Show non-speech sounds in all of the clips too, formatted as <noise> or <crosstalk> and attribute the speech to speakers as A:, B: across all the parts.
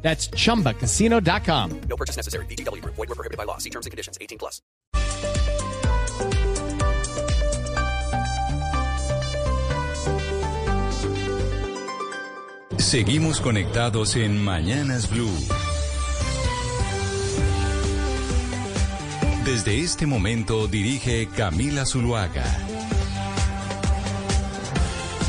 A: That's chumbacasino.com.
B: No purchase necessary. BGW. Void were prohibited by law. See terms and conditions. 18 plus.
C: Seguimos conectados en Mañanas Blue. Desde este momento dirige Camila Zuluaga.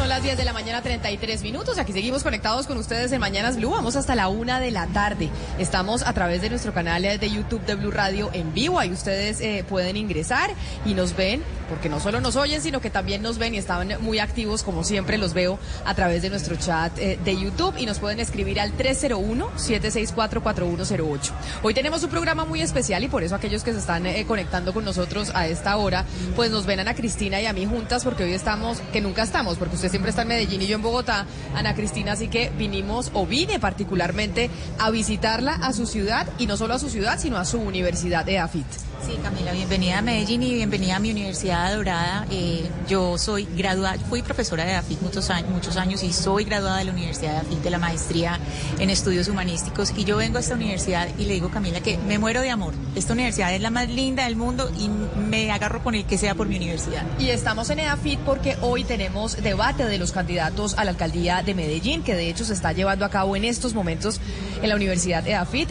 D: Las 10 de la mañana, 33 minutos. Aquí seguimos conectados con ustedes en Mañanas Blue. Vamos hasta la una de la tarde. Estamos a través de nuestro canal de YouTube de Blue Radio en vivo. Ahí ustedes eh, pueden ingresar y nos ven, porque no solo nos oyen, sino que también nos ven y están muy activos, como siempre los veo a través de nuestro chat eh, de YouTube. Y nos pueden escribir al 301-764-4108. Hoy tenemos un programa muy especial y por eso aquellos que se están eh, conectando con nosotros a esta hora, pues nos ven a Cristina y a mí juntas, porque hoy estamos, que nunca estamos, porque usted siempre está en Medellín y yo en Bogotá, Ana Cristina, así que vinimos o vine particularmente a visitarla a su ciudad y no solo a su ciudad, sino a su universidad de AFIT.
E: Sí, Camila, bienvenida a Medellín y bienvenida a mi Universidad Dorada. Eh, yo soy graduada, fui profesora de AFIT muchos años, muchos años y soy graduada de la Universidad de AFIT de la maestría en estudios humanísticos. Y yo vengo a esta universidad y le digo, Camila, que me muero de amor. Esta universidad es la más linda del mundo y me agarro con el que sea por mi universidad.
D: Y estamos en EAFIT porque hoy tenemos debate de los candidatos a la alcaldía de Medellín, que de hecho se está llevando a cabo en estos momentos en la Universidad EAFIT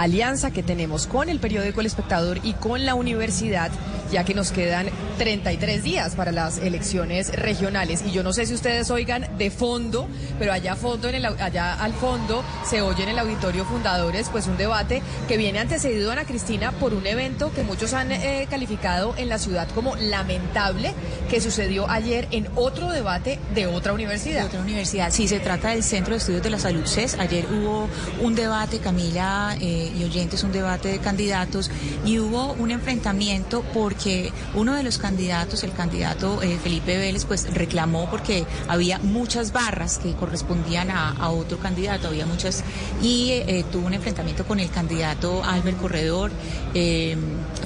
D: alianza que tenemos con el periódico El Espectador y con la universidad, ya que nos quedan 33 días para las elecciones regionales. Y yo no sé si ustedes oigan de fondo, pero allá, fondo en el, allá al fondo se oye en el auditorio Fundadores pues un debate que viene antecedido, Ana Cristina, por un evento que muchos han eh, calificado en la ciudad como lamentable, que sucedió ayer en otro debate de otra universidad.
E: De otra universidad, sí, se trata del Centro de Estudios de la Salud CES. Ayer hubo un debate, Camila... Eh, y oyentes un debate de candidatos y hubo un enfrentamiento porque uno de los candidatos, el candidato eh, Felipe Vélez, pues reclamó porque había muchas barras que correspondían a, a otro candidato, había muchas, y eh, tuvo un enfrentamiento con el candidato Albert Corredor. Eh,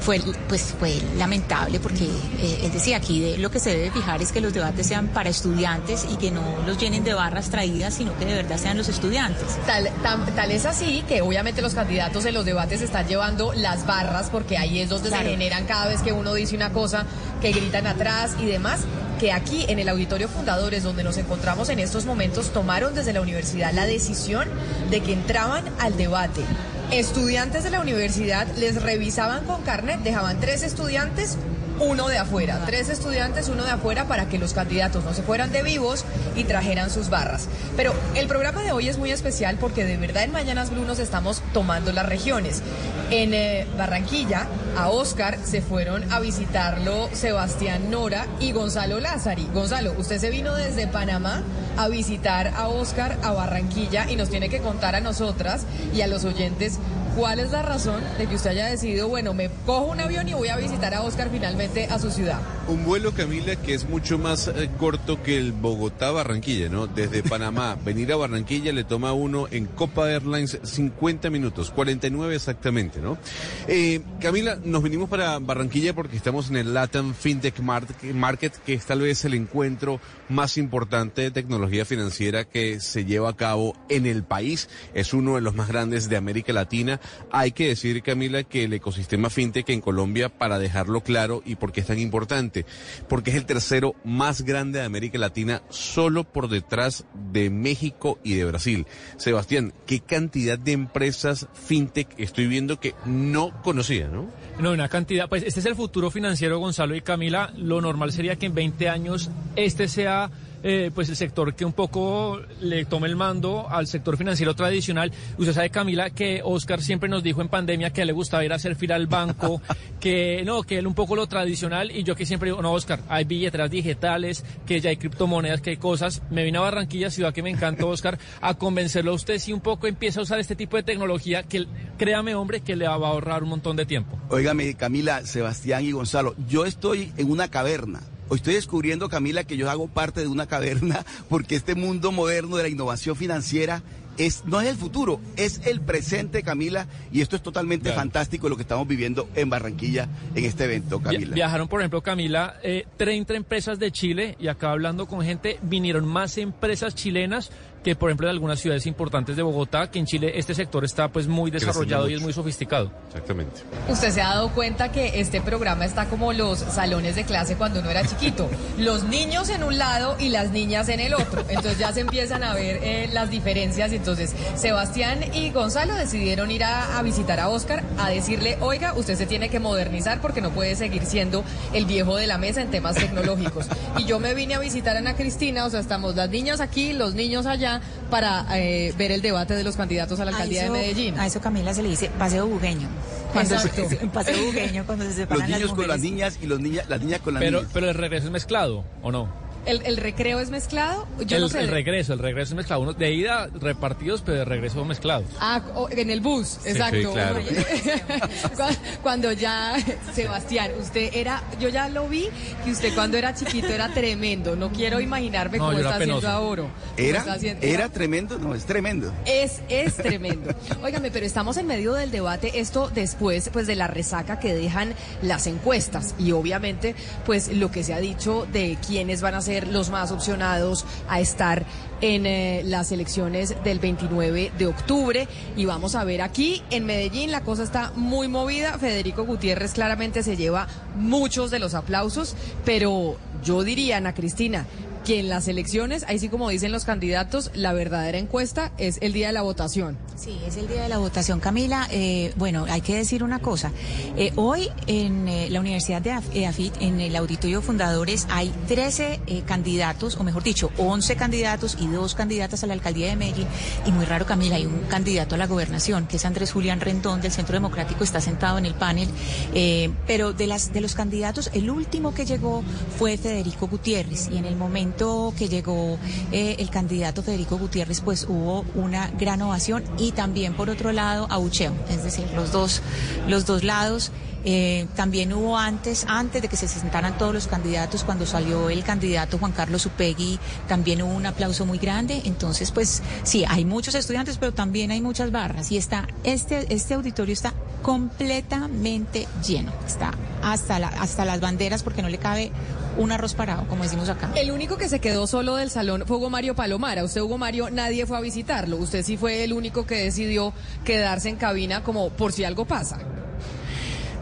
E: fue, pues fue lamentable porque él decía aquí de, lo que se debe fijar es que los debates sean para estudiantes y que no los llenen de barras traídas, sino que de verdad sean los estudiantes.
D: Tal, tal, tal es así que obviamente los candidatos en los debates están llevando las barras porque ahí es donde
E: Claro.
D: se generan cada vez que uno dice una cosa que gritan atrás y demás que aquí en el auditorio fundadores donde nos encontramos en estos momentos tomaron desde la universidad la decisión de que entraban al debate. Estudiantes de la universidad les revisaban con carnet, dejaban tres estudiantes, uno de afuera, tres estudiantes, uno de afuera para que los candidatos no se fueran de vivos y trajeran sus barras. Pero el programa de hoy es muy especial porque de verdad en Mañanas Blue nos estamos tomando las regiones. En eh, Barranquilla, a Oscar se fueron a visitarlo Sebastián Nora y Gonzalo Lázari. Gonzalo, usted se vino desde Panamá a visitar a Oscar a Barranquilla y nos tiene que contar a nosotras y a los oyentes cuál es la razón de que usted haya decidido, bueno, me cojo un avión y voy a visitar a Oscar finalmente a su ciudad.
F: Un vuelo, Camila, que es mucho más eh, corto que el Bogotá-Barranquilla, ¿no? Desde <laughs> Panamá, venir a Barranquilla le toma uno en Copa Airlines 50 minutos, 49 exactamente, ¿no? Eh, Camila, nos venimos para Barranquilla porque estamos en el Latam FinTech Mar- Market, que es tal vez el encuentro más importante de tecnología financiera que se lleva a cabo en el país. Es uno de los más grandes de América Latina. Hay que decir, Camila, que el ecosistema FinTech en Colombia, para dejarlo claro y por qué es tan importante, porque es el tercero más grande de América Latina, solo por detrás de México y de Brasil. Sebastián, ¿qué cantidad de empresas FinTech estoy viendo que no conocía, no?
G: No, una cantidad. Pues este es el futuro financiero, Gonzalo y Camila. Lo normal sería que en 20 años este sea eh, pues el sector que un poco le tome el mando al sector financiero tradicional. Usted sabe, Camila, que Oscar siempre nos dijo en pandemia que a él le gustaba ir a hacer fila al banco, <laughs> que no, que él un poco lo tradicional y yo que siempre digo, no, Oscar, hay billeteras digitales, que ya hay criptomonedas, que hay cosas. Me vine a Barranquilla, ciudad que me encanta, Oscar, a convencerlo a usted si un poco empieza a usar este tipo de tecnología que, créame, hombre, que le va a ahorrar un montón de tiempo.
H: Óigame, Camila, Sebastián y Gonzalo, yo estoy en una caverna. Hoy estoy descubriendo, Camila, que yo hago parte de una caverna <laughs> porque este mundo moderno de la innovación financiera es, no es el futuro, es el presente, Camila, y esto es totalmente
F: Claro.
H: fantástico lo que estamos viviendo en Barranquilla en este evento, Camila.
G: Viajaron, por ejemplo, Camila, eh, 30 empresas de Chile y acá hablando con gente, vinieron más empresas chilenas que, por ejemplo, de algunas ciudades importantes de Bogotá, que en Chile este sector está pues muy desarrollado y es muy sofisticado.
F: Exactamente.
D: Usted se ha dado cuenta que este programa está como los salones de clase cuando uno era chiquito. <laughs> Los niños en un lado y las niñas en el otro. Entonces ya se empiezan a ver eh, las diferencias. Entonces Sebastián y Gonzalo decidieron ir a, a visitar a Oscar a decirle, oiga, usted se tiene que modernizar porque no puede seguir siendo el viejo de la mesa en temas tecnológicos. Y yo me vine a visitar a Ana Cristina, o sea, estamos las niñas aquí, los niños allá, para eh, ver el debate de los candidatos a la alcaldía
E: a eso,
D: de Medellín.
E: A eso Camila se le dice paseo bugueño. Cuando se-
D: Exacto. <laughs>
E: paseo bugueño cuando se separan
H: Los niños
E: las
H: con las niñas y los niñas, las niñas con las
G: Pero,
H: niñas.
G: pero el regreso es mezclado, ¿o no?
D: ¿El, el recreo es mezclado? Yo
G: el,
D: no sé.
G: el regreso, el regreso es mezclado. Uno de ida repartidos, pero de regreso mezclados.
D: Ah, en el bus, exacto.
F: sí, claro. <laughs>
D: Cu- cuando ya, Sebastián, usted era, yo ya lo vi, que usted cuando era chiquito era tremendo. No quiero imaginarme
G: No,
D: cómo está haciendo ahora. cómo
H: ¿Era?
D: está haciendo-
H: ¿Era tremendo? No, es tremendo.
D: es, es tremendo. Óigame, pero estamos en medio del debate, esto después pues de la resaca que dejan las encuestas y obviamente pues lo que se ha dicho de quiénes van a ser los más opcionados a estar en eh, las elecciones del 29 de octubre. Y vamos a ver aquí en Medellín la cosa está muy movida, Federico Gutiérrez claramente se lleva muchos de los aplausos, pero yo diría Ana Cristina que en las elecciones, ahí sí como dicen los candidatos, la verdadera encuesta es el día de la votación.
E: Sí, es el día de la votación, Camila. Eh, bueno, hay que decir una cosa. Eh, hoy en eh, la Universidad de Af- eh, AFIT, en el Auditorio Fundadores, hay 13 eh, candidatos, o mejor dicho, 11 candidatos y dos candidatas a la alcaldía de Medellín. Y muy raro, Camila, hay un candidato a la gobernación, que es Andrés Julián Rendón del Centro Democrático, está sentado en el panel. Pero de, las, de los candidatos, el último que llegó fue Federico Gutiérrez. Y en el momento que llegó eh, el candidato Federico Gutiérrez, pues hubo una gran ovación y también por otro lado abucheo, es decir, los dos, los dos lados. Eh, también hubo antes, antes de que se sentaran todos los candidatos, cuando salió el candidato Juan Carlos Upegui, también hubo un aplauso muy grande. Entonces, pues sí, hay muchos estudiantes, pero también hay muchas barras. Y está, este, este auditorio está completamente lleno. Está hasta, la, hasta las banderas porque no le cabe un arroz parado, como decimos acá.
D: El único que se quedó solo del salón fue Hugo Mario Palomar. A usted, Hugo Mario, nadie fue a visitarlo. Usted sí fue el único que decidió quedarse en cabina como por si algo pasa.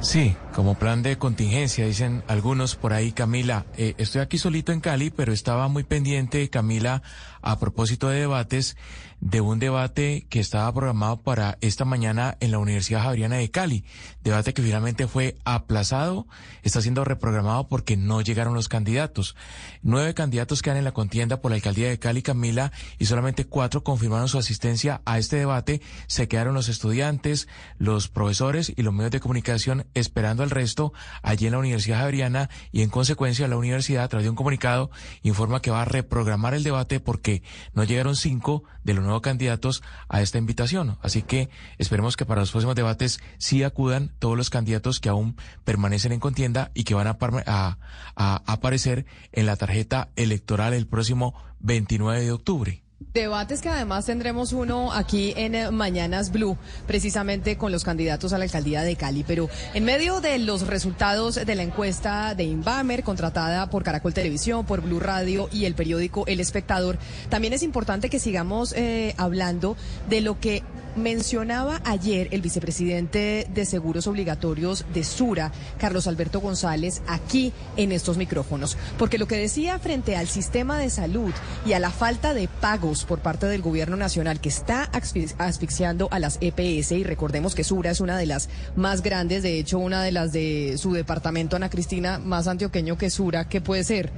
I: Sí, como plan de contingencia, dicen algunos por ahí, Camila. Eh, estoy aquí solito en Cali, pero estaba muy pendiente, Camila, a propósito de debates, de un debate que estaba programado para esta mañana en la Universidad Javeriana de Cali. Debate que finalmente fue aplazado, está siendo reprogramado porque no llegaron los candidatos. Nueve candidatos quedan en la contienda por la alcaldía de Cali, Camila, y solamente cuatro confirmaron su asistencia a este debate. Se quedaron los estudiantes, los profesores y los medios de comunicación esperando al resto allí en la Universidad Javeriana y en consecuencia la universidad a través de un comunicado informa que va a reprogramar el debate porque no llegaron cinco de los nuevos candidatos a esta invitación. Así que esperemos que para los próximos debates sí acudan todos los candidatos que aún permanecen en contienda y que van a, a- a aparecer en la tarjeta electoral el próximo 29 de octubre.
D: Debates que además tendremos uno aquí en eh, Mañanas Blue, precisamente con los candidatos a la alcaldía de Cali. Pero en medio de los resultados de la encuesta de Inbamer, contratada por Caracol Televisión, por Blue Radio y el periódico El Espectador, también es importante que sigamos eh, hablando de lo que mencionaba ayer el vicepresidente de Seguros Obligatorios de Sura, Carlos Alberto González, aquí en estos micrófonos. Porque lo que decía frente al sistema de salud y a la falta de pagos por parte del gobierno nacional que está asfix- asfixiando a las EPS, y recordemos que Sura es una de las más grandes, de hecho una de las de su departamento, Ana Cristina, más antioqueño que Sura, ¿qué puede ser?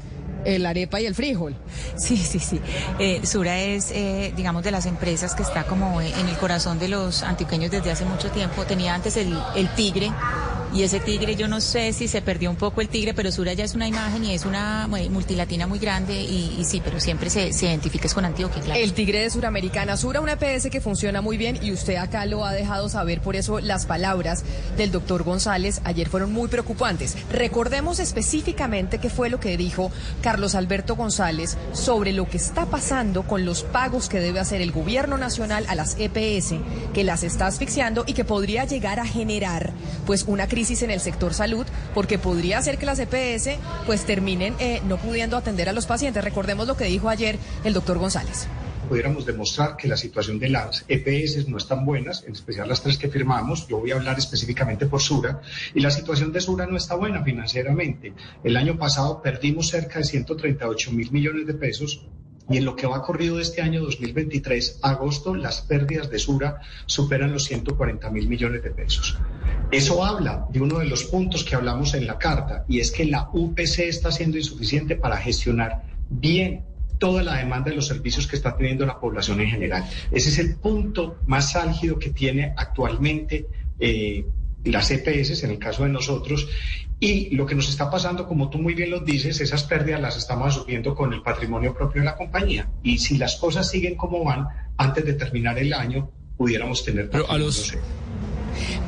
D: El arepa y el frijol.
E: Sí, sí, sí. Eh, Sura es, eh, digamos, de las empresas que está como en el corazón de los antioqueños desde hace mucho tiempo. Tenía antes el, el tigre y ese tigre, yo no sé si se perdió un poco el tigre, pero Sura ya es una imagen y es una eh, multilatina muy grande y, y sí, pero siempre se, se identifica con Antioquia, claro.
D: El tigre de Suramericana. Sura, una EPS que funciona muy bien y usted acá lo ha dejado saber, por eso las palabras del doctor González ayer fueron muy preocupantes. Recordemos específicamente qué fue lo que dijo Carlos Alberto González sobre lo que está pasando con los pagos que debe hacer el gobierno nacional a las EPS, que las está asfixiando y que podría llegar a generar pues una crisis en el sector salud, porque podría ser que las EPS pues terminen eh, no pudiendo atender a los pacientes. Recordemos lo que dijo ayer el doctor González
J: pudiéramos demostrar que la situación de las EPS no es tan buena, en especial las tres que firmamos, yo voy a hablar específicamente por Sura, y la situación de Sura no está buena financieramente. El año pasado perdimos cerca de 138 mil millones de pesos y en lo que va corrido de este año 2023, agosto, las pérdidas de Sura superan los 140 mil millones de pesos. Eso habla de uno de los puntos que hablamos en la carta, y es que la UPC está siendo insuficiente para gestionar bien toda la demanda de los servicios que está teniendo la población en general. Ese es el punto más álgido que tiene actualmente eh, las EPS, en el caso de nosotros, y lo que nos está pasando, como tú muy bien lo dices, esas pérdidas las estamos asumiendo con el patrimonio propio de la compañía. Y si las cosas siguen como van, antes de terminar el año, pudiéramos tener...
G: Pero a los...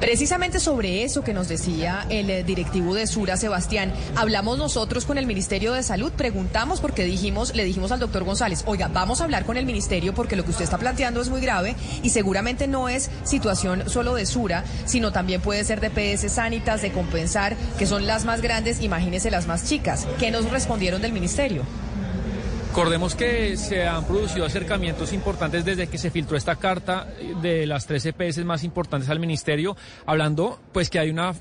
D: Precisamente sobre eso que nos decía el eh, directivo de Sura, Sebastián, hablamos nosotros con el Ministerio de Salud, preguntamos porque dijimos, le dijimos al doctor González, oiga, vamos a hablar con el Ministerio porque lo que usted está planteando es muy grave y seguramente no es situación solo de Sura, sino también puede ser de PS Sanitas, de compensar, que son las más grandes, imagínese las más chicas. ¿Qué nos respondieron del Ministerio?
G: Recordemos que se han producido acercamientos importantes desde que se filtró esta carta de las tres EPS más importantes al ministerio, hablando pues que hay una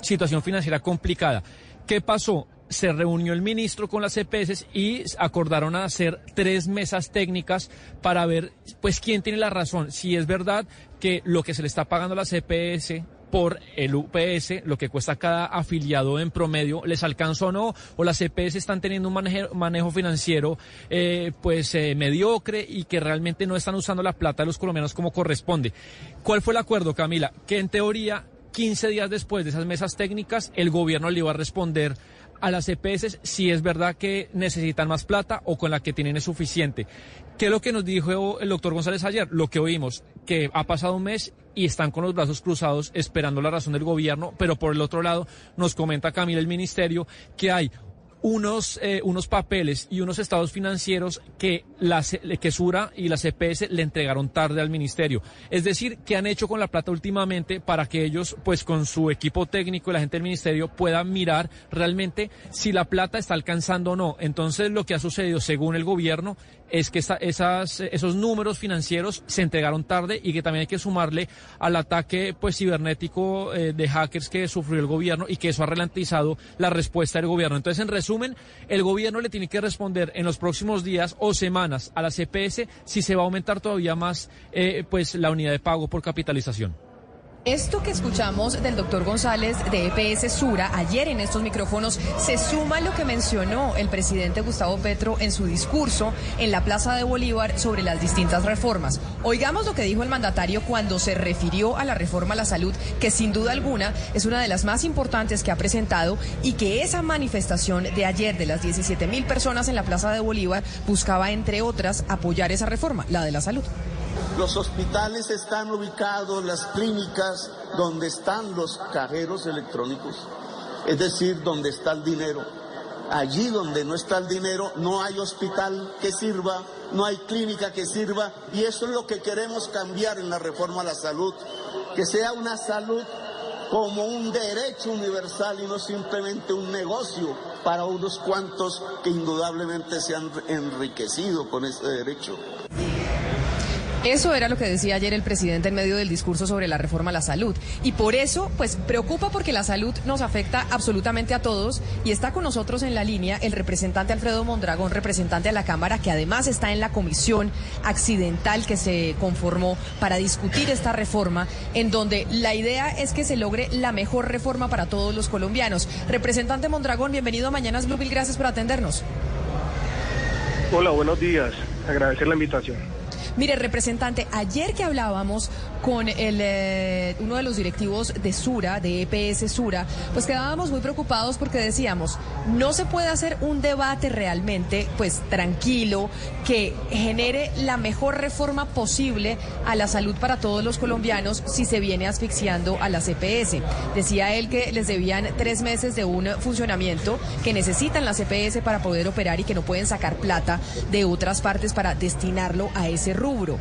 G: situación financiera complicada. ¿Qué pasó? se reunió el ministro con las EPS y acordaron hacer tres mesas técnicas para ver pues quién tiene la razón, si es verdad que lo que se le está pagando a las EPS por el UPS, lo que cuesta cada afiliado en promedio, les alcanza o no, o las EPS están teniendo un manejo, financiero eh, pues eh, mediocre y que realmente no están usando la plata de los colombianos como corresponde. ¿Cuál fue el acuerdo, Camila? Que en teoría 15 días después de esas mesas técnicas, el gobierno le iba a responder a las EPS si es verdad que necesitan más plata o con la que tienen es suficiente. ¿Qué es lo que nos dijo el doctor González ayer? Lo que oímos, que ha pasado un mes y están con los brazos cruzados esperando la razón del gobierno, pero por el otro lado nos comenta Camila el ministerio que hay unos, eh, unos papeles y unos estados financieros que la que Sura y la CPS le entregaron tarde al ministerio. Es decir, que han hecho con la plata últimamente para que ellos, pues con su equipo técnico y la gente del ministerio, puedan mirar realmente si la plata está alcanzando o no. Entonces, lo que ha sucedido, según el gobierno, es que esas, esos números financieros se entregaron tarde y que también hay que sumarle al ataque pues cibernético eh, de hackers que sufrió el gobierno y que eso ha ralentizado la respuesta del gobierno. Entonces, en resumen, el gobierno le tiene que responder en los próximos días o semanas a la CPS si se va a aumentar todavía más eh, pues la unidad de pago por capitalización.
D: Esto que escuchamos del doctor González de EPS Sura ayer en estos micrófonos se suma a lo que mencionó el presidente Gustavo Petro en su discurso en la Plaza de Bolívar sobre las distintas reformas. Oigamos lo que dijo el mandatario cuando se refirió a la reforma a la salud, que sin duda alguna es una de las más importantes que ha presentado y que esa manifestación de ayer de las 17 mil personas en la Plaza de Bolívar buscaba, entre otras, apoyar esa reforma, la de la salud.
K: Los hospitales están ubicados, las clínicas, donde están los cajeros electrónicos, es decir, donde está el dinero. Allí donde no está el dinero, no hay hospital que sirva, no hay clínica que sirva, y eso es lo que queremos cambiar en la reforma a la salud, que sea una salud como un derecho universal y no simplemente un negocio para unos cuantos que indudablemente se han enriquecido con ese derecho.
D: Eso era lo que decía ayer el presidente en medio del discurso sobre la reforma a la salud. Y por eso, pues preocupa porque la salud nos afecta absolutamente a todos. Y está con nosotros en la línea el representante Alfredo Mondragón, representante de la Cámara, que además está en la comisión accidental que se conformó para discutir esta reforma, en donde la idea es que se logre la mejor reforma para todos los colombianos. Representante Mondragón, bienvenido a Mañanas gracias por atendernos.
L: Hola, buenos días. Agradecer la invitación.
D: Mire, representante, ayer que hablábamos con el, eh, uno de los directivos de Sura, de EPS Sura, pues quedábamos muy preocupados porque decíamos, no se puede hacer un debate realmente, pues tranquilo, que genere la mejor reforma posible a la salud para todos los colombianos si se viene asfixiando a las EPS. Decía él que les debían tres meses de un funcionamiento que necesitan las EPS para poder operar y que no pueden sacar plata de otras partes para destinarlo a ese rubro.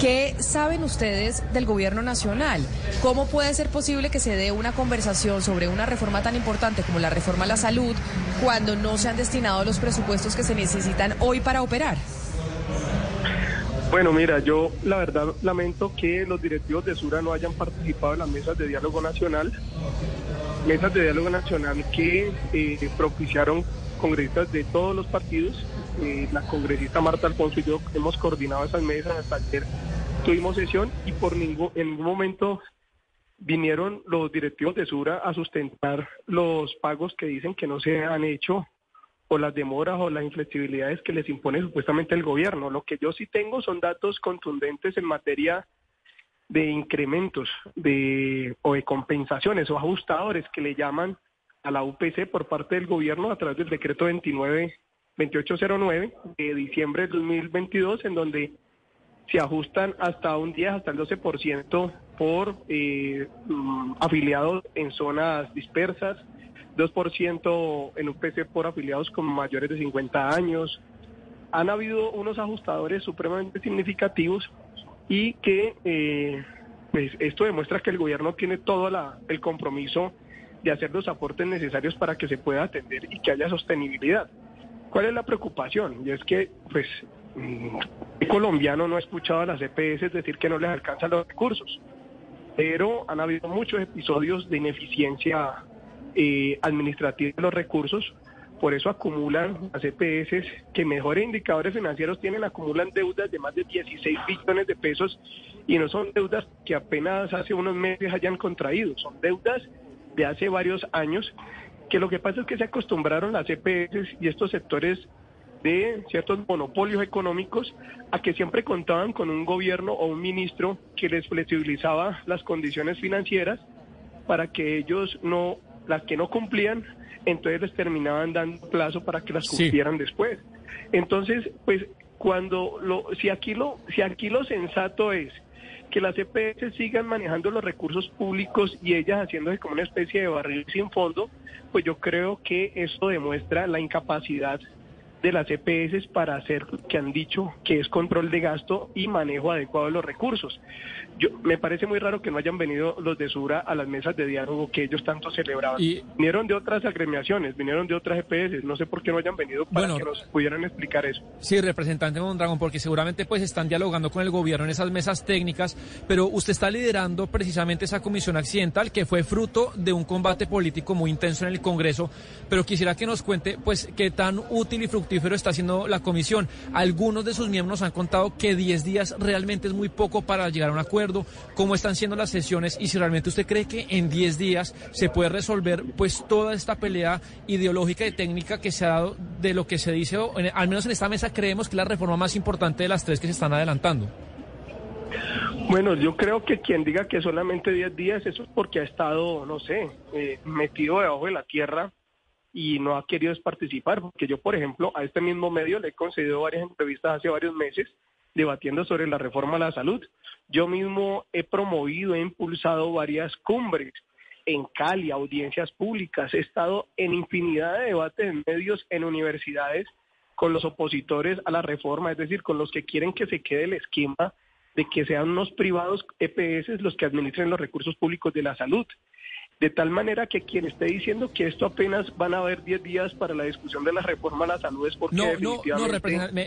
D: ¿Qué saben ustedes del gobierno nacional? ¿Cómo puede ser posible que se dé una conversación sobre una reforma tan importante como la reforma a la salud cuando no se han destinado los presupuestos que se necesitan hoy para operar?
L: Bueno, mira, yo la verdad lamento que los directivos de Sura no hayan participado en las mesas de diálogo nacional, mesas de diálogo nacional que eh, propiciaron congresistas de todos los partidos. Eh, la congresista Marta Alfonso y yo hemos coordinado esas mesas hasta ayer. Tuvimos sesión y por ningún, en ningún momento vinieron los directivos de Sura a sustentar los pagos que dicen que no se han hecho o las demoras o las inflexibilidades que les impone supuestamente el gobierno. Lo que yo sí tengo son datos contundentes en materia de incrementos de, o de compensaciones o ajustadores que le llaman a la UPC por parte del gobierno a través del decreto 29 2809 de diciembre de 2022 en donde se ajustan hasta un 10 hasta el 12% por eh, mm, afiliados en zonas dispersas, 2% en UPC por afiliados con mayores de 50 años. Han habido unos ajustadores supremamente significativos y que eh, pues esto demuestra que el gobierno tiene todo la, el compromiso de hacer los aportes necesarios para que se pueda atender y que haya sostenibilidad. ¿Cuál es la preocupación? Y es que, pues, mm, el colombiano no ha escuchado a las EPS decir que no les alcanzan los recursos, pero han habido muchos episodios de ineficiencia eh, administrativa de los recursos, por eso acumulan las EPS que mejores indicadores financieros tienen, acumulan deudas de más de 16 billones de pesos y no son deudas que apenas hace unos meses hayan contraído, son deudas de hace varios años, que lo que pasa es que se acostumbraron las EPS y estos sectores de ciertos monopolios económicos a que siempre contaban con un gobierno o un ministro que les flexibilizaba las condiciones financieras para que ellos no, las que no cumplían, entonces les terminaban dando plazo para que las cumplieran después. Entonces, pues cuando lo, si aquí lo, si aquí lo sensato es que las EPS sigan manejando los recursos públicos y ellas haciéndose como una especie de barril sin fondo, pues yo creo que eso demuestra la incapacidad de las EPS para hacer que han dicho que es control de gasto y manejo adecuado de los recursos. Yo, me parece muy raro que no hayan venido los de Sura a las mesas de diálogo que ellos tanto celebraban. Vinieron de otras agremiaciones, vinieron de otras EPS, no sé por qué no hayan venido para que nos pudieran explicar eso.
G: Sí, representante Mondragón, porque seguramente pues están dialogando con el gobierno en esas mesas técnicas, pero usted está liderando precisamente esa comisión accidental que fue fruto de un combate político muy intenso en el Congreso, pero quisiera que nos cuente pues qué tan útil y fructífero está haciendo la comisión. Algunos de sus miembros han contado que 10 días realmente es muy poco para llegar a un acuerdo cómo están siendo las sesiones y si realmente usted cree que en 10 días se puede resolver pues toda esta pelea ideológica y técnica que se ha dado de lo que se dice, al menos en esta mesa creemos que es la reforma más importante de las tres que se están adelantando.
L: Bueno, yo creo que quien diga que solamente 10 días, eso es porque ha estado, no sé, eh, metido debajo de la tierra y no ha querido participar, porque yo, por ejemplo, a este mismo medio le he concedido varias entrevistas hace varios meses debatiendo sobre la reforma a la salud. Yo mismo he promovido, he impulsado varias cumbres en Cali, audiencias públicas, he estado en infinidad de debates en medios, en universidades, con los opositores a la reforma, es decir, con los que quieren que se quede el esquema de que sean unos privados EPS los que administren los recursos públicos de la salud. De tal manera que quien esté diciendo que esto apenas van a haber 10 días para la discusión de la reforma a la salud es porque
G: no,
L: definitivamente
G: no, me,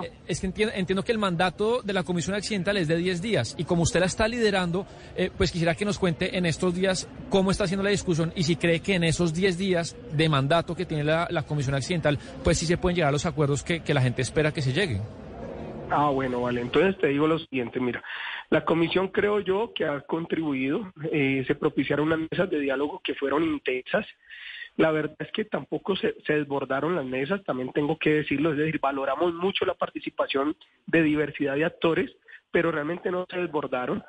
G: me Es que entiendo, que el mandato de la Comisión Accidental es de 10 días y como usted la está liderando, eh, pues quisiera que nos cuente en estos días cómo está haciendo la discusión y si cree que en esos 10 días de mandato que tiene la, Comisión Accidental, pues sí se pueden llegar a los acuerdos que, que la gente espera que se lleguen.
L: Ah, bueno, vale. Entonces te digo lo siguiente, mira, la comisión creo yo que ha contribuido, eh, se propiciaron unas mesas de diálogo que fueron intensas. La verdad es que tampoco se, desbordaron las mesas, también tengo que decirlo, es decir, valoramos mucho la participación de diversidad de actores, pero realmente no se desbordaron.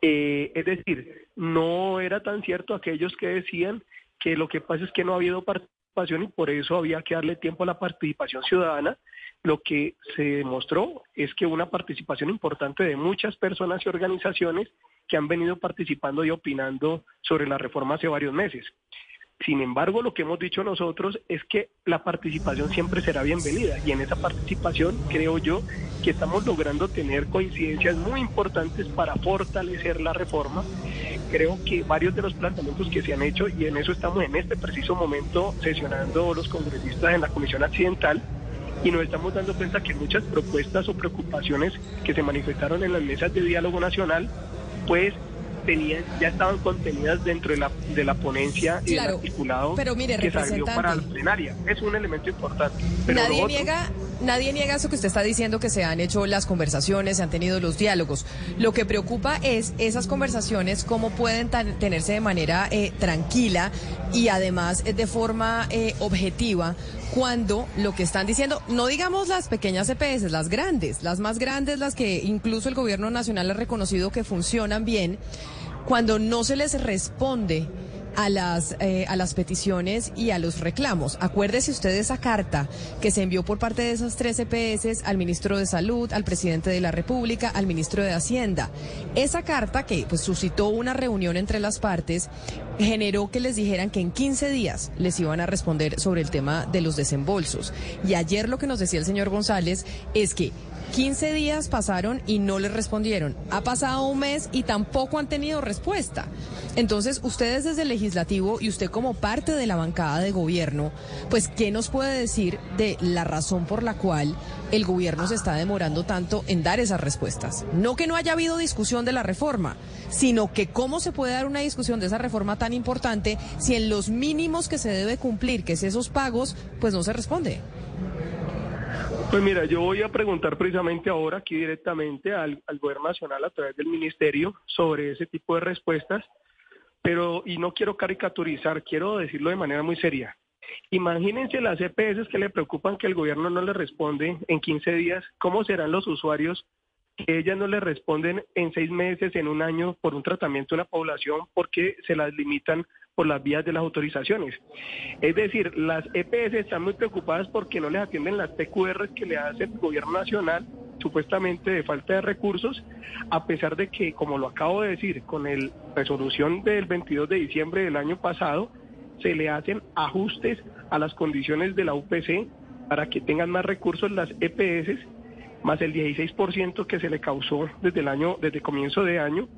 L: Eh, es decir, no era tan cierto aquellos que decían que lo que pasa es que no ha habido participación y por eso había que darle tiempo a la participación ciudadana. Lo que se demostró es que una participación importante de muchas personas y organizaciones que han venido participando y opinando sobre la reforma hace varios meses. Sin embargo, lo que hemos dicho nosotros es que la participación siempre será bienvenida y en esa participación creo yo que estamos logrando tener coincidencias muy importantes para fortalecer la reforma. Creo que varios de los planteamientos que se han hecho y en eso estamos en este preciso momento sesionando los congresistas en la Comisión Accidental y nos estamos dando cuenta que muchas propuestas o preocupaciones que se manifestaron en las mesas de diálogo nacional pues tenían, ya estaban contenidas dentro de la, de la ponencia y del articulado
D: pero mire,
L: que salió para la plenaria. Es un elemento importante. Pero
D: Nadie
L: otro-
D: niega, nadie niega eso que usted está diciendo que se han hecho las conversaciones, se han tenido los diálogos. Lo que preocupa es esas conversaciones cómo pueden tan- tenerse de manera eh, tranquila y además eh, de forma eh, objetiva cuando lo que están diciendo, no digamos las pequeñas EPS, las grandes, las más grandes, las que incluso el gobierno nacional ha reconocido que funcionan bien, cuando no se les responde a las, eh, a las peticiones y a los reclamos. Acuérdese usted de esa carta que se envió por parte de esas tres EPS al ministro de Salud, al presidente de la República, al ministro de Hacienda. Esa carta que pues, suscitó una reunión entre las partes generó que les dijeran que en 15 días les iban a responder sobre el tema de los desembolsos. Y ayer lo que nos decía el señor González es que 15 días pasaron y no les respondieron. Ha pasado un mes y tampoco han tenido respuesta. Entonces, ustedes desde el legislativo y usted como parte de la bancada de gobierno, pues, ¿qué nos puede decir de la razón por la cual el gobierno se está demorando tanto en dar esas respuestas? No que no haya habido discusión de la reforma, sino que cómo se puede dar una discusión de esa reforma tan importante si en los mínimos que se debe cumplir, que es esos pagos, pues no se responde.
L: Pues mira, yo voy a preguntar precisamente ahora aquí directamente al, al gobierno nacional a través del ministerio sobre ese tipo de respuestas, pero y no quiero caricaturizar, quiero decirlo de manera muy seria. Imagínense las EPS que le preocupan que el gobierno no le responde en 15 días, ¿cómo serán los usuarios que ellas no le responden en seis meses, en un año, por un tratamiento a una población porque se las limitan por las vías de las autorizaciones. Es decir, las EPS están muy preocupadas porque no les atienden las PQR que le hace el gobierno nacional, supuestamente de falta de recursos, a pesar de que, como lo acabo de decir, con la resolución del 22 de diciembre del año pasado, se le hacen ajustes a las condiciones de la UPC para que tengan más recursos las EPS, más el 16% que se le causó desde el año, desde comienzo de año,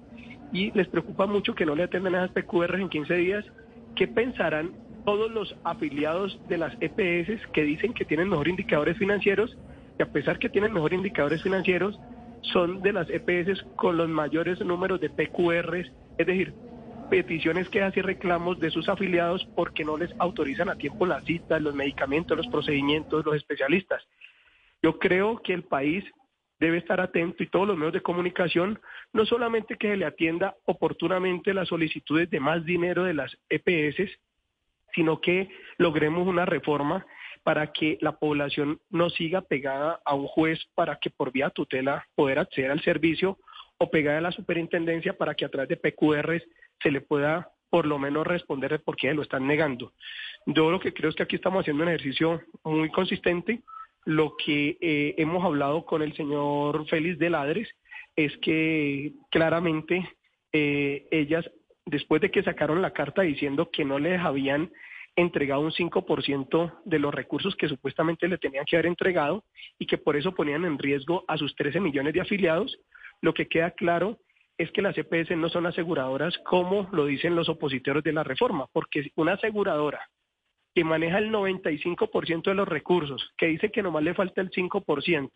L: y les preocupa mucho que no le atiendan esas PQR en 15 días. ¿Qué pensarán todos los afiliados de las EPS que dicen que tienen mejores indicadores financieros y a pesar que tienen mejores indicadores financieros, son de las EPS con los mayores números de PQRs, es decir, peticiones, quejas y reclamos de sus afiliados porque no les autorizan a tiempo las citas, los medicamentos, los procedimientos, los especialistas. Yo creo que el país debe estar atento y todos los medios de comunicación, no solamente que se le atienda oportunamente las solicitudes de más dinero de las EPS, sino que logremos una reforma para que la población no siga pegada a un juez para que por vía tutela poder acceder al servicio o pegada a la superintendencia para que a través de PQRs se le pueda por lo menos responder de por qué lo están negando. Yo lo que creo es que aquí estamos haciendo un ejercicio muy consistente. Lo que eh, hemos hablado con el señor Félix de Ladres es que claramente eh, ellas, después de que sacaron la carta diciendo que no les habían entregado un 5% de los recursos que supuestamente le tenían que haber entregado y que por eso ponían en riesgo a sus 13 millones de afiliados, lo que queda claro es que las EPS no son aseguradoras como lo dicen los opositores de la reforma, porque una aseguradora que maneja el 95% de los recursos, que dice que nomás le falta el 5%,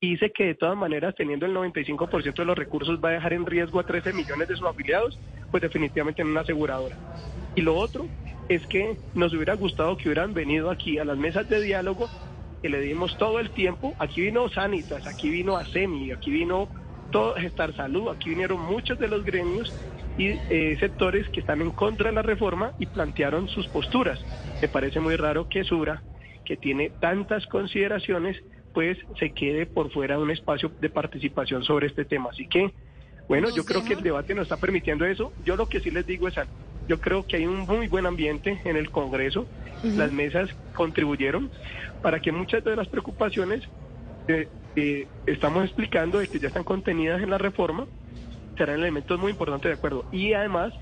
L: y dice que de todas maneras teniendo el 95% de los recursos va a dejar en riesgo a 13 millones de sus afiliados, pues definitivamente no una aseguradora. Y lo otro es que nos hubiera gustado que hubieran venido aquí a las mesas de diálogo, que le dimos todo el tiempo, aquí vino Sanitas, aquí vino ASEMI, aquí vino todo Gestar Salud, aquí vinieron muchos de los gremios y eh, sectores que están en contra de la reforma y plantearon sus posturas. Me parece muy raro que Sura, que tiene tantas consideraciones, pues se quede por fuera de un espacio de participación sobre este tema. Así que, bueno, yo creo que el debate nos está permitiendo eso. Yo lo que sí les digo es algo. Yo creo que hay un muy buen ambiente en el Congreso. Las mesas contribuyeron para que muchas de las preocupaciones que eh, estamos explicando de que ya están contenidas en la reforma serán elementos muy importantes de acuerdo. Y además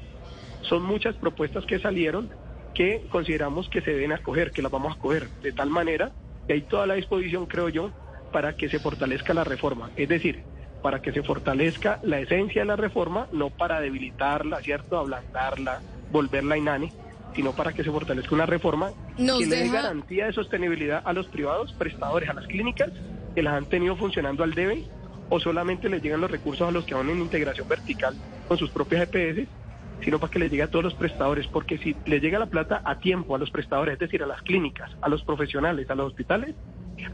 L: son muchas propuestas que salieron que consideramos que se deben acoger, que las vamos a acoger de tal manera que hay toda la disposición, creo yo, para que se fortalezca la reforma. Es decir, para que se fortalezca la esencia de la reforma, no para debilitarla, ¿cierto? Ablandarla, volverla inane, sino para que se fortalezca una reforma
D: Nos
L: que le dé garantía de sostenibilidad a los privados prestadores, a las clínicas que las han tenido funcionando al debe o solamente les llegan los recursos a los que van en integración vertical con sus propias EPS, sino para que les llegue a todos los prestadores, porque si les llega la plata a tiempo a los prestadores, es decir, a las clínicas, a los profesionales, a los hospitales,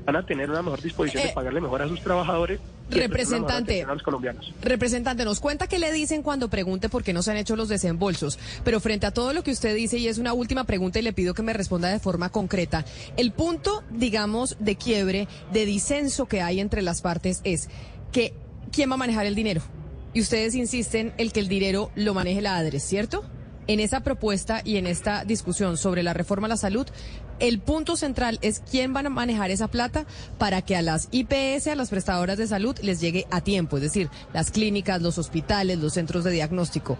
L: van a tener una mejor disposición
D: Eh,
L: de pagarle mejor a sus trabajadores. y
D: representante.
L: a los colombianos.
D: Representante, nos cuenta qué le dicen cuando pregunte por qué no se han hecho los desembolsos. Pero frente a todo lo que usted dice, y es una última pregunta y le pido que me responda de forma concreta, el punto, digamos, de quiebre, de disenso que hay entre las partes es que ¿quién va a manejar el dinero? Y ustedes insisten en que el dinero lo maneje la ADRES, ¿cierto? En esa propuesta y en esta discusión sobre la reforma a la salud, el punto central es quién van a manejar esa plata para que a las IPS, a las prestadoras de salud, les llegue a tiempo, es decir, las clínicas, los hospitales, los centros de diagnóstico.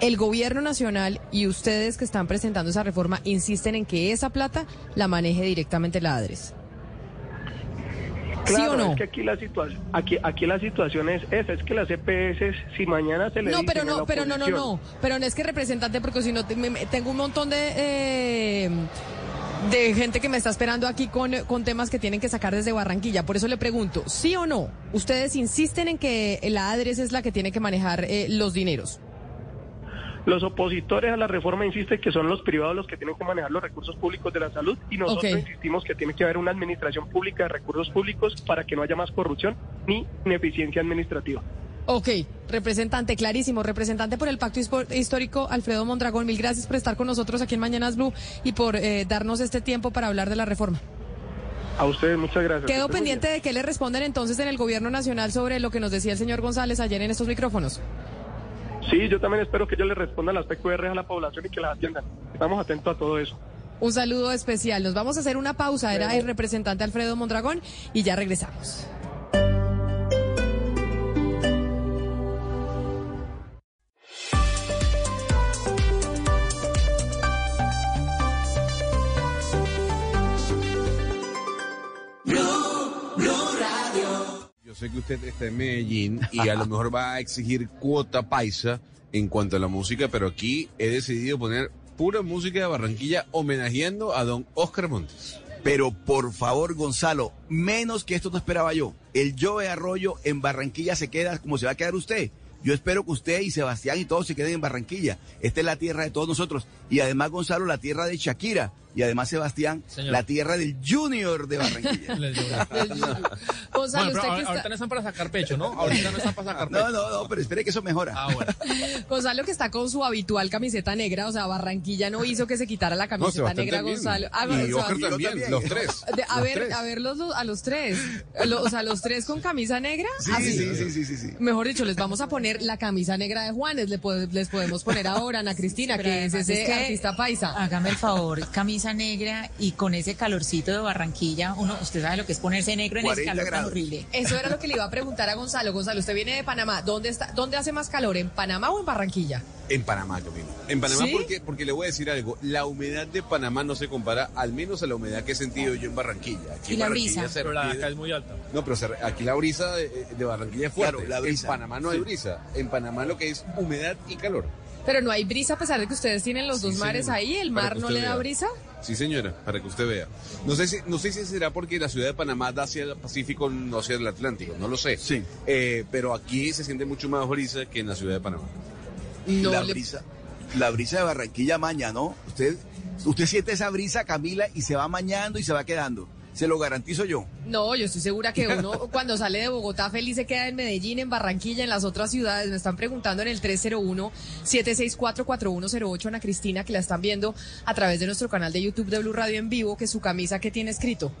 D: El gobierno nacional y ustedes que están presentando esa reforma insisten en que esa plata la maneje directamente la ADRES. ¿Sí
L: Claro,
D: o no?
L: es que aquí la situación, aquí, aquí la situación es esa, es que las EPS, si mañana se le
D: No, pero no, pero no, no, no. Pero no es que representante, porque si no, tengo un montón de, eh, de gente que me está esperando aquí con, con temas que tienen que sacar desde Barranquilla. Por eso le pregunto, ¿sí o no? Ustedes insisten en que la ADRES es la que tiene que manejar eh, los dineros.
L: Los opositores a la reforma insisten que son los privados los que tienen que manejar los recursos públicos de la salud y nosotros insistimos que tiene que haber una administración pública de recursos públicos para que no haya más corrupción ni ineficiencia administrativa.
D: Ok, representante, clarísimo. Representante por el Pacto Histórico, Alfredo Mondragón, mil gracias por estar con nosotros aquí en Mañanas Blue y por eh, darnos este tiempo para hablar de la reforma.
L: A ustedes muchas gracias.
D: Quedo pendiente de que le respondan entonces en el gobierno nacional sobre lo que nos decía el señor González ayer en estos micrófonos.
L: Sí, yo también espero que ellos le respondan las PQR a la población y que las atiendan. Estamos atentos a todo eso.
D: Un saludo especial. Nos vamos a hacer una pausa. Era el representante Alfredo Mondragón y ya regresamos.
F: Que usted está en Medellín y a lo mejor va a exigir cuota paisa en cuanto a la música, pero aquí he decidido poner pura música de Barranquilla homenajeando a don Oscar Montes.
H: Pero por favor, Gonzalo, menos que esto no esperaba yo. El Joe Arroyo en Barranquilla se queda como se va a quedar usted. Yo espero que usted y Sebastián y todos se queden en Barranquilla. Esta es la tierra de todos nosotros. Y además, Gonzalo, la tierra de Shakira. Y además, Sebastián,
G: Señor.
H: la tierra del Junior de Barranquilla. <laughs>
D: Gonzalo,
G: Bueno, ahor-
D: está-
G: ahorita no están para sacar pecho, ¿no? Ahorita no están para sacar <laughs>
H: No,
G: pecho.
H: no, no, pero espere que eso mejora.
G: Ah, bueno. <laughs>
D: Gonzalo que está con su habitual camiseta negra, o sea, Barranquilla no hizo que se quitara la camiseta negra,
F: también.
D: Gonzalo. Ah,
F: y Oscar también,
H: también.
F: los tres.
D: De- a
F: los
D: ver,
F: tres.
D: a ver los, a los tres. Lo- o sea, los tres con camisa negra.
H: Sí,
D: así.
H: sí, sí, sí, sí, sí.
D: Mejor dicho, les vamos a poner la camisa negra de Juanes, le po- les podemos poner ahora a Ana Cristina, que es ese
E: es que-
D: artista paisa.
E: Hágame el favor, camisa negra y con ese calorcito de Barranquilla, uno, usted sabe lo que es ponerse negro en ese
H: 40
E: calor tan horrible.
D: Eso era lo que le iba a preguntar a Gonzalo. Gonzalo, usted viene de Panamá. ¿Dónde está? ¿Dónde hace más calor? ¿En Panamá o en Barranquilla?
F: En Panamá, Camilo. En Panamá,
D: ¿Sí?
F: porque, porque le voy a decir algo. La humedad de Panamá no se compara, al menos a la humedad que he sentido yo en Barranquilla. Aquí
E: Y
F: en
E: la
F: Barranquilla
E: brisa.
F: se
G: Pero la de acá es muy alta.
F: No, pero se re- aquí la brisa de, de Barranquilla es fuerte.
H: Claro, la brisa.
F: En Panamá no hay brisa. En Panamá lo que es humedad y calor.
D: Pero no hay brisa a pesar de que ustedes tienen los
F: Sí,
D: dos mares
F: señora.
D: ahí. ¿El mar no le da
F: vea.
D: brisa?
F: Sí, señora, para que usted vea. No sé si, no sé si será porque la ciudad de Panamá da hacia el Pacífico, no hacia el Atlántico, no lo sé.
H: Sí.
F: Eh, pero aquí se siente mucho más brisa que en la ciudad de Panamá.
D: No
H: la
D: le-
H: brisa, la brisa de Barranquilla maña, ¿no? Usted, usted siente esa brisa, Camila, y se va mañando y se va quedando. Se lo garantizo yo.
D: No, yo estoy segura que uno <laughs> cuando sale de Bogotá feliz se queda en Medellín, en Barranquilla, en las otras ciudades. Me están preguntando en el 301-764-4108 Ana Cristina, que la están viendo a través de nuestro canal de YouTube de Blue Radio en vivo, que su camisa que tiene escrito.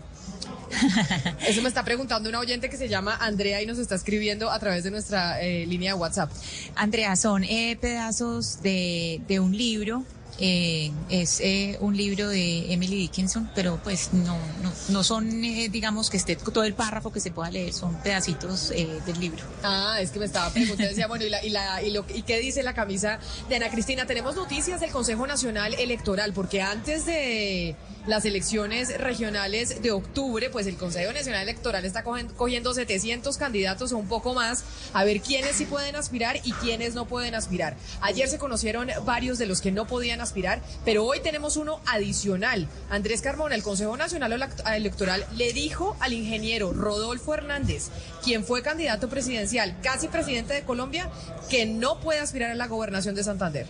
D: <laughs> Eso me está preguntando una oyente que se llama Andrea y nos está escribiendo a través de nuestra eh, línea de WhatsApp.
E: Andrea, son eh, pedazos de, de un libro eh, es eh, un libro de Emily Dickinson, pero pues no, no, no son, eh, digamos, que esté todo el párrafo que se pueda leer, son pedacitos eh, del libro.
D: Ah, es que me estaba preguntando, decía, bueno, ¿y, la, y, la, y, lo, ¿y qué dice la camisa de Ana Cristina? Tenemos noticias del Consejo Nacional Electoral, porque antes de las elecciones regionales de octubre, pues el Consejo Nacional Electoral está cogiendo 700 candidatos o un poco más a ver quiénes sí pueden aspirar y quiénes no pueden aspirar. Ayer se conocieron varios de los que no podían aspirar, pero hoy tenemos uno adicional. Andrés Carmona, el Consejo Nacional Electoral, le dijo al ingeniero Rodolfo Hernández, quien fue candidato presidencial, casi presidente de Colombia, que no puede aspirar a la gobernación de Santander.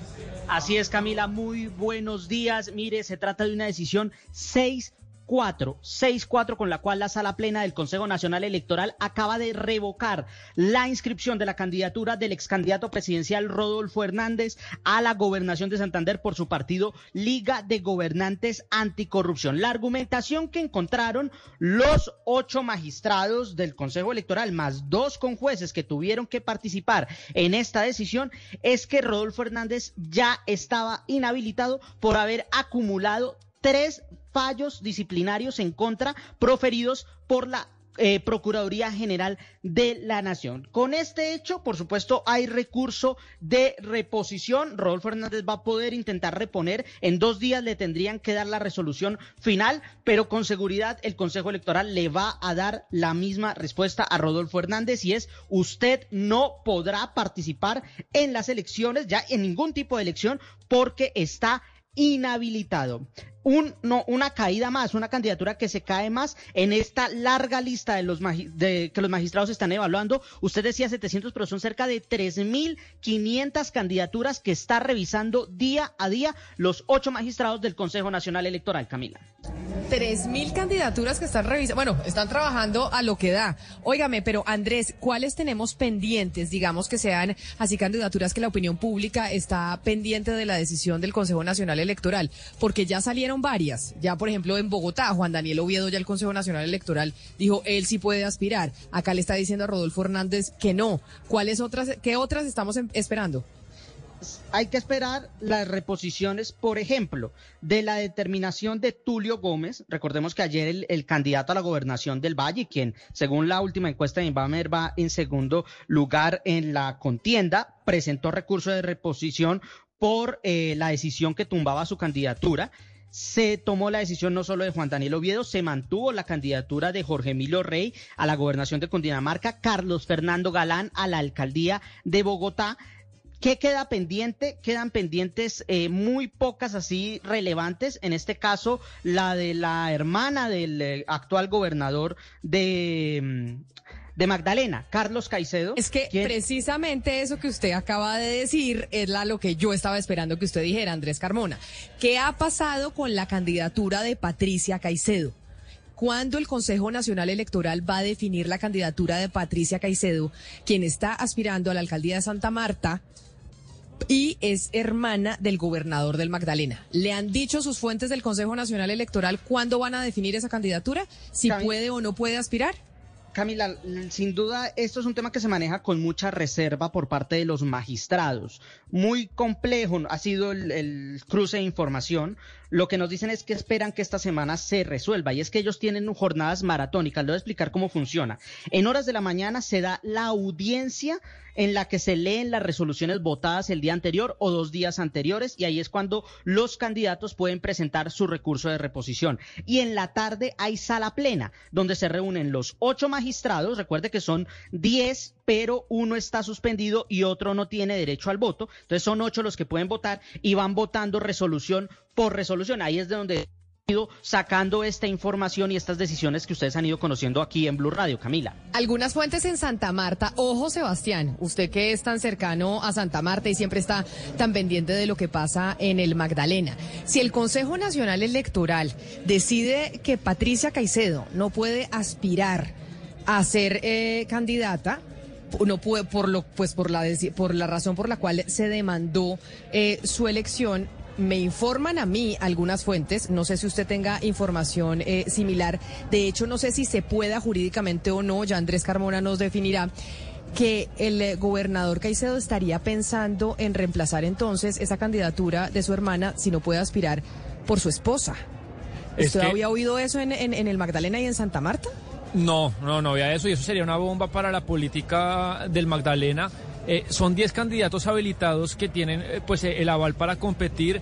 M: Así es, Camila, muy buenos días. Mire, se trata de una decisión 6 4, 6-4 con la cual la sala plena del Consejo Nacional Electoral acaba de revocar la inscripción de la candidatura del ex candidato presidencial Rodolfo Hernández a la gobernación de Santander por su partido Liga de Gobernantes Anticorrupción. La argumentación que encontraron los ocho magistrados del Consejo Electoral, más dos con jueces que tuvieron que participar en esta decisión, es que Rodolfo Hernández ya estaba inhabilitado por haber acumulado tres fallos disciplinarios en contra proferidos por la eh, Procuraduría General de la Nación. Con este hecho, por supuesto, hay recurso de reposición. Rodolfo Hernández va a poder intentar reponer. En dos días le tendrían que dar la resolución final, pero con seguridad el Consejo Electoral le va a dar la misma respuesta a Rodolfo Hernández y es usted no podrá participar en las elecciones, ya en ningún tipo de elección, porque está inhabilitado. No, una caída más, una candidatura que se cae más en esta larga lista de los que los magistrados están evaluando. Usted decía 700, pero son cerca de 3.500 candidaturas que está revisando día a día los ocho magistrados del Consejo Nacional Electoral, Camila.
D: 3.000 candidaturas que están revisando, bueno, están trabajando a lo que da. Óigame, pero Andrés, ¿cuáles tenemos pendientes? Digamos que sean así candidaturas que la opinión pública está pendiente de la decisión del Consejo Nacional Electoral, porque ya salieron varias. Ya, por ejemplo, en Bogotá, Juan Daniel Oviedo, ya el Consejo Nacional Electoral dijo, él sí puede aspirar. Acá le está diciendo a Rodolfo Hernández que no. ¿Cuáles otras, qué otras estamos em, esperando?
M: hay que esperar las reposiciones, por ejemplo, de la determinación de Tulio Gómez. Recordemos que ayer el, candidato a la gobernación del Valle, quien según la última encuesta de Inbamer va en segundo lugar en la contienda, presentó recurso de reposición por eh, la decisión que tumbaba su candidatura se tomó la decisión no solo de Juan Daniel Oviedo, se mantuvo la candidatura de Jorge Emilio Rey a la gobernación de Cundinamarca, Carlos Fernando Galán a la alcaldía de Bogotá. ¿Qué queda pendiente? Quedan pendientes eh, muy pocas así relevantes, en este caso la de la hermana del eh, actual gobernador de, mm, de Magdalena, Carlos Caicedo.
D: Es que precisamente eso que usted acaba de decir es la, lo que yo estaba esperando que usted dijera, Andrés Carmona. ¿Qué ha pasado con la candidatura de Patricia Caicedo? ¿Cuándo el Consejo Nacional Electoral va a definir la candidatura de Patricia Caicedo, quien está aspirando a la alcaldía de Santa Marta? y es hermana del gobernador del Magdalena. ¿Le han dicho sus fuentes del Consejo Nacional Electoral cuándo van a definir esa candidatura? ¿Si puede o no puede aspirar?
M: Camila, sin duda esto es un tema que se maneja con mucha reserva por parte de los magistrados. Muy complejo ha sido el, cruce de información. Lo que nos dicen es que esperan que esta semana se resuelva y es que ellos tienen jornadas maratónicas. Le voy a explicar cómo funciona. En horas de la mañana se da la audiencia en la que se leen las resoluciones votadas el día anterior o dos días anteriores y ahí es cuando los candidatos pueden presentar su recurso de reposición. Y en la tarde hay sala plena donde se reúnen los ocho magistrados, recuerde que son diez, pero uno está suspendido y otro no tiene derecho al voto. Entonces son ocho los que pueden votar y van votando resolución por resolución. Ahí es de donde ido sacando esta información y estas decisiones que ustedes han ido conociendo aquí en Blue Radio, Camila.
D: Algunas fuentes en Santa Marta. Ojo, Sebastián, usted que es tan cercano a Santa Marta y siempre está tan pendiente de lo que pasa en el Magdalena. Si el Consejo Nacional Electoral decide que Patricia Caicedo no puede aspirar a ser eh, candidata, no puede, por lo, pues por la, por la razón por la cual se demandó eh, su elección, me informan a mí algunas fuentes, no sé si usted tenga información eh, similar, de hecho no sé si se pueda jurídicamente o no, ya Andrés Carmona nos definirá que el eh, gobernador Caicedo estaría pensando en reemplazar entonces esa candidatura de su hermana si no puede aspirar por su esposa. ¿Usted había oído eso en, en el Magdalena y en Santa Marta?
G: No, no, no había eso y eso sería una bomba para la política del Magdalena. Eh, son 10 candidatos habilitados que tienen eh, pues eh, el aval para competir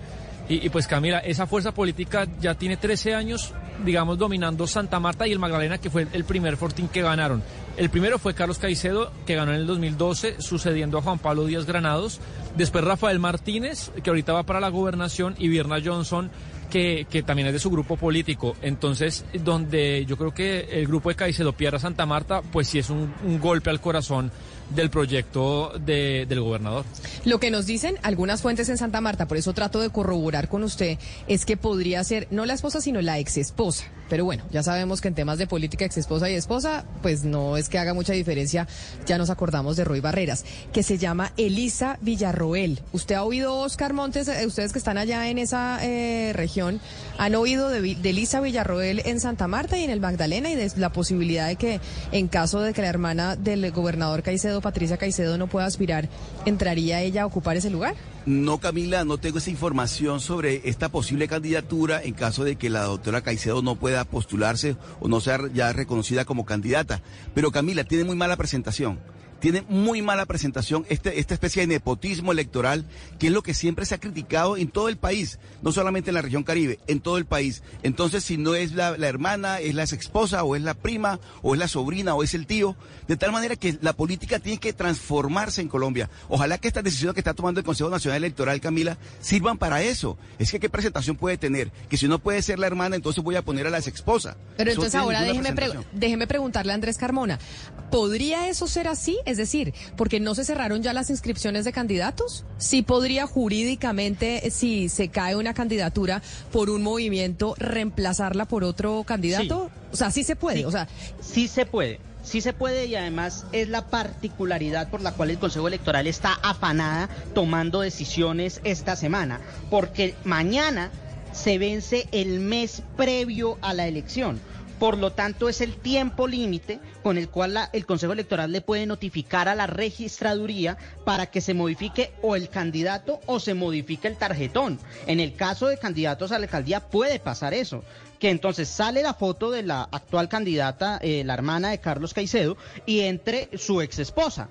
G: y, pues Camila, esa fuerza política ya tiene 13 años, digamos, dominando Santa Marta y el Magdalena, que fue el primer fortín que ganaron. El primero fue Carlos Caicedo, que ganó en el 2012, sucediendo a Juan Pablo Díaz Granados. Después Rafael Martínez, que ahorita va para la gobernación, y Vierna Johnson, que, que, también es de su grupo político. Entonces, donde yo creo que el grupo de Caicedo pierda Santa Marta, pues sí es un golpe al corazón del proyecto de, del gobernador.
D: Lo que nos dicen algunas fuentes en Santa Marta, por eso trato de corroborar con usted, es que podría ser no la esposa, sino la ex esposa. Pero bueno, ya sabemos que en temas de política ex esposa y esposa, pues no es que haga mucha diferencia. Ya nos acordamos de Roy Barreras, que se llama Elisa Villarroel. ¿Usted ha oído, Oscar Montes, eh, ustedes que están allá en esa eh, región, han oído de, de Elisa Villarroel en Santa Marta y en el Magdalena y de la posibilidad de que en caso de que la hermana del gobernador Caicedo Patricia Caicedo no pueda aspirar, ¿entraría ella a ocupar ese lugar?
H: No, Camila, no tengo esa información sobre esta posible candidatura en caso de que la doctora Caicedo no pueda postularse o no sea ya reconocida como candidata. Pero Camila, tiene muy mala presentación tiene muy mala presentación este, esta especie de nepotismo electoral, que es lo que siempre se ha criticado en todo el país, no solamente en la región Caribe, en todo el país. Entonces, si no es la, hermana, es la ex esposa, o es la prima, o es la sobrina, o es el tío, de tal manera que la política tiene que transformarse en Colombia. Ojalá que estas decisiones que está tomando el Consejo Nacional Electoral, Camila, sirvan para eso. Es que qué presentación puede tener, que si no puede ser la hermana, entonces voy a poner a la ex esposa.
D: Pero entonces ahora déjeme, déjeme preguntarle a Andrés Carmona, ¿podría eso ser así? Es decir, porque no se cerraron ya las inscripciones de candidatos. Sí podría jurídicamente, si se cae una candidatura por un movimiento, reemplazarla por otro candidato. O sea, sí se puede. O sea,
M: sí se puede. Sí se puede y además es la particularidad por la cual el Consejo Electoral está afanada tomando decisiones esta semana, porque mañana se vence el mes previo a la elección. Por lo tanto, es el tiempo límite con el cual el Consejo Electoral le puede notificar a la registraduría para que se modifique o el candidato o se modifique el tarjetón. En el caso de candidatos a la alcaldía puede pasar eso que entonces sale la foto de la actual candidata, eh, la hermana de Carlos Caicedo, y entre su ex esposa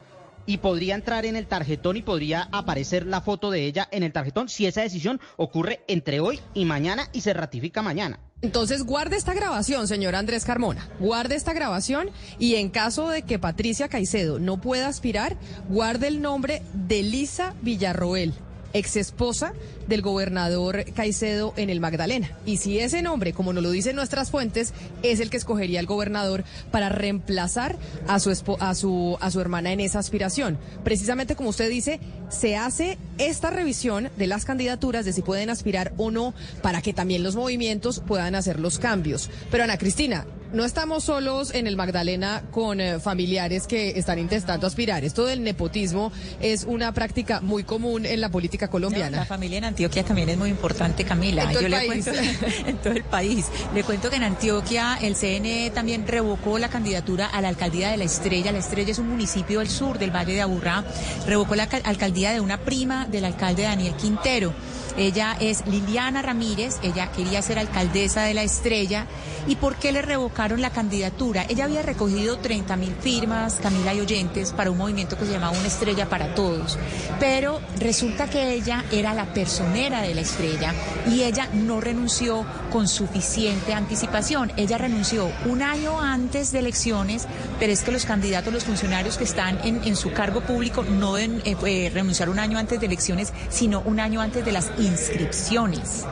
M: y podría entrar en el tarjetón y podría aparecer la foto de ella en el tarjetón si esa decisión ocurre entre hoy y mañana y se ratifica mañana.
D: Entonces guarde esta grabación, señor Andrés Carmona. Guarde esta grabación y en caso de que Patricia Caicedo no pueda aspirar, guarde el nombre de Lisa Villarroel ex esposa del gobernador Caicedo en el Magdalena. Y si ese nombre, como nos lo dicen nuestras fuentes, es el que escogería el gobernador para reemplazar a su, a su, a su hermana en esa aspiración. Precisamente como usted dice, se hace esta revisión de las candidaturas de si pueden aspirar o no para que también los movimientos puedan hacer los cambios. Pero Ana Cristina, no estamos solos en el Magdalena con eh, familiares que están intentando aspirar. Esto del nepotismo es una práctica muy común en la política colombiana.
E: la familia en Antioquia también es muy importante, Camila.
D: En todo el país. <laughs>
E: en todo el país. Le cuento que en Antioquia el CNE también revocó la candidatura a la alcaldía de La Estrella. La Estrella es un municipio del sur del Valle de Aburrá. Revocó la alcaldía de una prima del alcalde Daniel Quintero. Ella es Liliana Ramírez, ella quería ser alcaldesa de La Estrella. ¿Y por qué le revocaron la candidatura? Ella había recogido 30 mil firmas, Camila y oyentes, para un movimiento que se llamaba Una Estrella para Todos. Pero resulta que ella era la personera de La Estrella y ella no renunció con suficiente anticipación. Ella renunció un año antes de elecciones, pero es que los candidatos, los funcionarios que están en, su cargo público no deben eh, eh, renunciar un año antes de elecciones, sino un año antes de las inscripciones.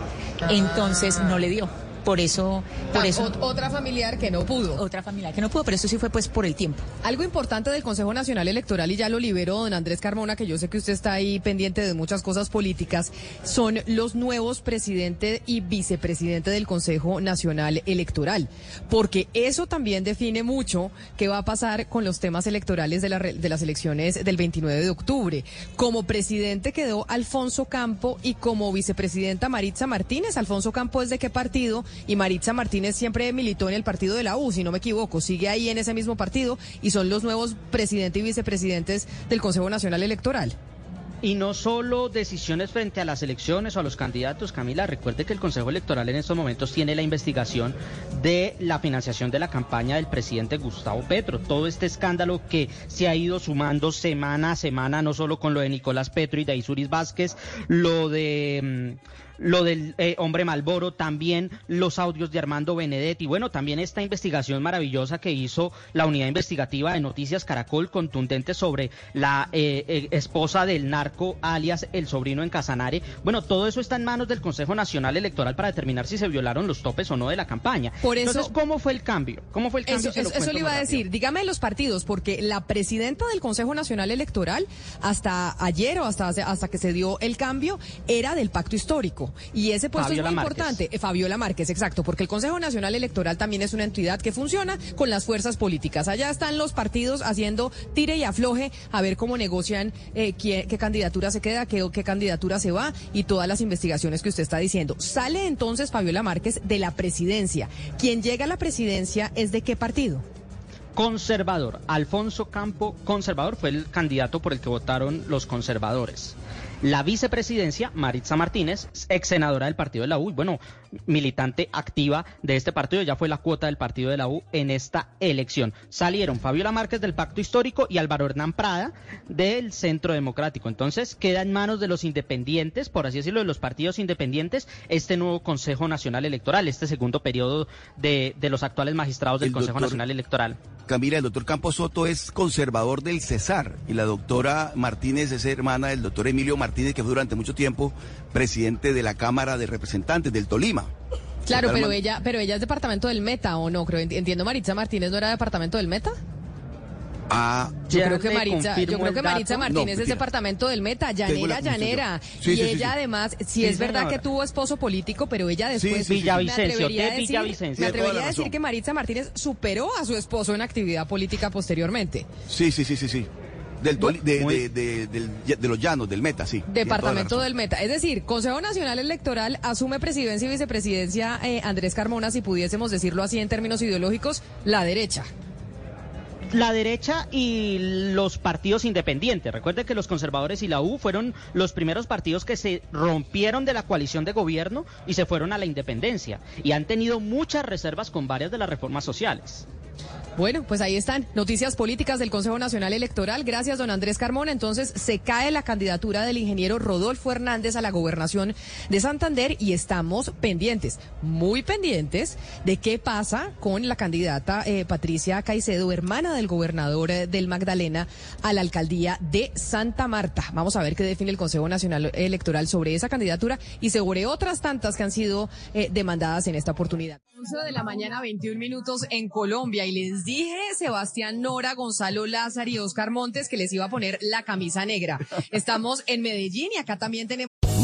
E: Entonces no le dio. Por eso, por
D: Ah,
E: eso.
D: ot- otra familiar que no pudo.
E: Otra familiar que no pudo, pero eso sí fue pues por el tiempo.
D: Algo importante del Consejo Nacional Electoral, y ya lo liberó don Andrés Carmona, que yo sé que usted está ahí pendiente de muchas cosas políticas, son los nuevos presidente y vicepresidente del Consejo Nacional Electoral. Porque eso también define mucho qué va a pasar con los temas electorales de, la de las elecciones del 29 de octubre. Como presidente quedó Alfonso Campo y como vicepresidenta Maritza Martínez. Alfonso Campo es de qué partido y Maritza Martínez siempre militó en el partido de la U, si no me equivoco, sigue ahí en ese mismo partido y son los nuevos presidente y vicepresidentes del Consejo Nacional Electoral.
M: Y no solo decisiones frente a las elecciones o a los candidatos, Camila, recuerde que el Consejo Electoral en estos momentos tiene la investigación de la financiación de la campaña del presidente Gustavo Petro. Todo este escándalo que se ha ido sumando semana a semana, no solo con lo de Nicolás Petro y de Isuris Vázquez, lo de... lo del eh, hombre Malboro, también los audios de Armando Benedetti, bueno, también esta investigación maravillosa que hizo la unidad investigativa de Noticias Caracol, contundente sobre la eh, eh, esposa del narco, alias el sobrino en Casanare. Bueno, todo eso está en manos del Consejo Nacional Electoral para determinar si se violaron los topes o no de la campaña.
D: Por eso-
M: Entonces, ¿cómo fue el cambio? ¿Cómo fue el cambio?
D: Eso, eso- eso le iba a
M: rápido.
D: decir. Dígame los partidos, porque la presidenta del Consejo Nacional Electoral, hasta ayer o hasta, hasta que se dio el cambio, era del pacto histórico. Y ese puesto
M: Fabiola
D: es muy importante. Eh, Fabiola Márquez, exacto, porque el Consejo Nacional Electoral también es una entidad que funciona con las fuerzas políticas. Allá están los partidos haciendo tire y afloje a ver cómo negocian eh, qué, qué candidatura se queda, qué, qué candidatura se va y todas las investigaciones que usted está diciendo. Sale entonces Fabiola Márquez de la presidencia. Quien llega a la presidencia es de qué partido?
M: Conservador. Alfonso Campo, conservador, fue el candidato por el que votaron los conservadores. La vicepresidencia, Maritza Martínez, ex senadora del partido de la U, bueno, militante activa de este partido, ya fue la cuota del partido de la U en esta elección. Salieron Fabiola Márquez del Pacto Histórico y Álvaro Hernán Prada del Centro Democrático. Entonces queda en manos de los independientes, por así decirlo, de los partidos independientes, este nuevo Consejo Nacional Electoral, este segundo periodo de, de los actuales magistrados del
H: El
M: Consejo
H: doctor-
M: Nacional Electoral.
H: Camila, el doctor Campos Soto es conservador del Cesar y la doctora Martínez es hermana del doctor Emilio Martínez, que fue durante mucho tiempo presidente de la Cámara de Representantes del Tolima.
D: Claro, pero ella, pero ella es departamento del Meta o no, creo. Enti- Entiendo Maritza Martínez no era departamento del Meta.
H: Ah,
D: Yo creo que Maritza, yo creo que Maritza. Martínez
H: No,
D: es departamento del Meta, llanera, llanera.
H: Sí,
D: y
H: sí,
D: ella
H: sí.
D: además, si
M: Sí,
D: es verdad
M: señora.
D: que tuvo esposo político, pero ella después
H: sí,
M: Villavicencio,
D: me atrevería
M: de
D: a decir,
M: Villavicencio.
D: me atrevería a decir que Maritza Martínez superó a su esposo en actividad política posteriormente.
H: sí, sí, sí, sí, sí. Del Toli- de,
M: Muy-
H: de, de- del- de los llanos, del Meta, sí.
D: Departamento del Meta. Es decir, Consejo Nacional Electoral asume presidencia y vicepresidencia eh, Andrés Carmona, si pudiésemos decirlo así en términos ideológicos, la derecha.
M: La derecha y los partidos independientes. Recuerde que los conservadores y la U fueron los primeros partidos que se rompieron de la coalición de gobierno y se fueron a la independencia. Y han tenido muchas reservas con varias de las reformas sociales.
D: Bueno, pues ahí están noticias políticas del Consejo Nacional Electoral. Gracias, don Andrés Carmona. Entonces se cae la candidatura del ingeniero Rodolfo Hernández a la gobernación de Santander y estamos pendientes, muy pendientes, de qué pasa con la candidata eh, Patricia Caicedo, hermana del gobernador eh, del Magdalena, a la alcaldía de Santa Marta. Vamos a ver qué define el Consejo Nacional Electoral sobre esa candidatura y sobre otras tantas que han sido eh, demandadas en esta oportunidad. 11 de la mañana, 21 minutos en Colombia. Y les dije, Sebastián Nora, Gonzalo Lázaro y Oscar Montes, que les iba a poner la camisa negra. Estamos en Medellín y acá también tenemos.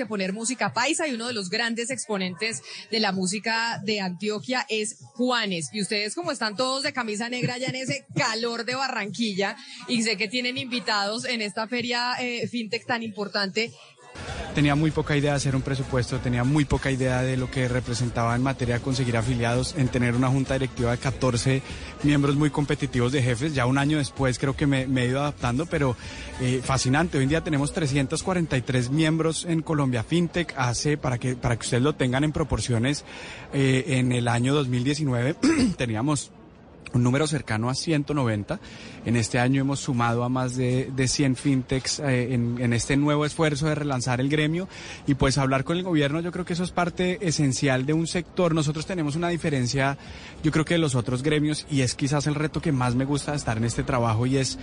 D: Que poner música paisa y uno de los grandes exponentes de la música de Antioquia es Juanes. Y ustedes como están todos de camisa negra ya en ese calor de Barranquilla y sé que tienen invitados en esta feria eh, fintech tan importante.
N: Tenía muy poca idea de hacer un presupuesto, tenía muy poca idea de lo que representaba en materia de conseguir afiliados, en tener una junta directiva de 14 miembros muy competitivos de jefes. Ya un año después creo que me, me he ido adaptando, pero eh, fascinante. Hoy en día tenemos 343 miembros en Colombia FinTech. Hace, para que, para que ustedes lo tengan en proporciones, eh, en el año 2019 <clears throat> teníamos un número cercano a 190. En este año hemos sumado a más de, de 100 fintechs eh, en, en, este nuevo esfuerzo de relanzar el gremio y pues hablar con el gobierno, yo creo que eso es parte esencial de un sector. Nosotros tenemos una diferencia, yo creo que de los otros gremios y es quizás el reto que más me gusta estar en este trabajo y es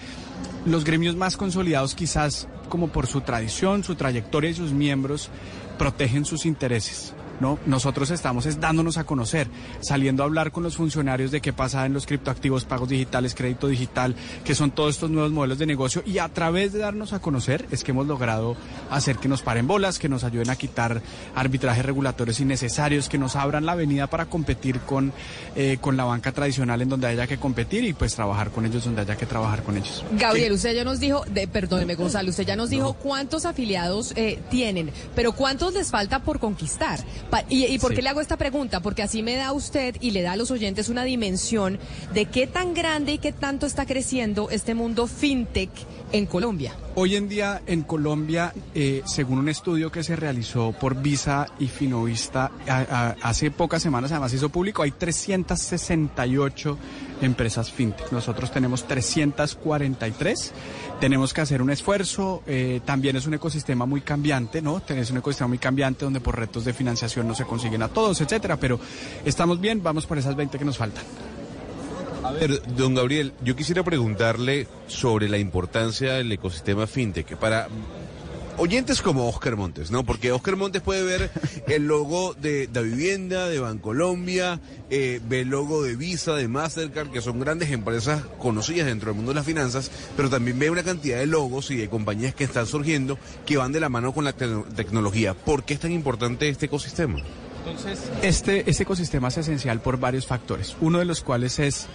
N: los gremios más consolidados quizás como por su tradición, su trayectoria y sus miembros protegen sus intereses. ¿No? Nosotros estamos es dándonos a conocer, saliendo a hablar con los funcionarios de qué pasa en los criptoactivos, pagos digitales, crédito digital, que son todos estos nuevos modelos de negocio y a través de darnos a conocer es que hemos logrado hacer que nos paren bolas, que nos ayuden a quitar arbitrajes regulatorios innecesarios, que nos abran la avenida para competir con, eh, con la banca tradicional en donde haya que competir y pues trabajar con ellos donde haya que trabajar con ellos.
D: Gabriel, usted ya nos dijo, de, perdóneme Gonzalo, usted ya nos dijo cuántos afiliados eh, tienen, pero cuántos les falta por conquistar. ¿Y, y por qué
N: Sí.
D: le hago esta pregunta? Porque así me da a usted y le da a los oyentes una dimensión de qué tan grande y qué tanto está creciendo este mundo fintech en Colombia.
N: Hoy en día en Colombia, eh, según un estudio que se realizó por Visa y Finovista a- a- hace pocas semanas, además hizo público, hay 368 empresas fintech. Nosotros tenemos 343. Tenemos que hacer un esfuerzo. eh, también es un ecosistema muy cambiante, ¿no? Es un ecosistema muy cambiante donde por retos de financiación no se consiguen a todos, etcétera. Pero estamos bien, vamos por esas 20 que nos faltan.
F: A ver, don Gabriel, yo quisiera preguntarle sobre la importancia del ecosistema fintech para oyentes como Oscar Montes, ¿no? Porque Oscar Montes puede ver el logo de la vivienda, de Bancolombia, eh, ve el logo de Visa, de Mastercard, que son grandes empresas conocidas dentro del mundo de las finanzas, pero también ve una cantidad de logos y de compañías que están surgiendo que van de la mano con la tec- tecnología. ¿Por qué es tan importante este ecosistema?
N: Entonces, este, este ecosistema es esencial por varios factores, uno de los cuales es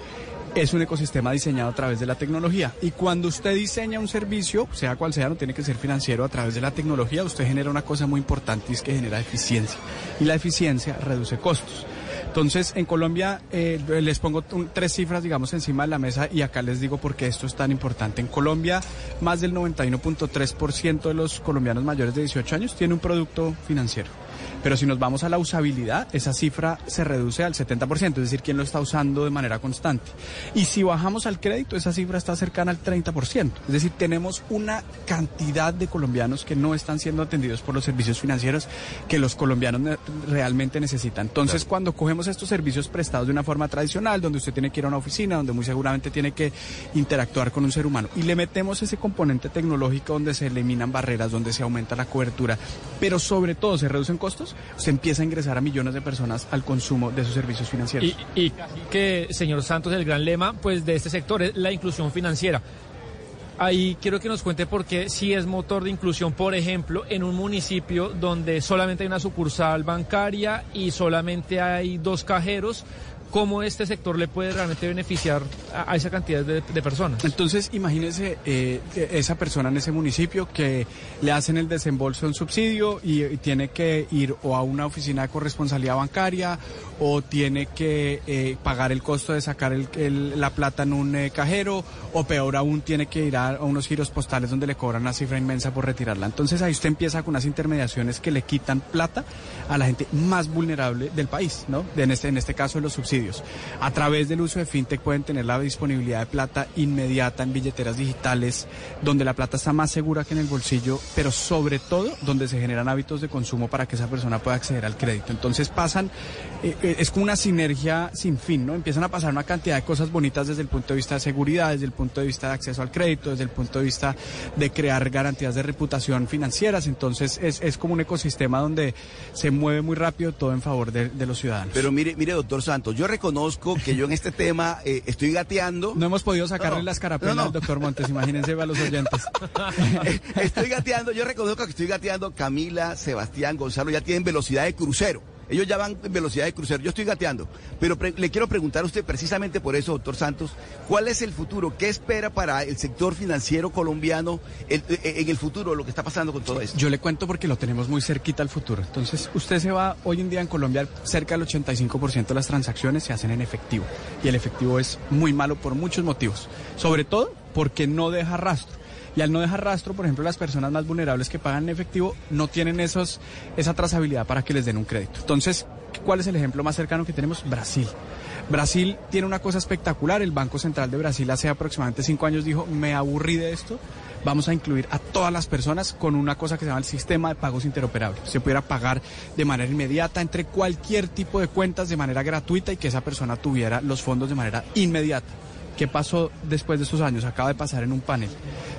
N: es un ecosistema diseñado a través de la tecnología. Y cuando usted diseña un servicio, sea cual sea, no tiene que ser financiero, a través de la tecnología, usted genera una cosa muy importante y es que genera eficiencia. Y la eficiencia reduce costos. Entonces, en Colombia eh, les pongo tres cifras, digamos, encima de la mesa y acá les digo por qué esto es tan importante. En Colombia, más del 91.3% de los colombianos mayores de 18 años tiene un producto financiero. Pero si nos vamos a la usabilidad, esa cifra se reduce al 70%, es decir, quién lo está usando de manera constante. Y si bajamos al crédito, esa cifra está cercana al 30%. Es decir, tenemos una cantidad de colombianos que no están siendo atendidos por los servicios financieros que los colombianos realmente necesitan. Entonces, cuando cogemos estos servicios prestados de una forma tradicional, donde usted tiene que ir a una oficina, donde muy seguramente tiene que interactuar con un ser humano, y le metemos ese componente tecnológico donde se eliminan barreras, donde se aumenta la cobertura, pero sobre todo se reducen costos, usted empieza a ingresar a millones de personas al consumo de sus servicios financieros.
G: Y, y que, señor Santos, el gran lema pues de este sector es la inclusión financiera. Ahí quiero que nos cuente por qué si es motor de inclusión, por ejemplo, en un municipio donde solamente hay una sucursal bancaria y solamente hay dos cajeros, ¿cómo este sector le puede realmente beneficiar a, esa cantidad de, personas?
N: Entonces, imagínese eh, esa persona en ese municipio que le hacen el desembolso de un subsidio y, tiene que ir o a una oficina de corresponsabilidad bancaria o tiene que eh, pagar el costo de sacar el- el- la plata en un eh, cajero o peor aún tiene que ir a, unos giros postales donde le cobran una cifra inmensa por retirarla. Entonces ahí usted empieza con unas intermediaciones que le quitan plata a la gente más vulnerable del país, ¿no? En este, en este caso los subsidios. A través del uso de fintech pueden tener la disponibilidad de plata inmediata en billeteras digitales, donde la plata está más segura que en el bolsillo, pero sobre todo donde se generan hábitos de consumo para que esa persona pueda acceder al crédito. Entonces pasan, eh, eh, es como una sinergia sin fin, ¿no? Empiezan a pasar una cantidad de cosas bonitas desde el punto de vista de seguridad, desde el punto de vista de acceso al crédito, desde el punto de vista de crear garantías de reputación financieras. Entonces es, es como un ecosistema donde se mueve muy rápido todo en favor de, de los ciudadanos.
H: Pero mire, mire, doctor Santos, yo reconozco que yo en este tema eh, estoy gateando.
N: No hemos podido sacarle
H: No,
N: las carapelas
H: No, no.
N: al doctor Montes, imagínense a los oyentes. <laughs>
H: estoy gateando, yo reconozco que estoy gateando. Camila, Sebastián, Gonzalo ya tienen velocidad de crucero. Ellos ya van en velocidad de crucero. Yo estoy gateando. Pero le quiero preguntar a usted precisamente por eso, doctor Santos, ¿cuál es el futuro? ¿Qué espera para el sector financiero colombiano el- eh, en el futuro, lo que está pasando con todo esto?
N: Yo le cuento porque lo tenemos muy cerquita al futuro. Entonces, usted se va, hoy en día en Colombia, cerca del 85% de las transacciones se hacen en efectivo. Y el efectivo es muy malo por muchos motivos. Sobre todo porque no deja rastro. Y al no dejar rastro, por ejemplo, las personas más vulnerables que pagan en efectivo no tienen esa trazabilidad para que les den un crédito. Entonces, ¿cuál es el ejemplo más cercano que tenemos? Brasil. Brasil tiene una cosa espectacular. El Banco Central de Brasil hace aproximadamente cinco años dijo, me aburrí de esto, vamos a incluir a todas las personas con una cosa que se llama el sistema de pagos interoperables. Se pudiera pagar de manera inmediata entre cualquier tipo de cuentas de manera gratuita y que esa persona tuviera los fondos de manera inmediata. ¿Qué pasó después de esos años? Acaba de pasar en un panel.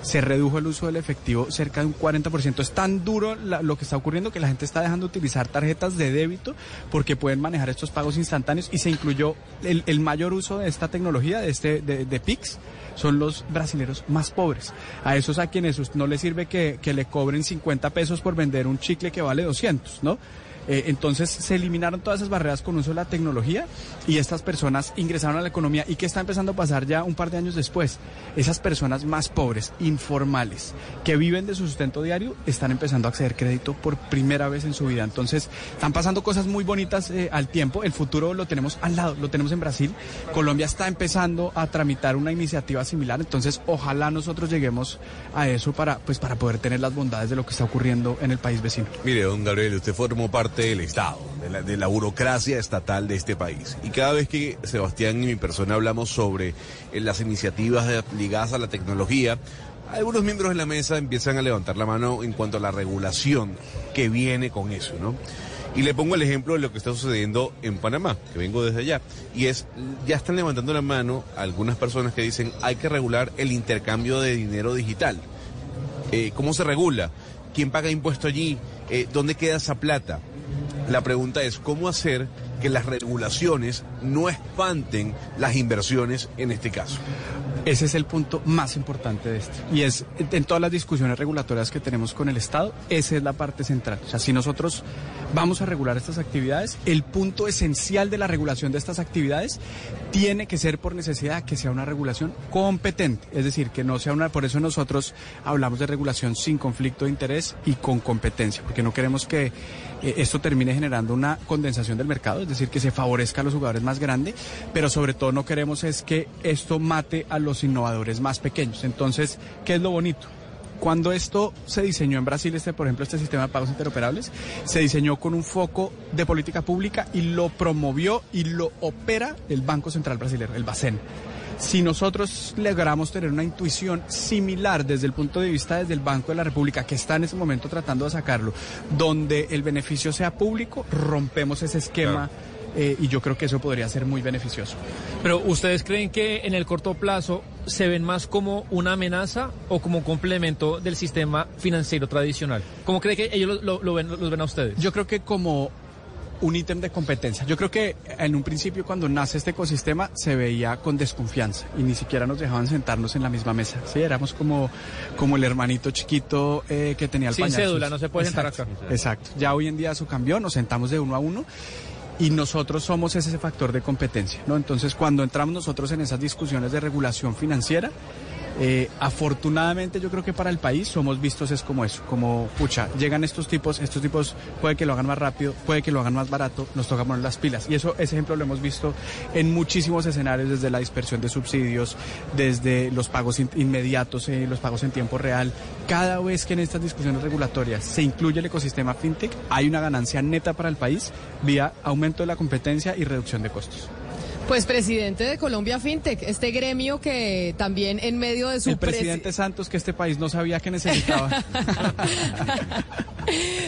N: Se redujo el uso del efectivo cerca de un 40%. Es tan duro la- lo que está ocurriendo que la gente está dejando de utilizar tarjetas de débito porque pueden manejar estos pagos instantáneos y se incluyó el, mayor uso de esta tecnología, de, este, de, PIX, son los brasileros más pobres. A esos a quienes no les sirve que, que le cobren 50 pesos por vender un chicle que vale 200, ¿no? Eh, entonces se eliminaron todas esas barreras con uso de la tecnología y estas personas ingresaron a la economía. ¿Y qué está empezando a pasar ya un par de años después? Esas personas más pobres, informales, que viven de su sustento diario, están empezando a acceder crédito por primera vez en su vida. Entonces están pasando cosas muy bonitas eh, al tiempo. El futuro lo tenemos al lado, lo tenemos en Brasil. Colombia está empezando a tramitar una iniciativa similar. Entonces ojalá nosotros lleguemos a eso para, pues, para poder tener las bondades de lo que está ocurriendo en el país vecino.
F: Mire, don Gabriel, usted formó parte del Estado, de la, de la burocracia estatal de este país. Y cada vez que Sebastián y mi persona hablamos sobre eh, las iniciativas ligadas a la tecnología, algunos miembros de la mesa empiezan a levantar la mano en cuanto a la regulación que viene con eso, ¿no? Y le pongo el ejemplo de lo que está sucediendo en Panamá, que vengo desde allá. Y es, ya están levantando la mano algunas personas que dicen hay que regular el intercambio de dinero digital. Eh, ¿Cómo se regula? ¿Quién paga impuesto allí? Eh, ¿Dónde queda esa plata? La pregunta es cómo hacer que las regulaciones no espanten las inversiones en este caso.
N: Ese es el punto más importante de esto. Y es, en todas las discusiones regulatorias que tenemos con el Estado, esa es la parte central. O sea, si nosotros vamos a regular estas actividades, el punto esencial de la regulación de estas actividades tiene que ser por necesidad que sea una regulación competente. Es decir, que no sea una, por eso nosotros hablamos de regulación sin conflicto de interés y con competencia, porque no queremos que eh, esto termine generando una condensación del mercado, que se favorezca a los jugadores más grandes, pero sobre todo no queremos es que esto mate a los innovadores más pequeños. Entonces, ¿qué es lo bonito? Cuando esto se diseñó en Brasil, este, por ejemplo, este sistema de pagos interoperables, se diseñó con un foco de política pública y lo promovió y lo opera el Banco Central Brasileño, el BACEN. Si nosotros logramos tener una intuición similar desde el punto de vista desde el Banco de la República, que está en ese momento tratando de sacarlo, donde el beneficio sea público, rompemos ese esquema eh, y yo creo que eso podría ser muy beneficioso.
G: Pero ¿ustedes creen que en el corto plazo se ven más como una amenaza o como un complemento del sistema financiero tradicional? ¿Cómo cree que ellos lo, lo- lo ven, los ven a ustedes?
N: Yo creo que como un ítem de competencia. Yo creo que en un principio cuando nace este ecosistema se veía con desconfianza y ni siquiera nos dejaban sentarnos en la misma mesa. Sí, éramos como, como el hermanito chiquito eh, que tenía el
G: Sin
N: pañal
G: cédula, no se puede sentar
N: Exacto,
G: acá.
N: Exacto. Ya hoy en día eso cambió, nos sentamos de uno a uno y nosotros somos ese factor de competencia, ¿no? Entonces, cuando entramos nosotros en esas discusiones de regulación financiera, eh, afortunadamente yo creo que para el país somos vistos es como eso, como, pucha, llegan estos tipos, estos tipos puede que lo hagan más rápido, puede que lo hagan más barato, nos toca poner las pilas. Y eso, ese ejemplo lo hemos visto en muchísimos escenarios, desde la dispersión de subsidios, desde los pagos in- inmediatos, eh, los pagos en tiempo real. Cada vez que en estas discusiones regulatorias se incluye el ecosistema fintech, hay una ganancia neta para el país vía aumento de la competencia y reducción de costos.
D: Pues presidente de Colombia FinTech, este gremio que también en medio de su
N: El
D: presi-
N: presidente Santos que este país no sabía que necesitaba. <laughs>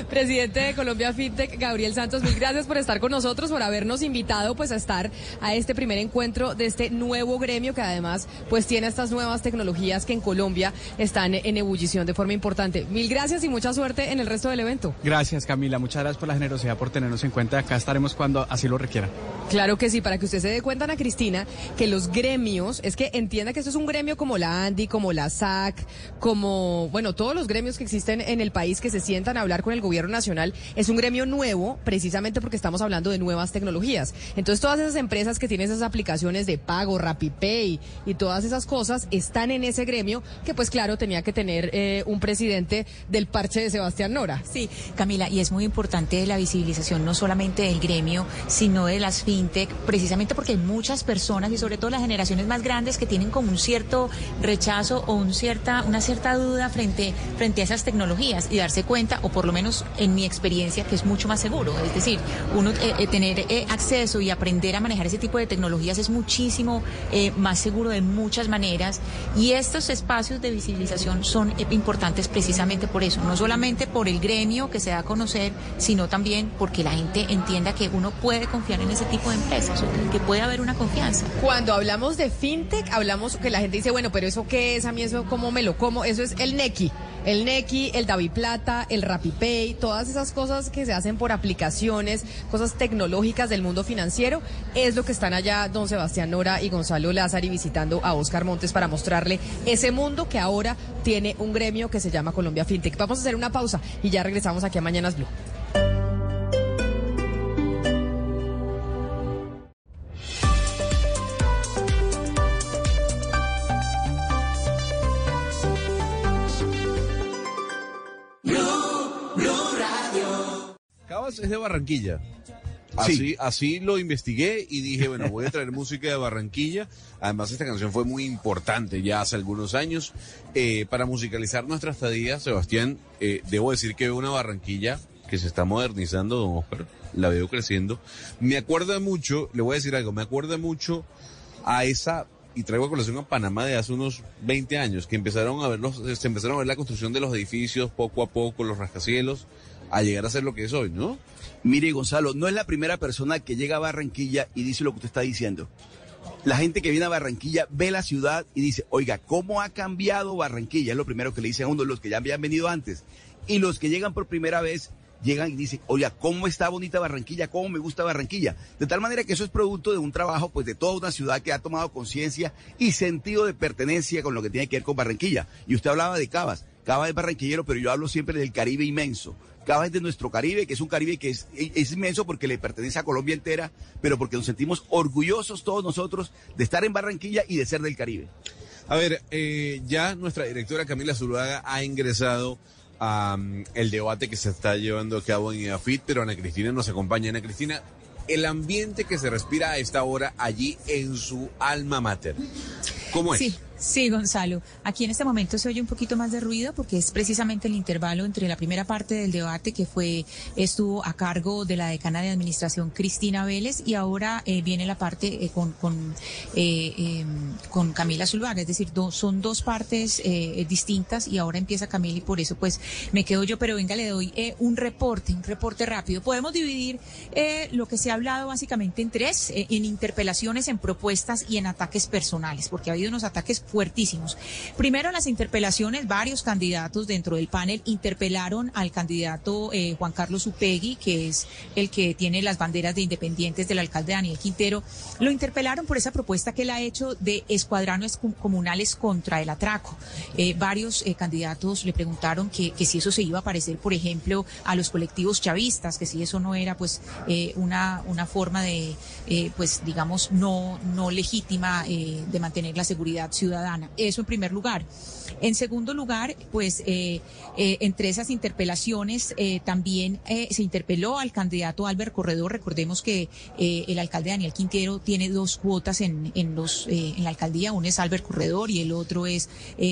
D: Presidente de Colombia FinTech, Gabriel Santos, mil gracias por estar con nosotros, por habernos invitado pues a estar a este primer encuentro de este nuevo gremio que además pues tiene estas nuevas tecnologías que en Colombia están en ebullición de forma importante. Mil gracias y mucha suerte en el resto del evento.
N: Gracias Camila, muchas gracias por la generosidad por tenernos en cuenta. Acá estaremos cuando así lo requieran.
D: Claro que sí, para que usted se dé cuenta, Ana Cristina, que los gremios, es que entienda que esto es un gremio como la ANDI, como la SAC, como, bueno, todos los gremios que existen en el país que se sientan a hablar con el gobierno nacional, es un gremio nuevo, precisamente porque estamos hablando de nuevas tecnologías. Entonces, todas esas empresas que tienen esas aplicaciones de pago, RappiPay y todas esas cosas están en ese gremio que, pues claro, tenía que tener eh, un presidente del parche de Sebastián Nora.
E: Sí, Camila, y es muy importante la visibilización no solamente del gremio, sino de las fintech, precisamente porque hay muchas personas y sobre todo las generaciones más grandes que tienen como un cierto rechazo o un cierta, una cierta duda frente, frente a esas tecnologías y darse cuenta, o por lo menos en mi experiencia, que es mucho más seguro. Es decir, uno eh, eh, tener eh, acceso y aprender a manejar ese tipo de tecnologías es muchísimo eh, más seguro de muchas maneras y estos espacios de visibilización son eh, importantes precisamente por eso, no solamente por el gremio que se da a conocer, sino también porque la gente entienda que uno puede confiar en ese tipo de empresas, que puede haber una confianza.
D: Cuando hablamos de fintech, hablamos que la gente dice, bueno, pero eso qué es, a mí eso cómo me lo como, eso es el Neki. El Neki, el Davi Plata, el RappiPay, todas esas cosas que se hacen por aplicaciones, cosas tecnológicas del mundo financiero, es lo que están allá don Sebastián Nora y Gonzalo Lázari visitando a Oscar Montes para mostrarle ese mundo que ahora tiene un gremio que se llama Colombia FinTech. Vamos a hacer una pausa y ya regresamos aquí a Mañanas Blue.
F: Cabas es de Barranquilla. Así, así lo investigué y dije, bueno, voy a traer <laughs> música de Barranquilla. Además, esta canción fue muy importante ya hace algunos años. Eh, para musicalizar nuestra estadía, Sebastián, eh, debo decir que veo una Barranquilla que se está modernizando, don Oscar. La veo creciendo. Me acuerda mucho, le voy a decir algo, me acuerda mucho a esa, y traigo a colación a Panamá de hace unos 20 años, que empezaron a ver los, se empezaron a ver la construcción de los edificios poco a poco, los rascacielos, a llegar a ser lo que es hoy, ¿no?
H: Mire, Gonzalo, no es la primera persona que llega a Barranquilla y dice lo que usted está diciendo. La gente que viene a Barranquilla ve la ciudad y dice, oiga, ¿cómo ha cambiado Barranquilla? Es lo primero que le dicen a uno, los que ya habían venido antes. Y los que llegan por primera vez llegan y dicen, oiga, ¿cómo está bonita Barranquilla? ¿Cómo me gusta Barranquilla? De tal manera que eso es producto de un trabajo, pues, de toda una ciudad que ha tomado conciencia y sentido de pertenencia con lo que tiene que ver con Barranquilla. Y usted hablaba de Cabas. Cabas es barranquillero, pero yo hablo siempre del Caribe inmenso. Cabas es de nuestro Caribe, que es un Caribe que es, es inmenso porque le pertenece a Colombia entera, pero porque nos sentimos orgullosos todos nosotros de estar en Barranquilla y de ser del Caribe.
F: A ver, eh, ya nuestra directora Camila Zuluaga ha ingresado a um, el debate que se está llevando a cabo en EAFIT, pero Ana Cristina nos acompaña. Ana Cristina, el ambiente que se respira a esta hora allí en su alma mater, ¿cómo es?
E: Sí. Sí, Gonzalo. Aquí en este momento se oye un poquito más de ruido porque es precisamente el intervalo entre la primera parte del debate que fue estuvo a cargo de la decana de administración Cristina Vélez y ahora eh, viene la parte eh, con con, eh, eh, con Camila Zuluaga. Es decir, son dos partes distintas y ahora empieza Camila y por eso pues me quedo yo. Pero venga, le doy un reporte, un reporte rápido. Podemos dividir lo que se ha hablado básicamente en tres, en interpelaciones, en propuestas y en ataques personales, porque ha habido unos ataques fuertísimos. Primero, las interpelaciones, varios candidatos dentro del panel interpelaron al candidato eh, Juan Carlos Upegui, que es el que tiene las banderas de independientes del alcalde Daniel Quintero. Lo interpelaron por esa propuesta que él ha hecho de escuadranos comunales contra el atraco. Eh, varios eh, candidatos le preguntaron que, que, si eso se iba a parecer, por ejemplo, a los colectivos chavistas, que si eso no era pues una, una forma de, pues digamos, no, no legítima de mantener la seguridad ciudadana. Eso en primer lugar. En segundo lugar, pues eh, eh, entre esas interpelaciones eh, también se interpeló al candidato Albert Corredor. Recordemos que el alcalde Daniel Quintero tiene dos cuotas en, en, los, en la alcaldía. Uno es Albert Corredor y el otro es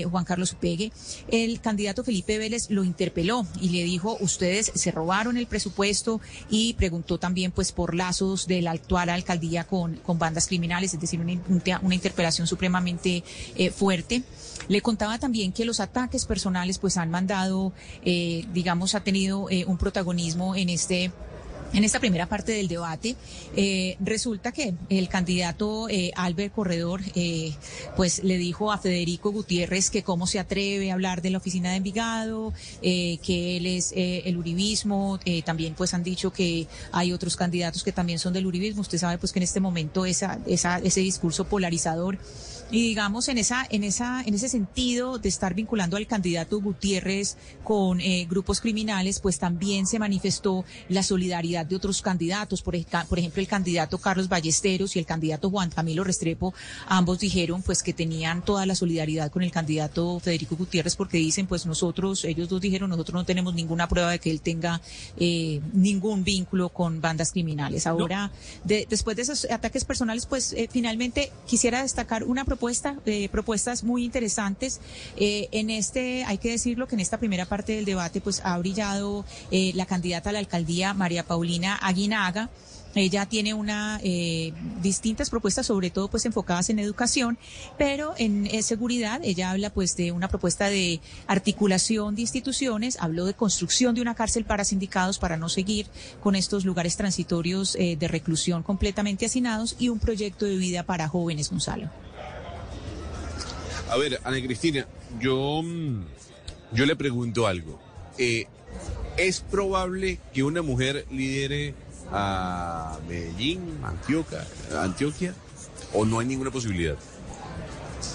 E: Juan Carlos Upegue. El candidato Felipe Vélez lo interpeló y le dijo, ustedes se robaron el presupuesto y preguntó también pues por lazos de la actual alcaldía con, con bandas criminales, es decir, una, una interpelación supremamente eh, fuerte. Le contaba también que los ataques personales pues han mandado, eh, digamos, ha tenido eh, un protagonismo en este En esta primera parte del debate, eh, resulta que el candidato eh, Albert Corredor, eh, pues le dijo a Federico Gutiérrez que cómo se atreve a hablar de la oficina de Envigado, eh, que él es eh, el uribismo, eh, también pues han dicho que hay otros candidatos que también son del uribismo. Usted sabe pues que en este momento esa, esa, ese discurso polarizador y digamos en esa, en esa, en ese sentido de estar vinculando al candidato Gutiérrez con eh, grupos criminales, pues también se manifestó la solidaridad de otros candidatos. Por, por ejemplo, el candidato Carlos Ballesteros y el candidato Juan Camilo Restrepo, ambos dijeron pues que tenían toda la solidaridad con el candidato Federico Gutiérrez porque dicen pues nosotros, ellos dos dijeron nosotros no tenemos ninguna prueba de que él tenga eh, ningún vínculo con bandas criminales. Ahora, de- después de esos ataques personales, pues eh, finalmente quisiera destacar una propuesta, eh, propuestas muy interesantes. Eh, en este, hay que decirlo que en esta primera parte del debate, pues ha brillado eh, la candidata a la alcaldía, María Paulina Aguinaga. Ella tiene una eh, distintas propuestas, sobre todo pues enfocadas en educación, pero en seguridad ella habla pues de una propuesta de articulación de instituciones, habló de construcción de una cárcel para sindicados para no seguir con estos lugares transitorios eh, de reclusión completamente hacinados y un proyecto de vida para jóvenes, Gonzalo.
F: A ver, Ana Cristina, yo, mm, yo le pregunto algo. Eh, ¿Es probable que una mujer lidere a Medellín, Antioquia, Antioquia? ¿O no hay ninguna posibilidad?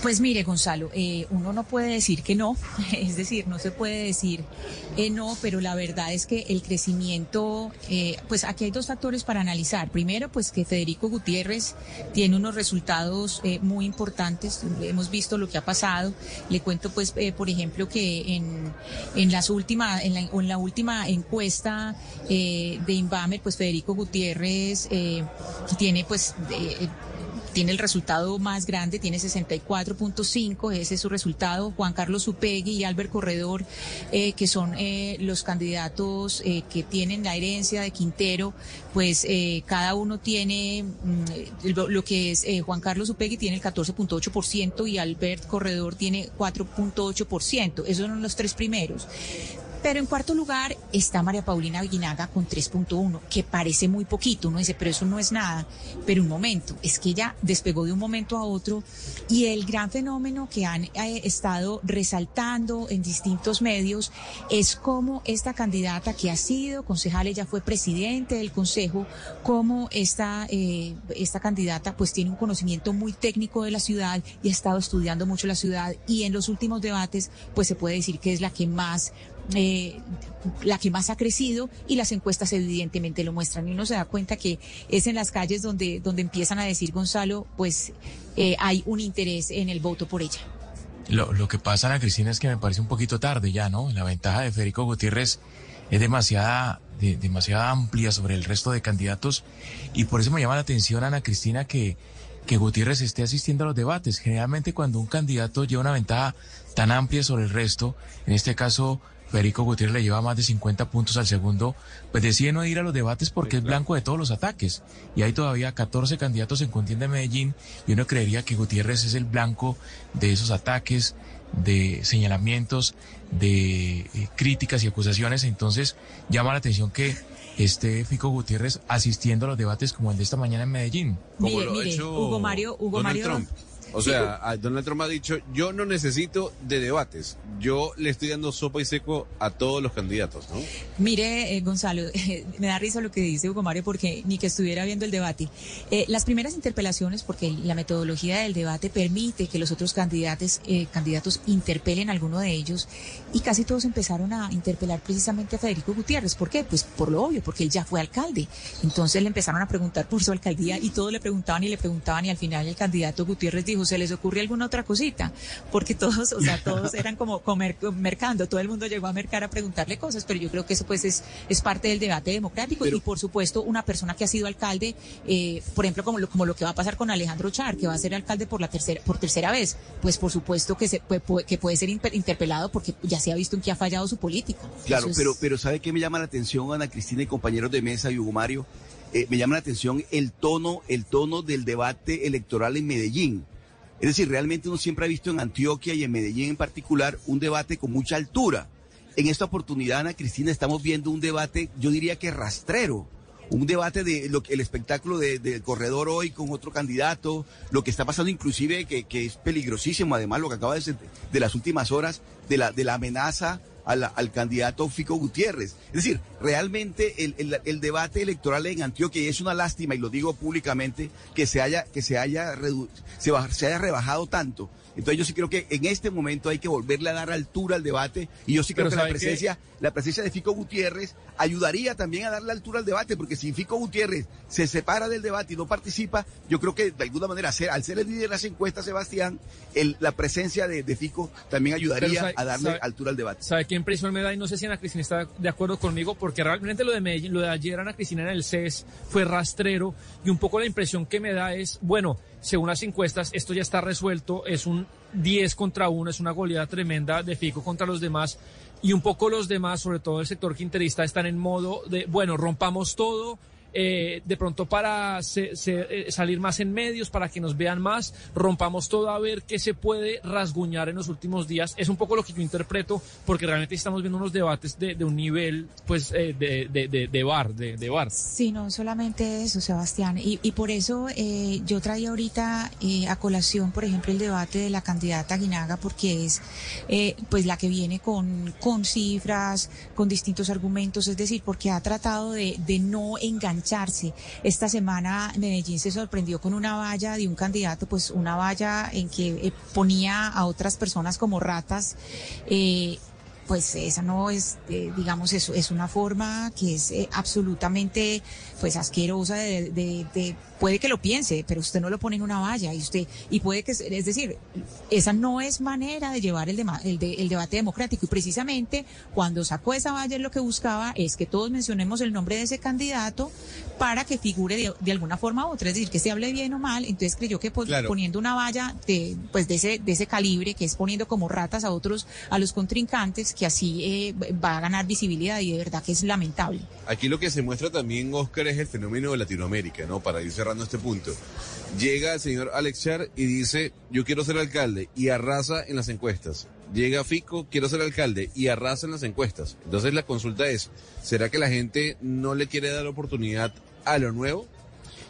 E: Pues mire, Gonzalo, eh, uno no puede decir que no, <laughs> es decir, no se puede decir eh, no, pero la verdad es que el crecimiento, eh, pues aquí hay dos factores para analizar. Primero, pues que Federico Gutiérrez tiene unos resultados eh, muy importantes, hemos visto lo que ha pasado. Le cuento, pues, eh, por ejemplo, que en, en las últimas, en la, en la última encuesta eh, de Inbamer, pues Federico Gutiérrez tiene, pues, tiene el resultado más grande, tiene 64.5, ese es su resultado. Juan Carlos Upegui y Albert Corredor, eh, que son eh, los candidatos eh, que tienen la herencia de Quintero, pues eh, cada uno tiene mm, lo, que es eh, Juan Carlos Upegui tiene el 14.8% y Albert Corredor tiene 4.8%. Esos son los tres primeros. Pero en cuarto lugar está María Paulina Aguinaga con 3.1, que parece muy poquito. Uno dice, pero eso no es nada. Pero un momento, es que ella despegó de un momento a otro y el gran fenómeno que han eh, estado resaltando en distintos medios es cómo esta candidata que ha sido concejal, ella fue presidente del consejo, cómo esta, eh, esta candidata pues tiene un conocimiento muy técnico de la ciudad y ha estado estudiando mucho la ciudad y en los últimos debates pues se puede decir que es la que más eh, la que más ha crecido y las encuestas evidentemente lo muestran y uno se da cuenta que es en las calles donde, donde empiezan a decir Gonzalo, pues eh, hay un interés en el voto por ella.
I: Lo, lo que pasa, Ana Cristina, es que me parece un poquito tarde ya, ¿no? La ventaja de Federico Gutiérrez es demasiada, de- demasiada amplia sobre el resto de candidatos y por eso me llama la atención, Ana Cristina, que, que Gutiérrez esté asistiendo a los debates. Generalmente cuando un candidato lleva una ventaja tan amplia sobre el resto, en este caso Federico Gutiérrez le lleva más de 50 puntos al segundo, pues decide no ir a los debates porque es blanco de todos los ataques. Y hay todavía 14 candidatos en contienda en Medellín y uno creería que Gutiérrez es el blanco de esos ataques, de señalamientos, de eh, críticas y acusaciones. Entonces llama la atención que esté Fico Gutiérrez asistiendo a los debates como el de esta mañana en Medellín.
F: Como
E: Mire,
F: lo ha hecho
E: Hugo Mario, Hugo
F: Donald
E: Mario.
F: Trump. O sea, Donald Trump ha dicho, yo no necesito de debates, yo le estoy dando sopa y seco a todos los candidatos, ¿no?
E: Mire, eh, Gonzalo, <laughs> me da risa lo que dice Hugo Mario porque ni que estuviera viendo el debate. Eh, las primeras interpelaciones, porque la metodología del debate permite que los otros candidatos, eh, candidatos interpelen a alguno de ellos y casi todos empezaron a interpelar precisamente a Federico Gutiérrez. ¿Por qué? Pues por lo obvio, porque él ya fue alcalde. Entonces le empezaron a preguntar por su alcaldía y todos le preguntaban y le preguntaban y al final el candidato Gutiérrez dijo, ¿se les ocurre alguna otra cosita? Porque todos, o sea, <laughs> todos eran como comer, mercando, todo el mundo llegó a mercar a preguntarle cosas, pero yo creo que eso pues es, es parte del debate democrático y por supuesto una persona que ha sido alcalde, eh, por ejemplo, como lo, como lo que va a pasar con Alejandro Char, que va a ser alcalde por la tercera, por tercera vez, pues por supuesto que se puede, puede- que puede ser interpelado porque ya se ha visto en que ha fallado su política.
H: Claro,
E: es-
H: pero, pero ¿sabe qué me llama la atención, Ana Cristina y compañeros de mesa y Hugo Mario? Eh, me llama la atención el tono, el tono del debate electoral en Medellín. Es decir, realmente uno siempre ha visto en Antioquia y en Medellín en particular un debate con mucha altura. En esta oportunidad, Ana Cristina, estamos viendo un debate, yo diría que rastrero, un debate de lo que el espectáculo de- del corredor hoy con otro candidato, lo que está pasando inclusive que, es peligrosísimo, además lo que acaba de de las últimas horas de la amenaza a la- al candidato Fico Gutiérrez. Es decir, realmente el, el- debate electoral en Antioquia, es una lástima, y lo digo públicamente, que se haya, que se haya, se, se haya rebajado tanto. Entonces yo sí creo que en este momento hay que volverle a dar altura al debate, y yo sí creo que la presencia, la presencia de Fico Gutiérrez ayudaría también a darle altura al debate, porque si Fico Gutiérrez se separa del debate y no participa, yo creo que de alguna manera, ser- al ser el líder de las encuestas, Sebastián, el- la presencia de, de Fico también ayudaría
G: sabe-
H: a darle
G: sabe-
H: altura al debate.
G: ¿Sabe qué impresión me da? Y no sé si Ana Cristina está de acuerdo conmigo, porque realmente lo de Medellín, lo de ayer Ana Cristina en el CES fue rastrero y un poco la impresión que me da es, bueno, según las encuestas, esto ya está resuelto, es un 10 contra 1, es una goleada tremenda de Fico contra los demás y un poco los demás, sobre todo el sector quinterista, están en modo de, bueno, rompamos todo. Eh, de pronto para se- se- eh, salir más en medios, para que nos vean más, rompamos todo a ver qué se puede rasguñar en los últimos días. Es un poco lo que yo interpreto, porque realmente estamos viendo unos debates de, un nivel, pues, eh, de, de, de, bar, de, bar.
E: Sí, no solamente eso, Sebastián. Y, y por eso eh, yo traía ahorita eh, a colación, por ejemplo, el debate de la candidata Guinaga, porque es pues la que viene con, con cifras, con distintos argumentos, es decir, porque ha tratado de, de no Esta semana Medellín se sorprendió con una valla de un candidato, pues una valla en que eh, ponía a otras personas como ratas. eh, pues esa no es, eh, digamos, eso es una forma que es eh, absolutamente, pues asquerosa de- puede que lo piense, pero usted no lo pone en una valla y usted, y puede que, es decir, esa no es manera de llevar el, dema- el, de- el debate democrático y precisamente cuando sacó esa valla lo que buscaba es que todos mencionemos el nombre de ese candidato para que figure de, de alguna forma u otra, es decir, que se hable bien o mal, entonces creyó que pues,
F: Claro.
E: poniendo una valla de, pues de ese, de ese calibre, que es poniendo como ratas a otros, a los contrincantes, que así eh, va a ganar visibilidad y de verdad que es lamentable.
F: Aquí lo que se muestra también, Oscar, es el fenómeno de Latinoamérica, ¿no? Para ir cerrando este punto. Llega el señor Alex Char y dice, yo quiero ser alcalde y arrasa en las encuestas. Llega Fico, quiero ser alcalde y arrasa en las encuestas. Entonces la consulta es, ¿será que la gente no le quiere dar oportunidad a lo nuevo?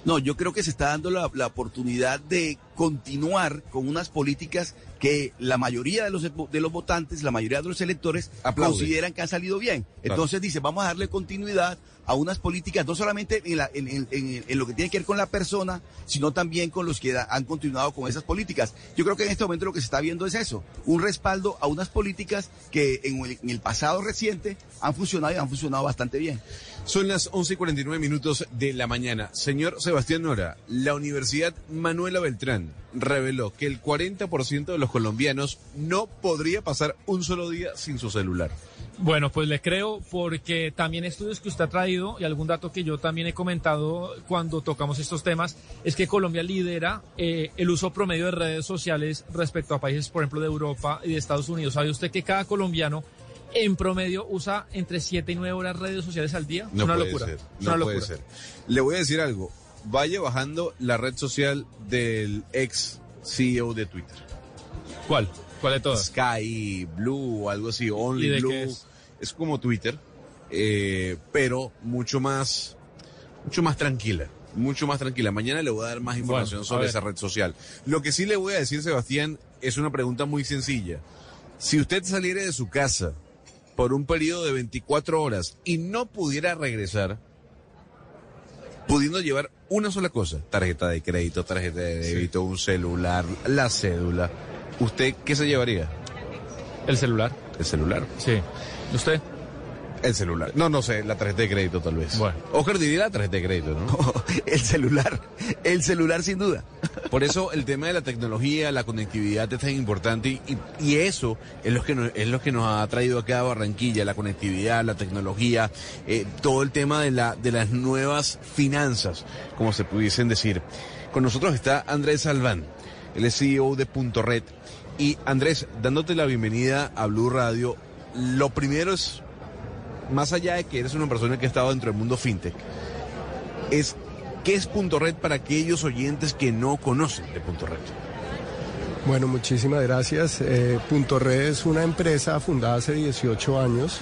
H: No, yo creo que se está dando la, la oportunidad de continuar con unas políticas que la mayoría de los, de los votantes, la mayoría de los electores
F: Aplaude.
H: consideran que han salido bien.
F: Claro.
H: Entonces dice, vamos a darle continuidad a unas políticas, no solamente en, la- en- lo que tiene que ver con la persona, sino también con los que han continuado con esas políticas. Yo creo que en este momento lo que se está viendo es eso, un respaldo a unas políticas que en el, el pasado reciente han funcionado y han funcionado bastante bien.
F: Son las 11 y 49 minutos de la mañana. Señor Sebastián Nora, la Universidad Manuela Beltrán reveló que el 40% de los colombianos no podría pasar un solo día sin su celular.
G: Bueno, pues le creo porque también estudios que usted ha traído y algún dato que yo también he comentado cuando tocamos estos temas es que Colombia lidera eh, el uso promedio de redes sociales respecto a países, por ejemplo, de Europa y de Estados Unidos. ¿Sabe usted que cada colombiano en promedio usa entre 7 y 9 horas redes sociales al día?
F: No
G: es una
F: puede
G: locura.
F: ser, no
G: una
F: puede
G: locura.
F: ser. Le voy a decir algo. Vaya bajando la red social del ex CEO de Twitter.
G: ¿Cuál? ¿Cuál de todas?
F: Sky, Blue, o algo así, Only
G: ¿Y de
F: Blue.
G: es?
F: Es como Twitter, eh, pero mucho más, mucho más tranquila. Mucho más tranquila. Mañana le voy a dar más información
G: Bueno,
F: sobre esa red social. Lo que sí le voy a decir, Sebastián, es una pregunta muy sencilla. Si usted saliera de su casa por un periodo de 24 horas y no pudiera regresar, pudiendo llevar una sola cosa, tarjeta de crédito, tarjeta de débito, un celular, la cédula, ¿usted qué se llevaría?
G: El celular.
F: El celular.
G: Sí. ¿Usted?
F: El celular. No, no sé, la tarjeta de crédito tal vez.
G: Bueno.
F: Oscar diría la tarjeta de crédito, ¿no? <laughs>
H: el celular, el celular sin duda.
F: Por eso el tema de la tecnología, la conectividad es tan importante y, y eso es lo que nos, es lo que nos ha traído acá a Barranquilla, la conectividad, la tecnología, eh, todo el tema de la de las nuevas finanzas, como se pudiesen decir. Con nosotros está Andrés Salván, él es CEO de Punto Red. Y Andrés, dándote la bienvenida a Blue Radio, lo primero es, más allá de que eres una persona que ha estado dentro del mundo fintech, es ¿qué es Punto Red para aquellos oyentes que no conocen de Punto Red?
O: Bueno, muchísimas gracias. Eh, Punto Red es una empresa fundada hace 18 años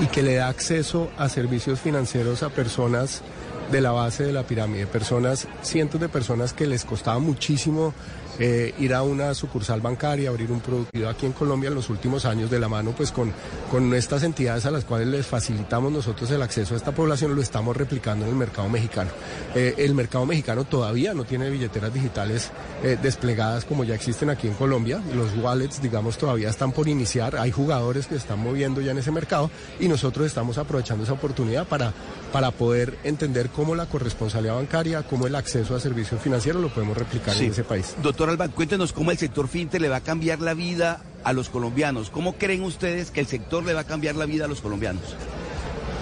O: y que le da acceso a servicios financieros a personas de la base de la pirámide. Personas, cientos de personas que les costaba muchísimo eh, ir a una sucursal bancaria, abrir un productivo aquí en Colombia en los últimos años de la mano pues con, con estas entidades a las cuales les facilitamos nosotros el acceso a esta población, lo estamos replicando en el mercado mexicano. Eh, el mercado mexicano todavía no tiene billeteras digitales eh, desplegadas como ya existen aquí en Colombia, los wallets digamos todavía están por iniciar, hay jugadores que están moviendo ya en ese mercado y nosotros estamos aprovechando esa oportunidad para, para poder entender cómo la corresponsabilidad bancaria, cómo el acceso a servicios financieros lo podemos replicar
H: Sí.
O: en ese país.
H: Doctor Alba, cuéntenos cómo el sector fintech le va a cambiar la vida a los colombianos. ¿Cómo creen ustedes que el sector le va a cambiar la vida a los colombianos?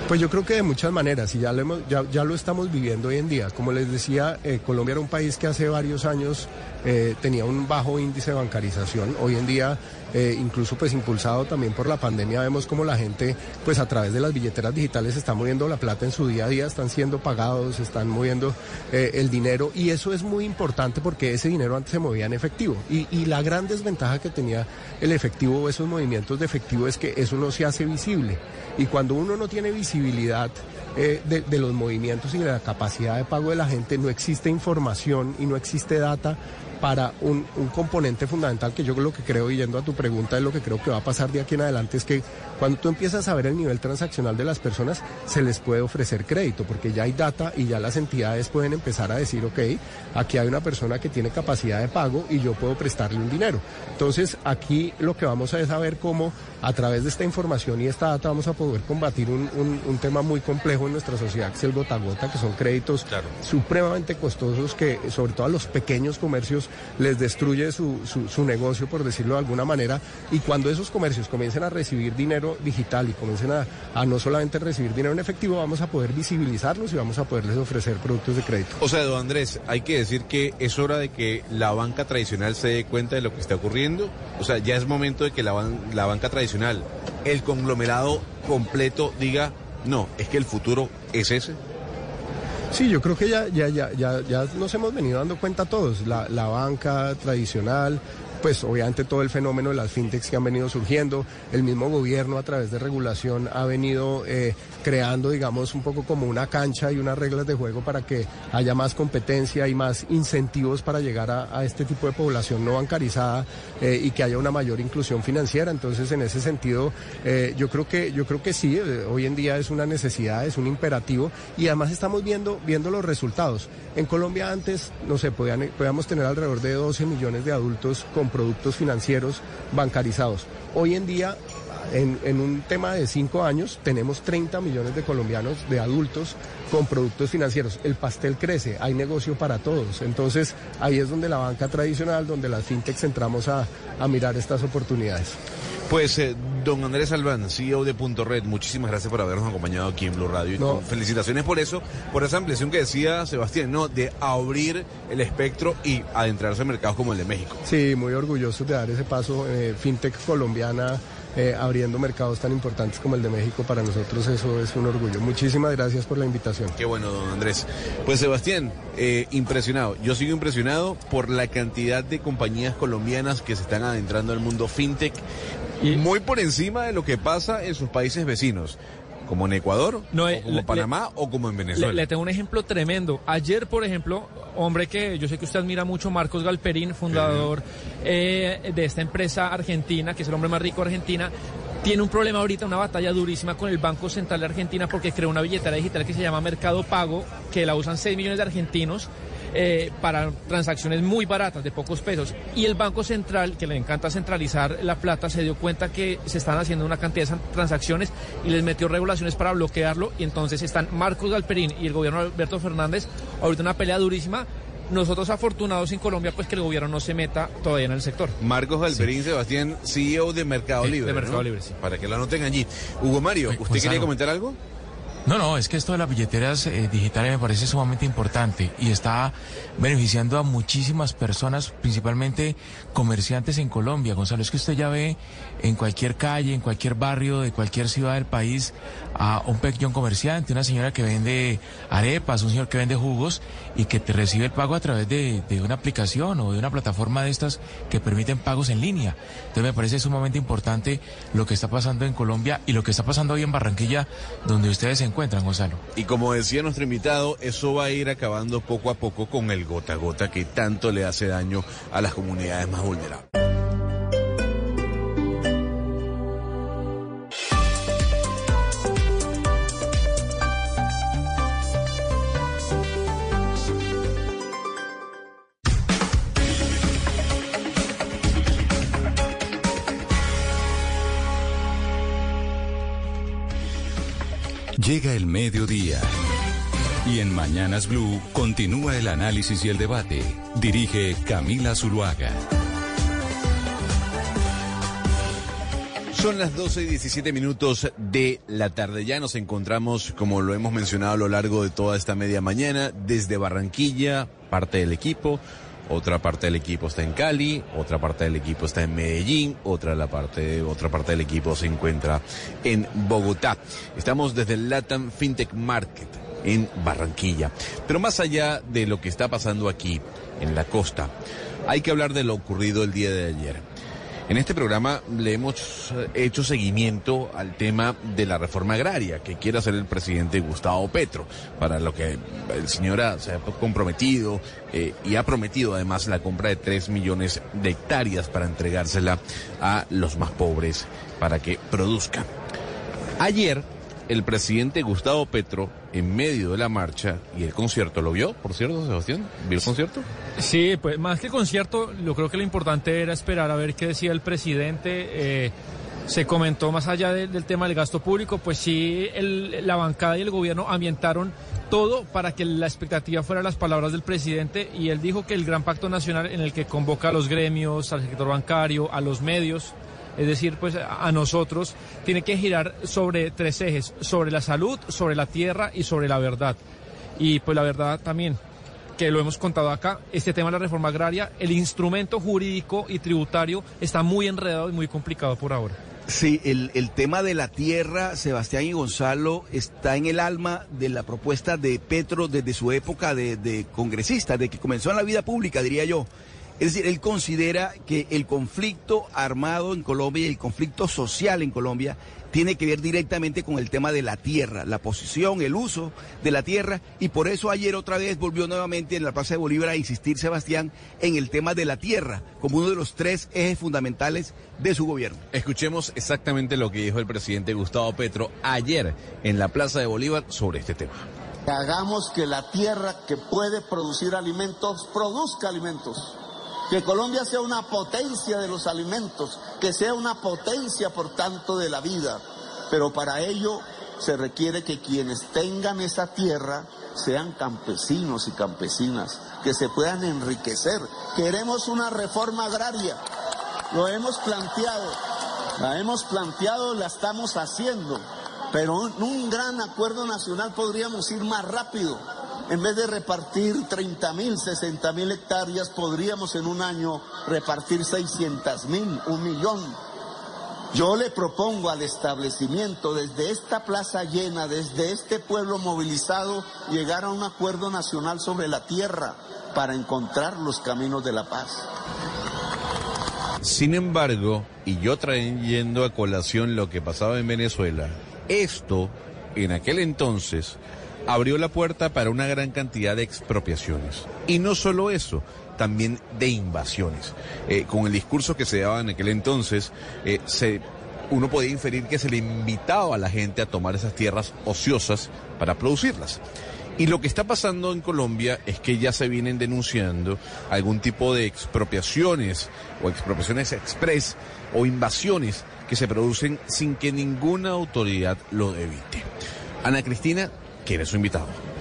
O: Pues yo creo que de muchas maneras, y ya lo, hemos- ya lo estamos viviendo hoy en día. Como les decía, eh, Colombia era un país que hace varios años eh, tenía un bajo índice de bancarización. Hoy en día, eh, incluso pues impulsado también por la pandemia, vemos como la gente pues a través de las billeteras digitales está moviendo la plata en su día a día, están siendo pagados, están moviendo eh, el dinero y eso es muy importante porque ese dinero antes se movía en efectivo. Y, y la gran desventaja que tenía el efectivo o esos movimientos de efectivo es que eso no se hace visible. Y cuando uno no tiene visibilidad eh, de, de los movimientos y de la capacidad de pago de la gente, no existe información y no existe data para un, un componente fundamental que yo lo que creo, yendo a tu pregunta, es lo que creo que va a pasar de aquí en adelante, es que cuando tú empiezas a ver el nivel transaccional de las personas, se les puede ofrecer crédito, porque ya hay data y ya las entidades pueden empezar a decir, ok, aquí hay una persona que tiene capacidad de pago y yo puedo prestarle un dinero. Entonces, aquí lo que vamos a es a ver cómo a través de esta información y esta data vamos a poder combatir un, un- un tema muy complejo en nuestra sociedad, que es el gota a gota, que son créditos supremamente costosos que sobre todo a los pequeños comercios les destruye su, su- su negocio, por decirlo de alguna manera, y cuando esos comercios comiencen a recibir dinero digital y comiencen a, a no solamente recibir dinero en efectivo, vamos a poder visibilizarlos y vamos a poderles ofrecer productos de crédito.
F: O sea, don Andrés, hay que decir que es hora de que la banca tradicional se dé cuenta de lo que está ocurriendo. O sea, ya es momento de que la, ban- la banca tradicional, el conglomerado completo, diga, no, es que el futuro es ese.
O: Sí, yo creo que ya, ya, ya, ya, ya nos hemos venido dando cuenta todos, la, la banca tradicional, pues obviamente todo el fenómeno de las fintechs que han venido surgiendo, el mismo gobierno a través de regulación ha venido eh, creando, digamos, un poco como una cancha y unas reglas de juego para que haya más competencia y más incentivos para llegar a, este tipo de población no bancarizada eh, y que haya una mayor inclusión financiera. Entonces, en ese sentido, eh, yo creo que yo creo que sí, hoy en día es una necesidad, es un imperativo y además estamos viendo viendo los resultados. En Colombia antes, no sé, podían, podíamos tener alrededor de 12 millones de adultos con productos financieros bancarizados. Hoy en día en, en un tema de cinco años tenemos 30 millones de colombianos, de adultos, con productos financieros. El pastel crece, hay negocio para todos. Entonces ahí es donde la banca tradicional, donde las fintechs entramos a, a mirar estas oportunidades.
F: Pues, eh, don Andrés Albán, CEO de Punto Red, muchísimas gracias por habernos acompañado aquí en Blue Radio.
O: No.
F: felicitaciones por eso, por esa ampliación que decía Sebastián, ¿no? De abrir el espectro y adentrarse en mercados como el de México.
O: Sí, muy orgullosos de dar ese paso. eh, fintech colombiana eh, abriendo mercados tan importantes como el de México, para nosotros eso es un orgullo. Muchísimas gracias por la invitación.
F: Qué bueno, don Andrés. Pues Sebastián, eh, impresionado. Yo sigo impresionado por la cantidad de compañías colombianas que se están adentrando al mundo fintech, muy por encima de lo que pasa en sus países vecinos, como en Ecuador,
G: No,
F: o
G: eh,
F: como
G: le-
F: Panamá o como en Venezuela.
G: le tengo un ejemplo tremendo. Ayer, por ejemplo, hombre que yo sé que usted admira mucho, Marcos Galperín, fundador eh, de esta empresa argentina, que es el hombre más rico de Argentina, tiene un problema ahorita, una batalla durísima con el Banco Central de Argentina porque creó una billetera digital que se llama Mercado Pago, que la usan 6 millones de argentinos. Eh, para transacciones muy baratas, de pocos pesos. Y el Banco Central, que le encanta centralizar la plata, se dio cuenta que se están haciendo una cantidad de transacciones y les metió regulaciones para bloquearlo. Y entonces están Marcos Galperín y el gobierno de Alberto Fernández, ahorita una pelea durísima. Nosotros afortunados en Colombia, pues que el gobierno no se meta todavía en el sector.
F: Marcos Galperín, Sebastián, CEO de Mercado
G: Sí,
F: Libre.
G: de Mercado
F: ¿no?
G: Libre, sí.
F: Para que lo anoten allí. Hugo Mario, ¿usted
I: Gonzalo.
F: quería comentar algo?
I: No, no, es que esto de las billeteras eh, digitales me parece sumamente importante y está beneficiando a muchísimas personas, principalmente comerciantes en Colombia. Gonzalo, es que usted ya ve en cualquier calle, en cualquier barrio de cualquier ciudad del país a un pequeño comerciante, una señora que vende arepas, un señor que vende jugos y que te recibe el pago a través de, de una aplicación o de una plataforma de estas que permiten pagos en línea. Entonces me parece sumamente importante lo que está pasando en Colombia y lo que está pasando hoy en Barranquilla, donde ustedes se encuentran, Gonzalo.
F: Y como decía nuestro invitado, eso va a ir acabando poco a poco con el gota a gota que tanto le hace daño a las comunidades más vulnerables.
C: Llega el mediodía. Y en Mañanas Blue continúa el análisis y el debate. Dirige Camila Zuluaga.
F: Son las 12 y 17 minutos de la tarde. Ya nos encontramos, como lo hemos mencionado a lo largo de toda esta media mañana, desde Barranquilla, parte del equipo, otra parte del equipo está en Cali, otra parte del equipo está en Medellín, otra, la parte, otra parte del equipo se encuentra en Bogotá. Estamos desde el Latam FinTech Market en Barranquilla. Pero más allá de lo que está pasando aquí, en la costa, hay que hablar de lo ocurrido el día de ayer. En este programa le hemos eh, hecho seguimiento al tema de la reforma agraria que quiere hacer el presidente Gustavo Petro, para lo que el señor se ha comprometido eh, y ha prometido además la compra de 3 millones de hectáreas para entregársela a los más pobres para que produzcan. Ayer, el presidente Gustavo Petro, en medio de la marcha y el concierto, ¿lo vio, por cierto, Sebastián? ¿Vio el concierto?
G: Sí, pues más que concierto, yo creo que lo importante era esperar a ver qué decía el presidente. eh, se comentó más allá de- del tema del gasto público, pues sí, la bancada y el gobierno ambientaron todo para que la expectativa fuera las palabras del presidente y él dijo que el gran pacto nacional en el que convoca a los gremios, al sector bancario, a los medios, es decir, pues a nosotros, tiene que girar sobre tres ejes, sobre la salud, sobre la tierra y sobre la verdad. Y pues la verdad también, que lo hemos contado acá, este tema de la reforma agraria, el instrumento jurídico y tributario está muy enredado y muy complicado por ahora.
H: Sí, el, el tema de la tierra, Sebastián y Gonzalo, está en el alma de la propuesta de Petro desde su época de, de congresista, de que comenzó en la vida pública, diría yo. Es decir, él considera que el conflicto armado en Colombia y el conflicto social en Colombia tiene que ver directamente con el tema de la tierra, la posición, el uso de la tierra, y por eso ayer otra vez volvió nuevamente en la Plaza de Bolívar a insistir Sebastián en el tema de la tierra como uno de los tres ejes fundamentales de su gobierno.
F: Escuchemos exactamente lo que dijo el presidente Gustavo Petro ayer en la Plaza de Bolívar sobre este tema.
K: Hagamos que la tierra que puede producir alimentos produzca alimentos. Que Colombia sea una potencia de los alimentos, que sea una potencia por tanto de la vida. Pero para ello se requiere que quienes tengan esa tierra sean campesinos y campesinas, que se puedan enriquecer. Queremos una reforma agraria. Lo hemos planteado. La hemos planteado, la estamos haciendo. Pero en un gran acuerdo nacional podríamos ir más rápido. En vez de repartir 30 mil, 60 mil hectáreas, podríamos en un año repartir 600 mil, un millón. Yo le propongo al establecimiento, desde esta plaza llena, desde este pueblo movilizado, llegar a un acuerdo nacional sobre la tierra para encontrar los caminos de la paz.
F: Sin embargo, y yo trayendo a colación lo que pasaba en Venezuela, esto, en aquel entonces, abrió la puerta para una gran cantidad de expropiaciones. Y no solo eso, también de invasiones. Eh, con el discurso que se daba en aquel entonces, eh, se, uno podía inferir que se le invitaba a la gente a tomar esas tierras ociosas para producirlas. Y lo que está pasando en Colombia es que ya se vienen denunciando algún tipo de expropiaciones o expropiaciones express o invasiones que se producen sin que ninguna autoridad lo evite. Ana Cristina, ¿quién es su invitado?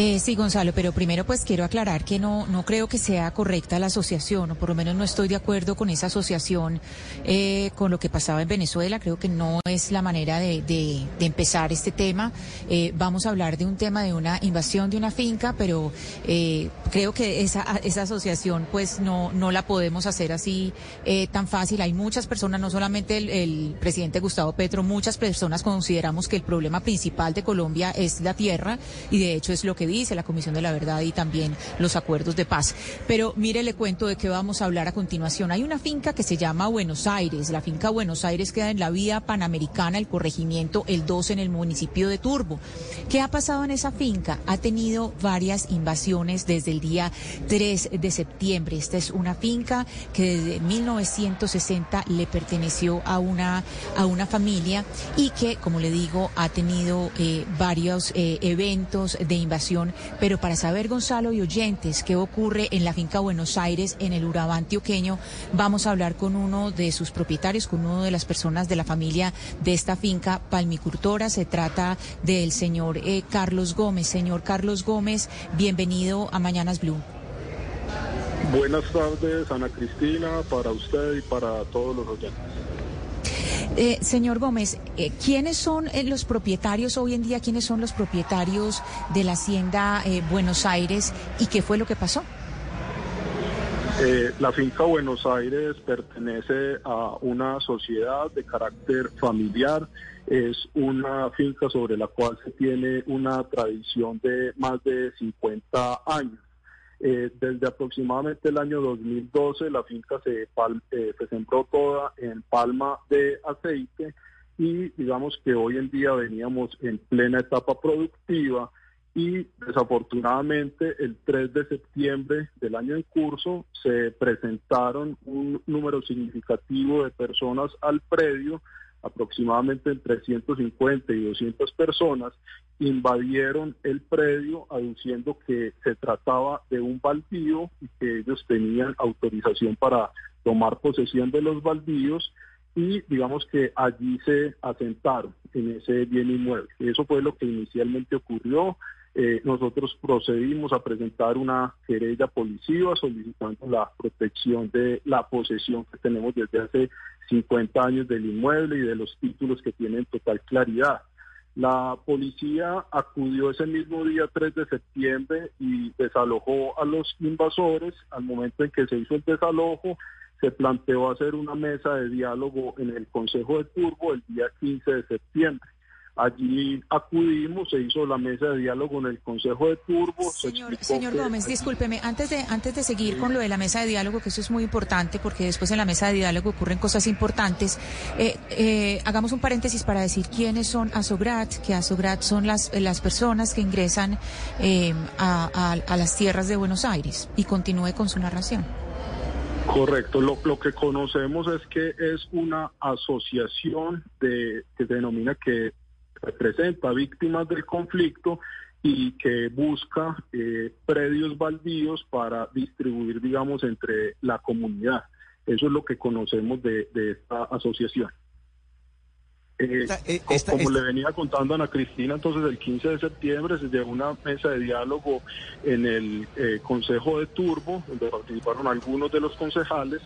E: Eh, sí, Gonzalo, pero primero pues quiero aclarar que no, no creo que sea correcta la asociación, o por lo menos no estoy de acuerdo con esa asociación eh, con lo que pasaba en Venezuela. Creo que no es la manera de, de- empezar este tema. Eh, vamos a hablar de un tema de una invasión de una finca, pero eh, creo que esa, esa asociación pues no, no la podemos hacer así tan fácil. Hay muchas personas, no solamente el, el presidente Gustavo Petro, muchas personas consideramos que el problema principal de Colombia es la tierra y de hecho es lo que dice la Comisión de la Verdad y también los acuerdos de paz. Pero mire, le cuento de qué vamos a hablar a continuación. Hay una finca que se llama Buenos Aires. La finca Buenos Aires queda en la vía panamericana, el corregimiento El 2 en el municipio de Turbo. ¿Qué ha pasado en esa finca? Ha tenido varias invasiones desde el día 3 de septiembre. Esta es una finca que desde 1960 le perteneció a una, a una familia y que, como le digo, ha tenido eh, varios eh, eventos de invasión. Pero para saber, Gonzalo y oyentes, qué ocurre en la finca Buenos Aires, en el Urabá antioqueño, vamos a hablar con uno de sus propietarios, con uno de las personas de la familia de esta finca palmicultora. Se trata del señor eh, Carlos Gómez. Señor Carlos Gómez, bienvenido a Mañanas Blue.
P: Buenas tardes, Ana Cristina, para usted y para todos los oyentes.
E: Eh, señor Gómez, eh, ¿quiénes son eh, los propietarios hoy en día? ¿Quiénes son los propietarios de la hacienda eh, Buenos Aires y qué fue lo que pasó?
P: La finca Buenos Aires pertenece a una sociedad de carácter familiar. Es una finca sobre la cual se tiene una tradición de más de 50 años. Eh, desde aproximadamente el año 2012 la finca se, pal- eh, se sembró toda en palma de aceite y digamos que hoy en día veníamos en plena etapa productiva y desafortunadamente el 3 de septiembre del año en curso se presentaron un número significativo de personas al predio, aproximadamente entre 150 y 200 personas, invadieron el predio aduciendo que se trataba de un baldío y que ellos tenían autorización para tomar posesión de los baldíos y digamos que allí se asentaron en ese bien inmueble. Eso fue lo que inicialmente ocurrió. Eh, nosotros procedimos a presentar una querella policiva solicitando la protección de la posesión que tenemos desde hace 50 años del inmueble y de los títulos que tienen total claridad. La policía acudió ese mismo día 3 de septiembre y desalojó a los invasores. Al momento en que se hizo el desalojo, se planteó hacer una mesa de diálogo en el Consejo de Turbo el día 15 de septiembre. Allí acudimos, se hizo la mesa de diálogo en el Consejo de Turbo. se
E: Señor, señor
P: que-
E: Gómez, discúlpeme, antes de, antes de seguir con lo de la mesa de diálogo, que eso es muy importante, porque después en la mesa de diálogo ocurren cosas importantes, eh, eh, hagamos un paréntesis para decir quiénes son Asograt, que Asograt son las, las personas que ingresan eh, a, a- a las tierras de Buenos Aires, y continúe con su narración.
P: Correcto, lo, lo que conocemos es que es una asociación de, que se denomina que representa víctimas del conflicto y que busca eh, predios baldíos para distribuir, digamos, entre la comunidad. Eso es lo que conocemos de, de esta asociación. Eh,
H: eh, esta-
P: como
H: esta-
P: le venía contando Ana Cristina, entonces el 15 de septiembre se llevó una mesa de diálogo en el eh, Consejo de Turbo, donde participaron algunos de los concejales,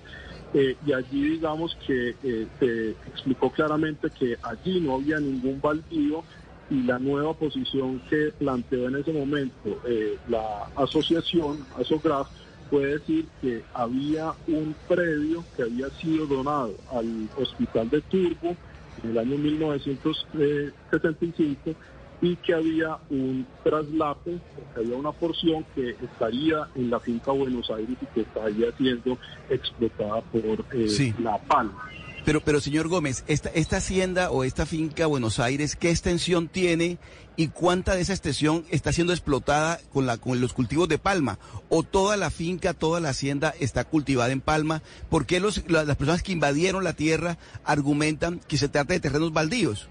P: eh, y allí digamos que eh, se explicó claramente que allí no había ningún baldío y la nueva posición que planteó en ese momento eh, la asociación, ASOGRAF, fue decir que había un predio que había sido donado al hospital de Turbo en el año 1975 y que había un traslape, que había una porción que estaría en la finca Buenos Aires y que estaría siendo explotada por eh,
H: Sí.
P: La Palma.
H: Pero, pero señor Gómez, esta, esta hacienda o esta finca Buenos Aires, ¿qué extensión tiene y cuánta de esa extensión está siendo explotada con, la, con los cultivos de palma? ¿O toda la finca, toda la hacienda está cultivada en palma? ¿Por qué los, la- las personas que invadieron la tierra argumentan que se trata de terrenos baldíos?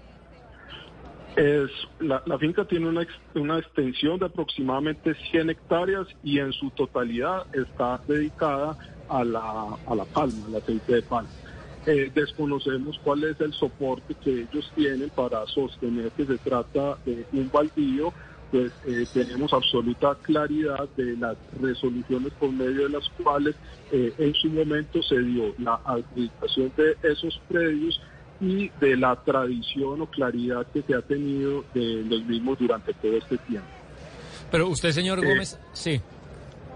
P: Es, la, la finca tiene una, una extensión de aproximadamente 100 hectáreas y en su totalidad está dedicada a la, a la palma, al aceite de palma. Eh, desconocemos cuál es el soporte que ellos tienen para sostener que se trata de un baldío, pues eh, tenemos absoluta claridad de las resoluciones por medio de las cuales eh, en su momento se dio la adjudicación de esos predios y de la tradición o claridad que se ha tenido de los mismos durante todo este tiempo.
G: Pero usted, señor
P: Eh,
G: Gómez, sí.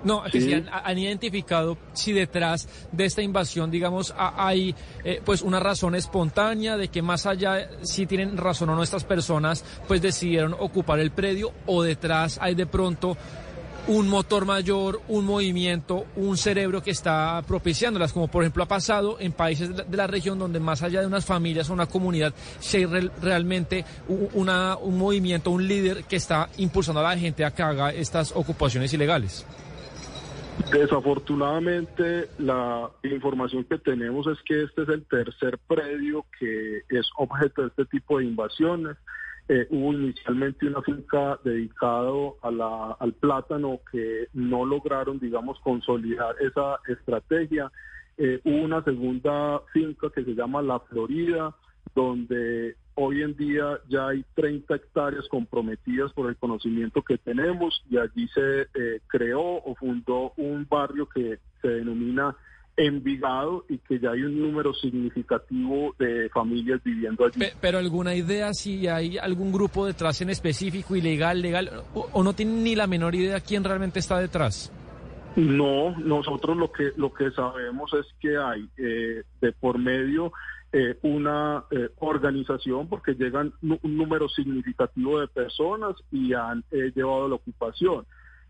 G: No, que
P: Sí.
G: si han, han identificado si detrás de esta invasión, digamos, ha- hay eh, pues una razón espontánea de que más allá, si tienen razón o no estas personas, pues decidieron ocupar el predio o detrás hay de pronto un motor mayor, un movimiento, un cerebro que está propiciándolas, como por ejemplo ha pasado en países de la, región donde más allá de unas familias o una comunidad, si hay re- realmente una, un movimiento, un líder que está impulsando a la gente a que haga estas ocupaciones ilegales.
P: Desafortunadamente, la información que tenemos es que este es el tercer predio que es objeto de este tipo de invasiones. Eh, hubo inicialmente una finca dedicado a la- al plátano que no lograron, digamos, consolidar esa estrategia. Eh, hubo una segunda finca que se llama La Florida, donde hoy en día ya hay 30 hectáreas comprometidas por el conocimiento que tenemos y allí se eh, creó o fundó un barrio que se denomina Envigado y que ya hay un número significativo de familias viviendo allí.
G: Pe- pero alguna idea si hay algún grupo detrás en específico, ilegal, legal, o, o no tienen ni la menor idea quién realmente está detrás.
P: No, nosotros lo que lo que sabemos es que hay eh, de por medio eh, una eh, organización porque llegan un número significativo de personas y han eh, llevado la ocupación.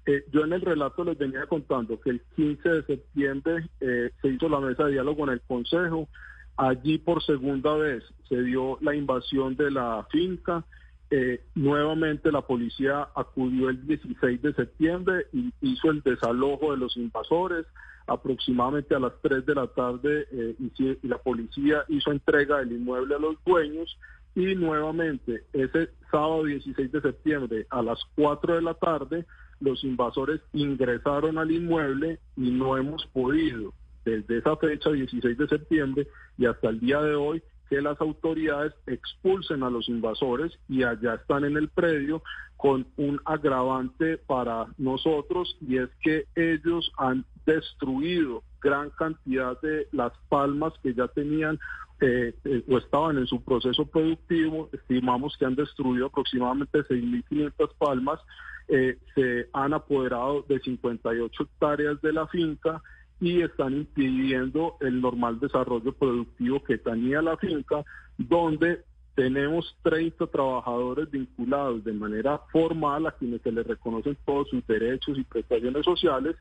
P: Eh, yo en el relato les venía contando que el 15 de septiembre eh, se hizo la mesa de diálogo en el Consejo. Allí por segunda vez se dio la invasión de la finca. Eh, nuevamente la policía acudió el 16 de septiembre y hizo el desalojo de los invasores. Aproximadamente a las 3 de la tarde y la policía hizo entrega del inmueble a los dueños y nuevamente ese sábado 16 de septiembre a las 4 de la tarde los invasores ingresaron al inmueble y no hemos podido desde esa fecha 16 de septiembre y hasta el día de hoy que las autoridades expulsen a los invasores y allá están en el predio con un agravante para nosotros y es que ellos han destruido gran cantidad de las palmas que ya tenían eh, eh, o estaban en su proceso productivo. Estimamos que han destruido aproximadamente 6.500 palmas. Eh, se han apoderado de 58 hectáreas de la finca y están impidiendo el normal desarrollo productivo que tenía la finca, donde tenemos 30 trabajadores vinculados de manera formal a quienes se les reconocen todos sus derechos y prestaciones sociales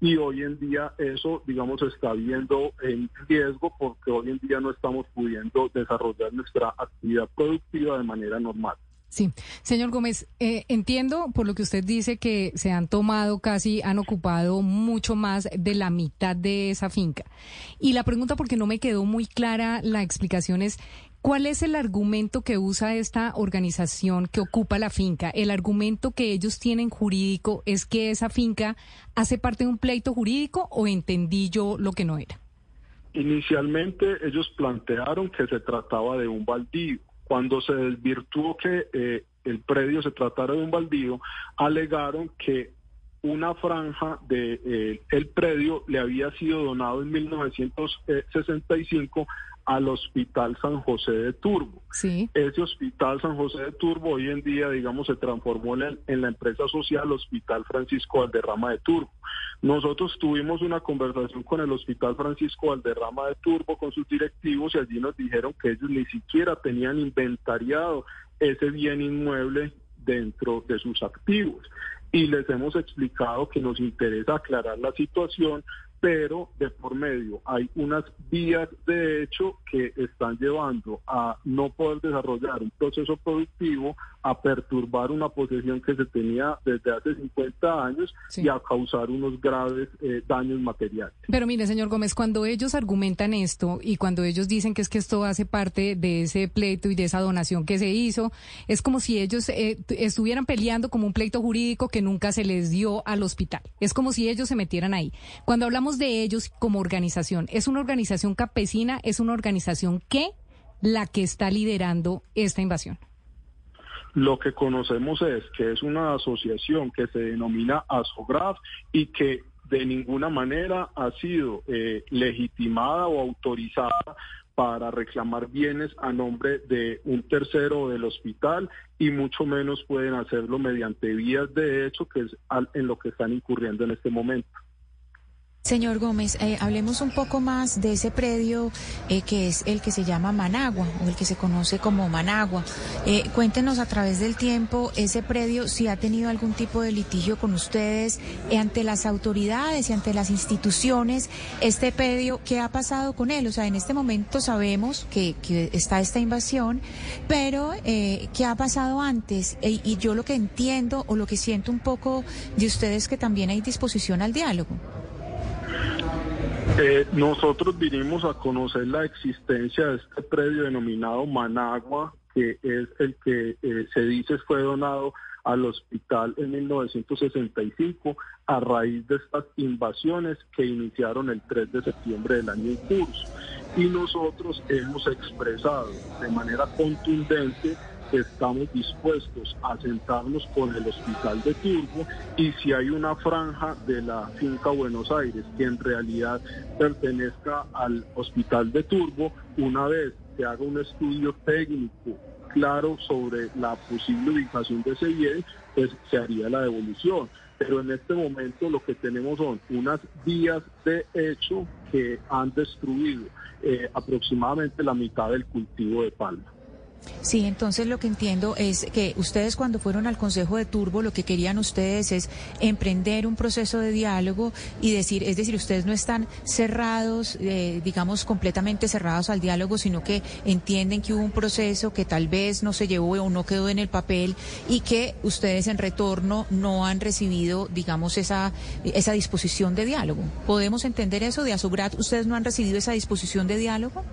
P: y hoy en día eso, digamos, está viendo en riesgo porque hoy en día no estamos pudiendo desarrollar nuestra actividad productiva de manera normal.
Q: Sí, señor Gómez, eh, entiendo por lo que usted dice que se han tomado casi, han ocupado mucho más de la mitad de esa finca. Y la pregunta, porque no me quedó muy clara la explicación, es ¿cuál es el argumento que usa esta organización que ocupa la finca? El argumento que ellos tienen jurídico es que esa finca hace parte de un pleito jurídico o entendí yo lo que no era.
P: Inicialmente ellos plantearon que se trataba de un baldío. Cuando se desvirtuó que eh, el predio se tratara de un baldío, alegaron que una franja de eh, el predio le había sido donado en 1965 al Hospital San José de Turbo.
Q: Sí.
P: Ese Hospital San José de Turbo hoy en día, digamos, se transformó en, el- en la empresa social Hospital Francisco Valderrama de Turbo. Nosotros tuvimos una conversación con el Hospital Francisco Valderrama de Turbo, con sus directivos, y allí nos dijeron que ellos ni siquiera tenían inventariado ese bien inmueble dentro de sus activos. Y les hemos explicado que nos interesa aclarar la situación, pero de por medio hay unas vías de hecho que están llevando a no poder desarrollar un proceso productivo, a perturbar una posesión que se tenía desde hace 50 años
Q: Sí.
P: y a causar unos graves eh, daños materiales.
Q: Pero mire, señor Gómez, cuando ellos argumentan esto y cuando ellos dicen que es que esto hace parte de ese pleito y de esa donación que se hizo, es como si ellos eh, estuvieran peleando como un pleito jurídico que nunca se les dio al hospital. Es como si ellos se metieran ahí. Cuando hablamos de ellos como organización, ¿es una organización campesina? ¿Es una organización que la que está liderando esta invasión?
P: Lo que conocemos es que es una asociación que se denomina ASOGRAF y que de ninguna manera ha sido eh, legitimada o autorizada para reclamar bienes a nombre de un tercero del hospital y mucho menos pueden hacerlo mediante vías de hecho, que es en lo que están incurriendo en este momento.
E: Señor Gómez, eh, hablemos un poco más de ese predio eh, que es el que se llama Managua o el que se conoce como Managua. Eh, cuéntenos a través del tiempo ese predio si ha tenido algún tipo de litigio con ustedes ante las autoridades y ante las instituciones. Este predio, ¿qué ha pasado con él? O sea, en este momento sabemos que, que está esta invasión, pero ¿qué ha pasado antes? y yo lo que entiendo o lo que siento un poco de ustedes que también hay disposición al diálogo.
P: Eh, nosotros vinimos a conocer la existencia de este predio denominado Managua, que es el que eh, se dice fue donado al hospital en 1965 a raíz de estas invasiones que iniciaron el 3 de septiembre del año en curso. Y nosotros hemos expresado de manera contundente estamos dispuestos a sentarnos con el hospital de Turbo y si hay una franja de la finca Buenos Aires que en realidad pertenezca al hospital de Turbo, una vez se haga un estudio técnico claro sobre la posible ubicación de ese bien, pues se haría la devolución. Pero en este momento lo que tenemos son unas vías de hecho que han destruido eh, aproximadamente la mitad del cultivo de palma.
E: Sí, entonces lo que entiendo es que ustedes cuando fueron al Consejo de Turbo lo que querían ustedes es emprender un proceso de diálogo y decir, es decir, ustedes no están cerrados, eh, digamos, completamente cerrados al diálogo, sino que entienden que hubo un proceso que tal vez no se llevó o no quedó en el papel y que ustedes en retorno no han recibido, digamos, esa, esa disposición de diálogo. ¿Podemos entender eso de Asubrat? ¿Ustedes no han recibido esa disposición de diálogo?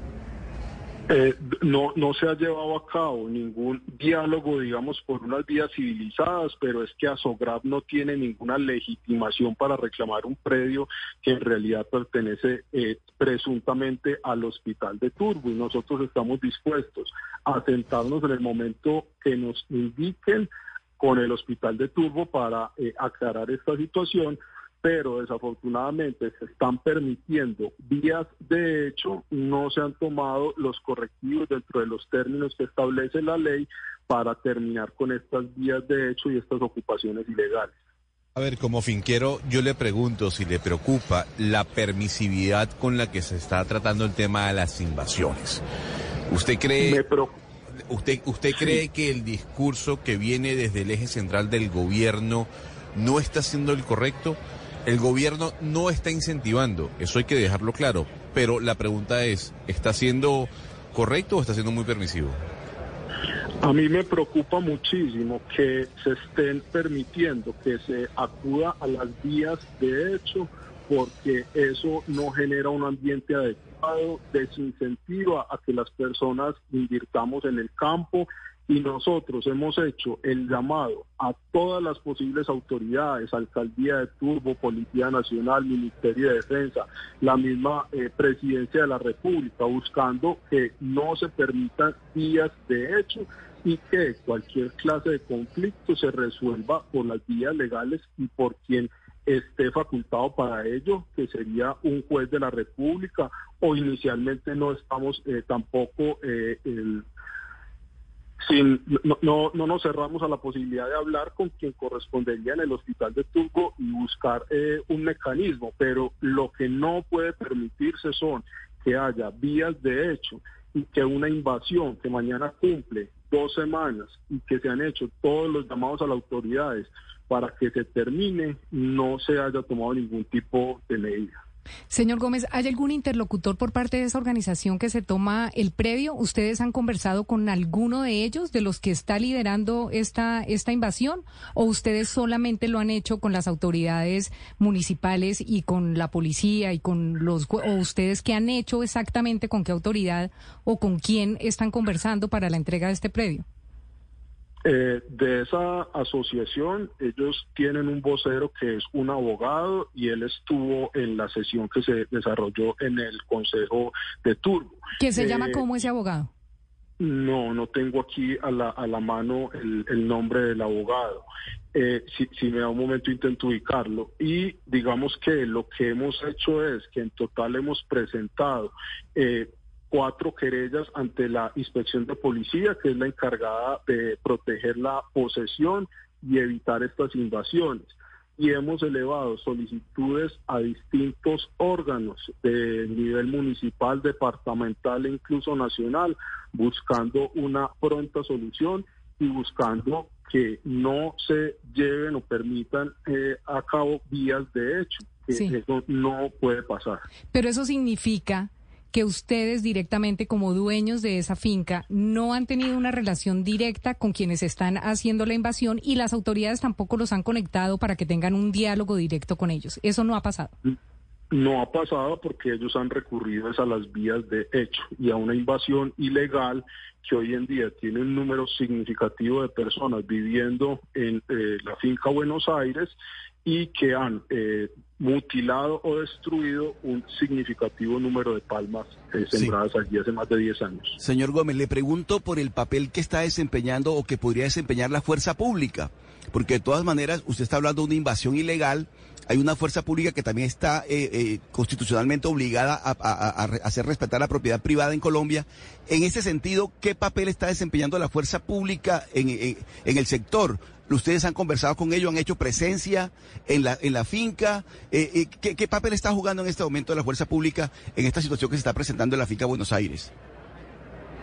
P: Eh, no, no se ha llevado a cabo ningún diálogo, digamos, por unas vías civilizadas, pero es que Asograb no tiene ninguna legitimación para reclamar un predio que en realidad pertenece eh, presuntamente al hospital de Turbo y nosotros estamos dispuestos a sentarnos en el momento que nos indiquen con el hospital de Turbo para eh, aclarar esta situación pero desafortunadamente se están permitiendo vías de hecho, no se han tomado los correctivos dentro de los términos que establece la ley para terminar con estas vías de hecho y estas ocupaciones ilegales.
F: A ver, como finquero, yo le pregunto si le preocupa la permisividad con la que se está tratando el tema de las invasiones. ¿Usted cree, usted, usted cree que el discurso que viene desde el eje central del gobierno no está siendo el correcto? El gobierno no está incentivando, eso hay que dejarlo claro, pero la pregunta es, ¿está siendo correcto o está siendo muy permisivo?
P: A mí me preocupa muchísimo que se estén permitiendo que se acuda a las vías de hecho, porque eso no genera un ambiente adecuado, desincentiva a que las personas invirtamos en el campo y nosotros hemos hecho el llamado a todas las posibles autoridades, Alcaldía de Turbo, Policía Nacional, Ministerio de Defensa, la misma eh, Presidencia de la República, buscando que no se permitan vías de hecho y que cualquier clase de conflicto se resuelva por las vías legales y por quien esté facultado para ello, que sería un juez de la República, o inicialmente no estamos eh, tampoco eh, el sin, no, no, no, nos cerramos a la posibilidad de hablar con quien correspondería en el hospital de Turbo y buscar eh, un mecanismo, pero lo que no puede permitirse son que haya vías de hecho y que una invasión que mañana cumple dos semanas y que se han hecho todos los llamados a las autoridades para que se termine, no se haya tomado ningún tipo de medida.
Q: Señor Gómez, ¿hay algún interlocutor por parte de esa organización que se toma el previo? ¿Ustedes han conversado con alguno de ellos, de los que está liderando esta, esta invasión? ¿O ustedes solamente lo han hecho con las autoridades municipales y con la policía y con los... o ustedes qué han hecho exactamente con qué autoridad o con quién están conversando para la entrega de este previo?
P: Eh, de esa asociación, ellos tienen un vocero que es un abogado y él estuvo en la sesión que se desarrolló en el Consejo de Turbo.
Q: ¿Qué se llama eh, como ese abogado?
P: No, no tengo aquí a la, a la mano el, nombre del abogado. Eh, si, si, me da un momento intento ubicarlo. Y digamos que lo que hemos hecho es que en total hemos presentado cuatro querellas ante la inspección de policía, que es la encargada de proteger la posesión y evitar estas invasiones. Y hemos elevado solicitudes a distintos órganos de nivel municipal, departamental e incluso nacional, buscando una pronta solución y buscando que no se lleven o permitan eh, a cabo vías de hecho. Que
Q: Sí.
P: Eso no puede pasar.
Q: Pero eso significa que ustedes directamente como dueños de esa finca no han tenido una relación directa con quienes están haciendo la invasión y las autoridades tampoco los han conectado para que tengan un diálogo directo con ellos. Eso no ha pasado.
P: No ha pasado porque ellos han recurrido a las vías de hecho y a una invasión ilegal que hoy en día tiene un número significativo de personas viviendo en eh, la finca Buenos Aires y que han eh, mutilado o destruido un significativo número de palmas eh, sembradas allí hace más de 10 años.
H: Señor Gómez, le pregunto por el papel que está desempeñando o que podría desempeñar la fuerza pública, porque de todas maneras usted está hablando de una invasión ilegal, hay una fuerza pública que también está eh, eh, constitucionalmente obligada a, hacer respetar la propiedad privada en Colombia. En ese sentido, ¿qué papel está desempeñando la fuerza pública en el sector? ¿Ustedes han conversado con ellos, han hecho presencia en la, en la finca? Eh, eh, ¿qué, qué papel está jugando en este momento la fuerza pública en esta situación que se está presentando en la finca Buenos Aires?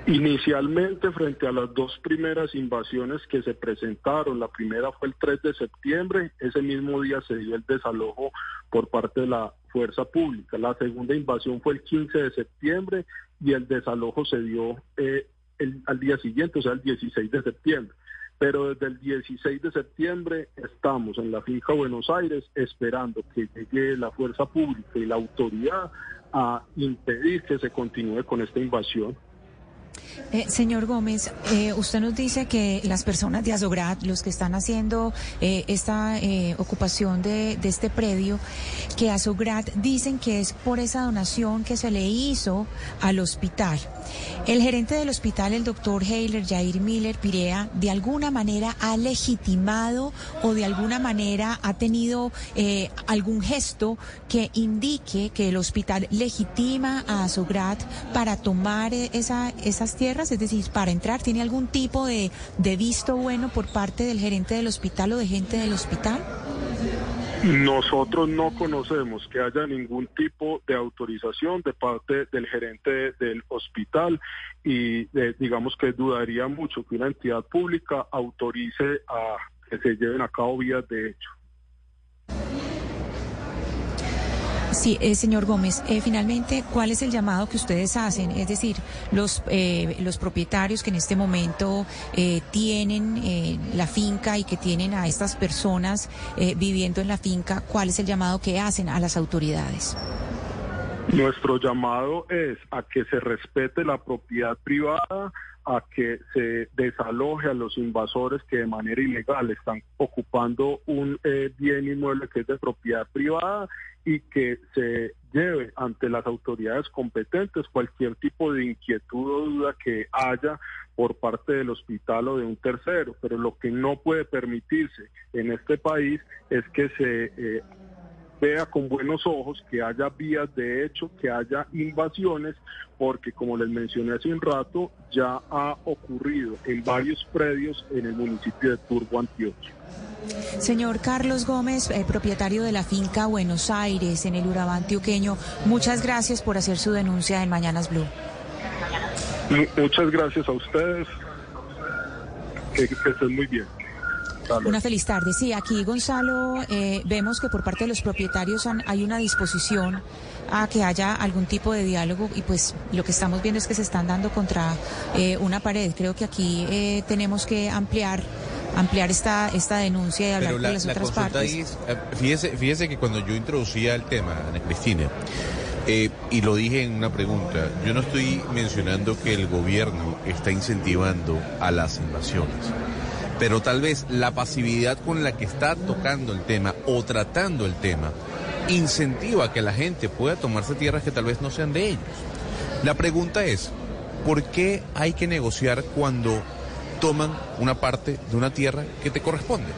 P: Inicialmente, frente a las dos primeras invasiones que se presentaron, la primera fue el 3 de septiembre, ese mismo día se dio el desalojo por parte de la fuerza pública. La segunda invasión fue el 15 de septiembre y el desalojo se dio eh, al día siguiente, o sea, el 16 de septiembre. Pero desde el 16 de septiembre estamos en la finca Buenos Aires esperando que llegue la fuerza pública y la autoridad a impedir que se continúe con esta invasión.
E: Eh, señor Gómez, eh, usted nos dice que las personas de Azograt, los que están haciendo eh, esta ocupación de, este predio, que Azograt dicen que es por esa donación que se le hizo al hospital. El gerente del hospital, el doctor Heiler Jair Miller Pirea, de alguna manera ha legitimado o de alguna manera ha tenido algún gesto que indique que el hospital legitima a Azograt para tomar eh, esa, tierras, es decir, para entrar, ¿tiene algún tipo de, de visto bueno por parte del gerente del hospital o de gente del hospital?
P: Nosotros no conocemos que haya ningún tipo de autorización de parte del gerente del hospital y eh, digamos que dudaría mucho que una entidad pública autorice a que se lleven a cabo vías de hecho.
E: Sí, eh, señor Gómez, eh, finalmente, ¿cuál es el llamado que ustedes hacen? Es decir, los, eh, los propietarios que en este momento eh, tienen eh, la finca y que tienen a estas personas viviendo en la finca, ¿cuál es el llamado que hacen a las autoridades?
P: Nuestro llamado es a que se respete la propiedad privada, a que se desaloje a los invasores que de manera ilegal están ocupando un eh, bien inmueble que es de propiedad privada y que se lleve ante las autoridades competentes cualquier tipo de inquietud o duda que haya por parte del hospital o de un tercero. Pero lo que no puede permitirse en este país es que se eh, vea con buenos ojos que haya vías de hecho, que haya invasiones, porque como les mencioné hace un rato, ya ha ocurrido en varios predios en el municipio de Turbo, Antioquia.
E: Señor Carlos Gómez, eh, propietario de la finca Buenos Aires en el Urabá antioqueño, muchas gracias por hacer su denuncia en Mañanas Blue.
P: Mu- Muchas gracias a ustedes. Que, que estén muy bien.
E: Una feliz tarde. Sí, aquí Gonzalo, eh, vemos que por parte de los propietarios han- hay una disposición a que haya algún tipo de diálogo y pues lo que estamos viendo es que se están dando contra eh, una pared. Creo que aquí eh, tenemos que ampliar ampliar esta esta denuncia y hablar
F: Pero
E: con
F: la,
E: las
F: la
E: otras partes.
F: ahí es, eh, fíjese, fíjese que cuando yo introducía el tema, Ana Cristina, eh, y lo dije en una pregunta, yo no estoy mencionando que el gobierno está incentivando a las invasiones, pero tal vez la pasividad con la que está tocando el tema o tratando el tema incentiva que la gente pueda tomarse tierras que tal vez no sean de ellos. La pregunta es, ¿por qué hay que negociar cuando toman una parte de una tierra que te corresponde?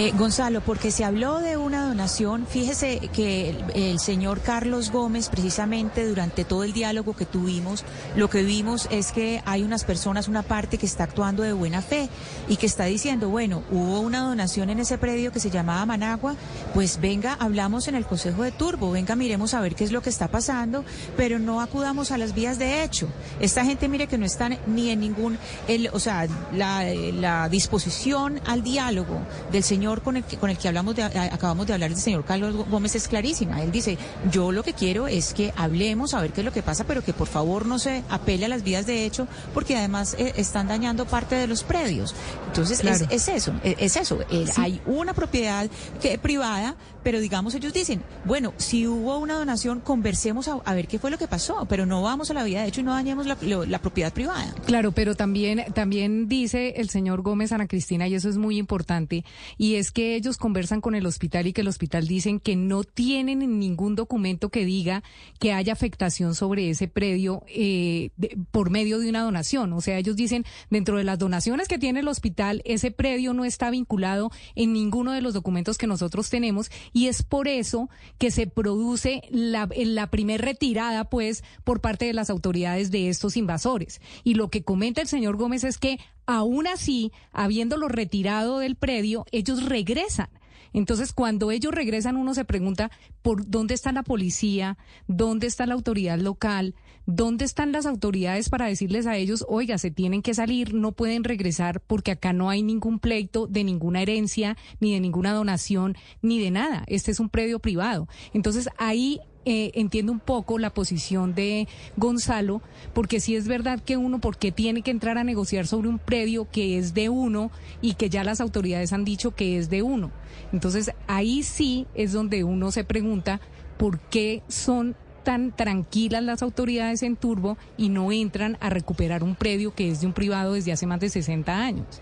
E: Eh, Gonzalo, porque se habló de una donación, fíjese que el, señor Carlos Gómez, precisamente durante todo el diálogo que tuvimos, lo que vimos es que hay unas personas, una parte que está actuando de buena fe y que está diciendo, bueno, hubo una donación en ese predio que se llamaba Managua, pues venga, hablamos en el Consejo de Turbo, venga, miremos a ver qué es lo que está pasando, pero no acudamos a las vías de hecho. Esta gente, mire que no está ni en ningún, el, o sea, la disposición al diálogo del señor con el que, con el que hablamos de, acabamos de hablar del señor Carlos Gómez es clarísima. Él dice, yo lo que quiero es que hablemos a ver qué es lo que pasa, pero que por favor no se apele a las vías de hecho, porque además eh, están dañando parte de los predios. Entonces, claro. es, es, eso, es, es eso. Eh, sí. Hay una propiedad que, privada, pero digamos ellos dicen, bueno, si hubo una donación, conversemos a, a, ver qué fue lo que pasó, pero no vamos a la vía de hecho y no dañemos la, lo, la propiedad privada.
Q: Claro, pero también, también dice el señor Gómez, Ana Cristina, y eso es muy importante, y es que ellos conversan con el hospital y que el hospital dicen que no tienen ningún documento que diga que haya afectación sobre ese predio eh, por medio de una donación. O sea, ellos dicen, dentro de las donaciones que tiene el hospital, ese predio no está vinculado en ninguno de los documentos que nosotros tenemos y es por eso que se produce la, la primer retirada, pues, por parte de las autoridades de estos invasores. Y lo que comenta el señor Gómez es que aún así, habiéndolo retirado del predio, ellos regresan. Entonces, cuando ellos regresan, uno se pregunta por dónde está la policía, dónde está la autoridad local, dónde están las autoridades para decirles a ellos, oiga, se tienen que salir, no pueden regresar porque acá no hay ningún pleito de ninguna herencia, ni de ninguna donación, ni de nada. Este es un predio privado. Entonces, ahí eh, entiendo un poco la posición de Gonzalo, porque sí es verdad que uno, porque tiene que entrar a negociar sobre un predio que es de uno y que ya las autoridades han dicho que es de uno. Entonces ahí sí es donde uno se pregunta por qué son tan tranquilas las autoridades en Turbo y no entran a recuperar un predio que es de un privado desde hace más de 60 años.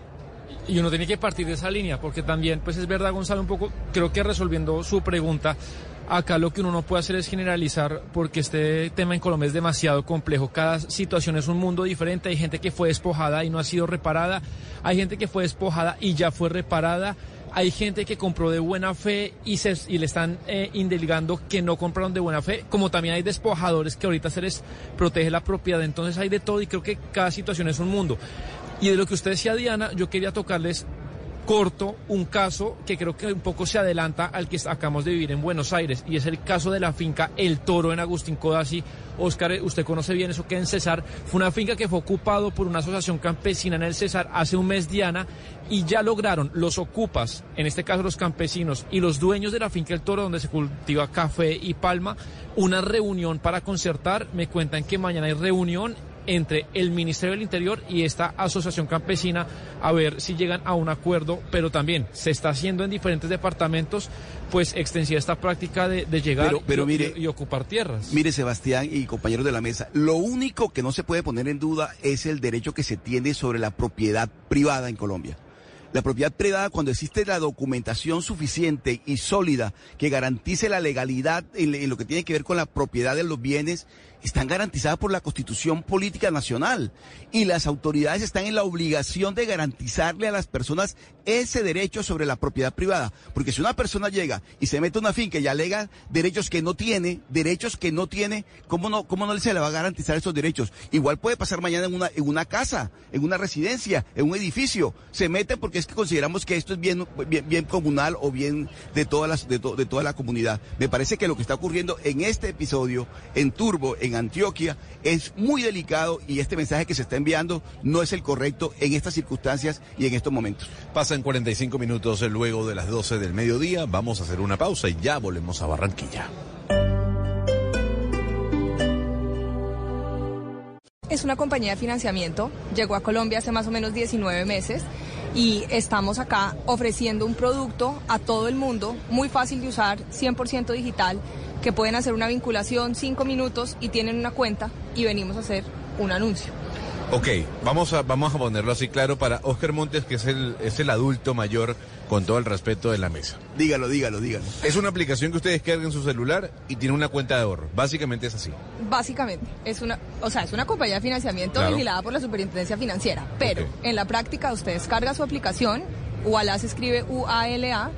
G: Y uno tiene que partir de esa línea, porque también, pues es verdad, Gonzalo, un poco, creo que resolviendo su pregunta, acá lo que uno no puede hacer es generalizar porque este tema en Colombia es demasiado complejo. Cada situación es un mundo diferente. Hay gente que fue despojada y no ha sido reparada. Hay gente que fue despojada y ya fue reparada. Hay gente que compró de buena fe y, se, y le están eh, indeligando que no compraron de buena fe, como también hay despojadores que ahorita se les protege la propiedad. Entonces hay de todo y creo que cada situación es un mundo. Y de lo que usted decía, Diana, yo quería tocarles corto un caso que creo que un poco se adelanta al que acabamos de vivir en Buenos Aires y es el caso de la finca El Toro en Agustín Codazzi. Oscar, usted conoce bien eso que en Cesar fue una finca que fue ocupado por una asociación campesina en el Cesar hace un mes, Diana, y ya lograron los ocupas, en este caso los campesinos y los dueños de la finca El Toro donde se cultiva café y palma, una reunión para concertar. Me cuentan que mañana hay reunión entre el Ministerio del Interior y esta asociación campesina a ver si llegan a un acuerdo, pero también se está haciendo en diferentes departamentos pues extensiva esta práctica de, de llegar
H: pero, pero
G: y,
H: mire,
G: y, ocupar tierras.
H: Mire, Sebastián y compañeros de la mesa, lo único que no se puede poner en duda es el derecho que se tiene sobre la propiedad privada en Colombia. La propiedad privada, cuando existe la documentación suficiente y sólida que garantice la legalidad en, en, lo que tiene que ver con la propiedad de los bienes, están garantizadas por la Constitución Política Nacional. Y las autoridades están en la obligación de garantizarle a las personas ese derecho sobre la propiedad privada. Porque si una persona llega y se mete a una finca y alega derechos que no tiene, derechos que no tiene, ¿cómo no, cómo no se le va a garantizar esos derechos? Igual puede pasar mañana en una, en una casa, en una residencia, en un edificio. Se mete porque es que consideramos que esto es bien, bien, comunal o bien de, todas las, de, to, de toda la comunidad. Me parece que lo que está ocurriendo en este episodio, en Turbo, Antioquia, es muy delicado y este mensaje que se está enviando no es el correcto en estas circunstancias y en estos momentos.
F: Pasan 45 minutos luego de las 12 del mediodía. Vamos a hacer una pausa y ya volvemos a Barranquilla.
R: Es una compañía de financiamiento, llegó a Colombia hace más o menos 19 meses y estamos acá ofreciendo un producto a todo el mundo, muy fácil de usar, 100% digital, que pueden hacer una vinculación 5 minutos y tienen una cuenta y venimos a hacer un anuncio.
F: Ok, vamos a, vamos a ponerlo así claro para Oscar Montes, que es el, es el adulto mayor con todo el respeto de la mesa.
H: Dígalo, dígalo, dígalo.
F: Es una aplicación que ustedes cargan en su celular y tiene una cuenta de ahorro. Básicamente es así.
R: Básicamente, es una, o sea, es una compañía de financiamiento
F: Claro.
R: vigilada por la Superintendencia Financiera, pero en la práctica ustedes cargan su aplicación Uala se escribe U-A-L-A,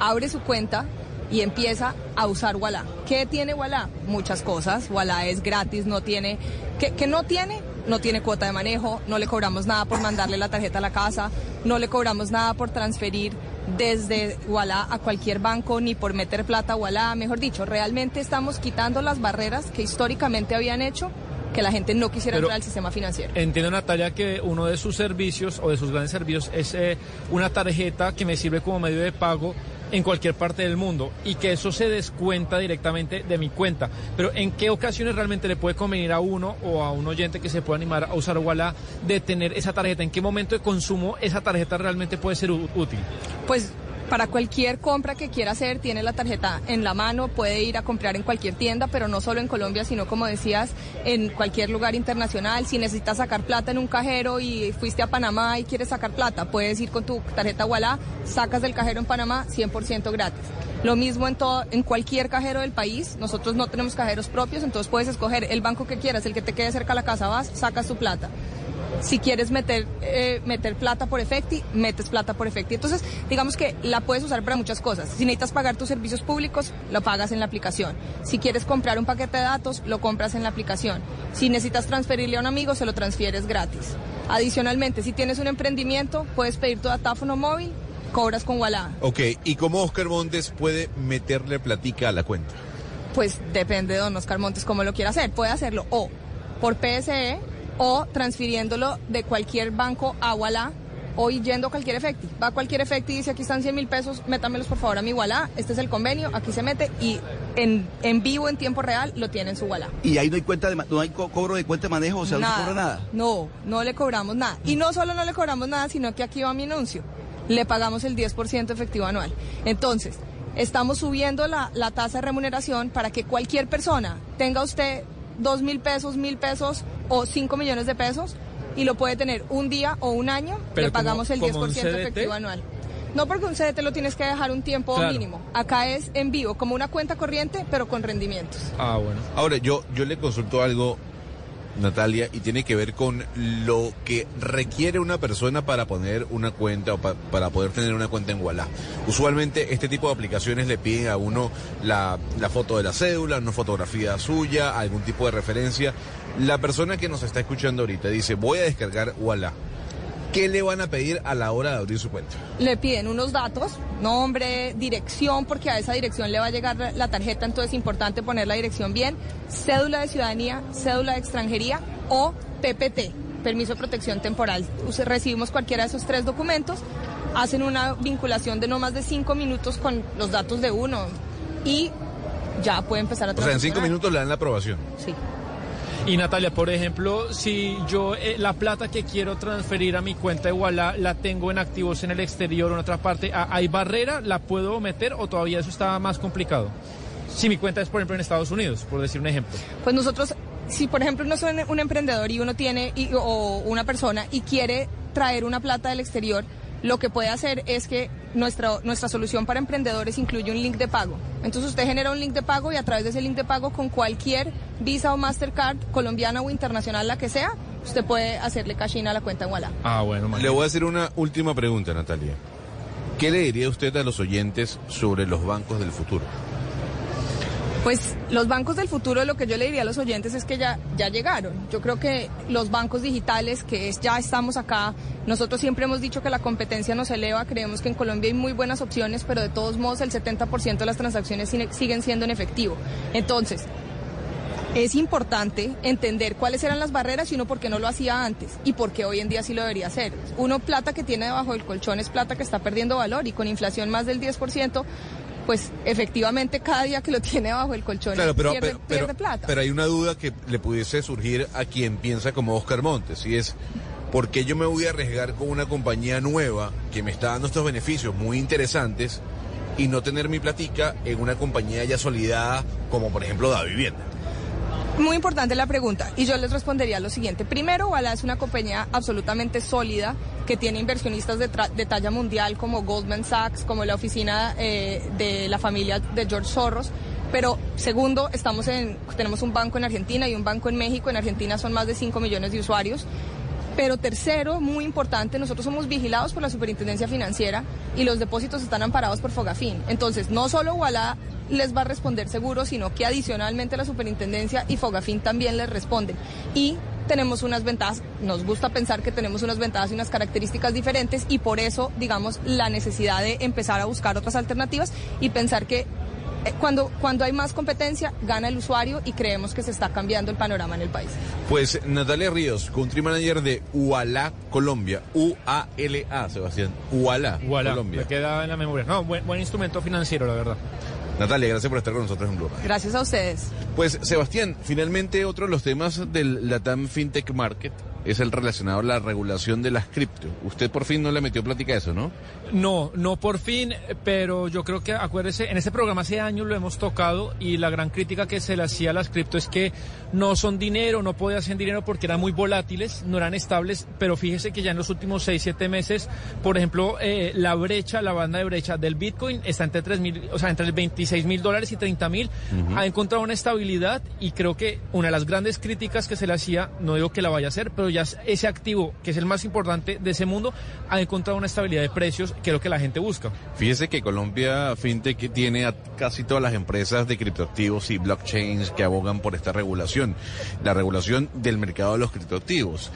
R: abre su cuenta y empieza a usar Walla. ¿Qué tiene Walla? Muchas cosas. Walla es gratis, no tiene... ¿Qué, qué no tiene? No tiene cuota de manejo, no le cobramos nada por mandarle la tarjeta a la casa, no le cobramos nada por transferir desde Walla a cualquier banco ni por meter plata a Walla. Mejor dicho, realmente estamos quitando las barreras que históricamente habían hecho que la gente no quisiera
G: Pero-
R: entrar al sistema financiero.
G: Entiendo, Natalia, que uno de sus servicios o de sus grandes servicios es eh, una tarjeta que me sirve como medio de pago en cualquier parte del mundo y que eso se descuenta directamente de mi cuenta. Pero ¿en qué ocasiones realmente le puede convenir a uno o a un oyente que se pueda animar a usar Walla de tener esa tarjeta? ¿En qué momento de consumo esa tarjeta realmente puede ser útil?
R: Pues para cualquier compra que quiera hacer, tiene la tarjeta en la mano, puede ir a comprar en cualquier tienda, pero no solo en Colombia, sino como decías, en cualquier lugar internacional. Si necesitas sacar plata en un cajero y fuiste a Panamá y quieres sacar plata, puedes ir con tu tarjeta Walla, sacas del cajero en Panamá 100% gratis. Lo mismo en todo, en cualquier cajero del país. Nosotros no tenemos cajeros propios, entonces puedes escoger el banco que quieras, el que te quede cerca a la casa, vas, sacas tu plata. Si quieres meter, eh, meter plata por Efecti, metes plata por Efecti. Entonces, digamos que la puedes usar para muchas cosas. Si necesitas pagar tus servicios públicos, lo pagas en la aplicación. Si quieres comprar un paquete de datos, lo compras en la aplicación. Si necesitas transferirle a un amigo, se lo transfieres gratis. Adicionalmente, si tienes un emprendimiento, puedes pedir tu datáfono móvil, cobras con Walla.
F: Ok, ¿y cómo Oscar Montes puede meterle platica a la cuenta?
R: Pues depende de don Oscar Montes cómo lo quiera hacer. Puede hacerlo o por PSE o transfiriéndolo de cualquier banco a Walla o yendo a cualquier efecti. Va a cualquier efecti y dice aquí están 100 mil pesos, métamelos por favor a mi Walla. Este es el convenio, aquí se mete y en, en vivo, en tiempo real, lo tiene en su Walla.
H: Y ahí no hay cuenta de, no hay co- cobro de cuenta de manejo, o sea, no se cobra nada.
R: No, no le cobramos nada. Y no solo no le cobramos nada, sino que aquí va mi anuncio. Le pagamos el 10% efectivo anual. Entonces, estamos subiendo la, la tasa de remuneración para que cualquier persona tenga usted dos mil pesos, mil pesos o cinco millones de pesos y lo puede tener un día o un año,
G: Pero
R: le pagamos
G: como-
R: el
G: como un
R: 10%
G: CDT.
R: efectivo anual. No porque un CDT lo tienes que dejar un tiempo
F: Claro.
R: mínimo. Acá es en vivo, como una cuenta corriente, pero con rendimientos.
G: Ah, bueno.
F: Ahora, yo, yo le consulto algo, Natalia, y tiene que ver con lo que requiere una persona para poner una cuenta o pa- para poder tener una cuenta en Walla. Usualmente este tipo de aplicaciones le piden a uno la, la foto de la cédula, una fotografía suya, algún tipo de referencia. La persona que nos está escuchando ahorita dice, voy a descargar Walla. ¿Qué le van a pedir a la hora de abrir su cuenta?
R: le piden unos datos, nombre, dirección, porque a esa dirección le va a llegar la- tarjeta, entonces es importante poner la dirección bien, cédula de ciudadanía, cédula de extranjería o PPT, permiso de protección temporal. Recibimos cualquiera de esos tres documentos, hacen una vinculación de no más de cinco minutos con los datos de uno y ya puede empezar a
F: O sea, en cinco minutos le dan la aprobación.
R: Sí.
G: Y Natalia, por ejemplo, si yo eh, la plata que quiero transferir a mi cuenta de Walla la tengo en activos en el exterior o en otra parte, ¿ha- ¿hay barrera? ¿La puedo meter o todavía eso está más complicado? Si mi cuenta es, por ejemplo, en Estados Unidos, por decir un ejemplo.
R: Pues nosotros, si por ejemplo uno es un emprendedor y uno tiene, y- o una persona y quiere traer una plata del exterior, lo que puede hacer es que nuestra, nuestra solución para emprendedores incluye un link de pago. Entonces usted genera un link de pago y a través de ese link de pago con cualquier Visa o Mastercard, colombiana o internacional, la que sea, usted puede hacerle cash in a la cuenta en Walla.
G: Ah, bueno,
F: Le voy a hacer una última pregunta, Natalia. ¿Qué le diría usted a los oyentes sobre los bancos del futuro?
R: Pues los bancos del futuro, lo que yo le diría a los oyentes es que ya, ya llegaron. Yo creo que los bancos digitales, que es, ya estamos acá, nosotros siempre hemos dicho que la competencia nos eleva, creemos que en Colombia hay muy buenas opciones, pero de todos modos el 70% de las transacciones siguen siendo en efectivo. Entonces, es importante entender cuáles eran las barreras y uno por qué no lo hacía antes y por qué hoy en día sí lo debería hacer. Uno plata que tiene debajo del colchón es plata que está perdiendo valor y con inflación más del 10%, pues efectivamente cada día que lo tiene bajo el colchón
F: Claro, pero,
R: pierde,
F: pero,
R: pierde
F: pero-
R: plata.
F: pero hay una duda que le pudiese surgir a quien piensa como Oscar Montes, y es, ¿por qué yo me voy a arriesgar con una compañía nueva que me está dando estos beneficios muy interesantes y no tener mi platica en una compañía ya solidada como por ejemplo Da Vivienda?
R: Muy importante la pregunta y yo les respondería lo siguiente. Primero, Walla es una compañía absolutamente sólida que tiene inversionistas de, de talla mundial como Goldman Sachs, como la oficina eh, de la familia de George Soros. Pero segundo, estamos en, tenemos un banco en Argentina y un banco en México. En Argentina son más de 5 millones de usuarios. Pero tercero, muy importante, nosotros somos vigilados por la Superintendencia Financiera y los depósitos están amparados por Fogafín. Entonces, no solo Walla les va a responder seguro, sino que adicionalmente la Superintendencia y Fogafín también les responden. Y tenemos unas ventajas, nos gusta pensar que tenemos unas ventajas y unas características diferentes y por eso, digamos, la necesidad de empezar a buscar otras alternativas y pensar que eh, cuando, cuando hay más competencia, gana el usuario y creemos que se está cambiando el panorama en el país.
F: Pues Natalia Ríos, country manager de UALA Colombia. U-A-L-A, Sebastián. UALA,
G: Voilà,
F: Colombia.
G: me queda en la memoria. No, buen, buen instrumento financiero, la verdad.
F: Natalia, gracias por estar con nosotros en Blue Radio.
R: Gracias a ustedes.
F: Pues Sebastián, finalmente otro de los temas del Latam FinTech Market es el relacionado a la regulación de las cripto. Usted por fin no le metió plática a eso, ¿no?
G: No, no por fin, pero yo creo que, acuérdese, en este programa hace años lo hemos tocado y la gran crítica que se le hacía a las cripto es que no son dinero, no podían ser dinero porque eran muy volátiles, no eran estables, pero fíjese que ya en los últimos 6, 7 meses, por ejemplo, eh, la brecha, la banda de brecha del Bitcoin está entre 3 mil, o sea, entre 26 mil dólares y 30 mil, ha encontrado una estabilidad y creo que una de las grandes críticas que se le hacía, no digo que la vaya a hacer, pero ya ese activo, que es el más importante de ese mundo, ha encontrado una estabilidad de precios que es lo que la gente busca.
F: Fíjese que Colombia FinTech tiene a casi todas las empresas de criptoactivos y blockchains que abogan por esta regulación, la regulación del mercado de los criptoactivos.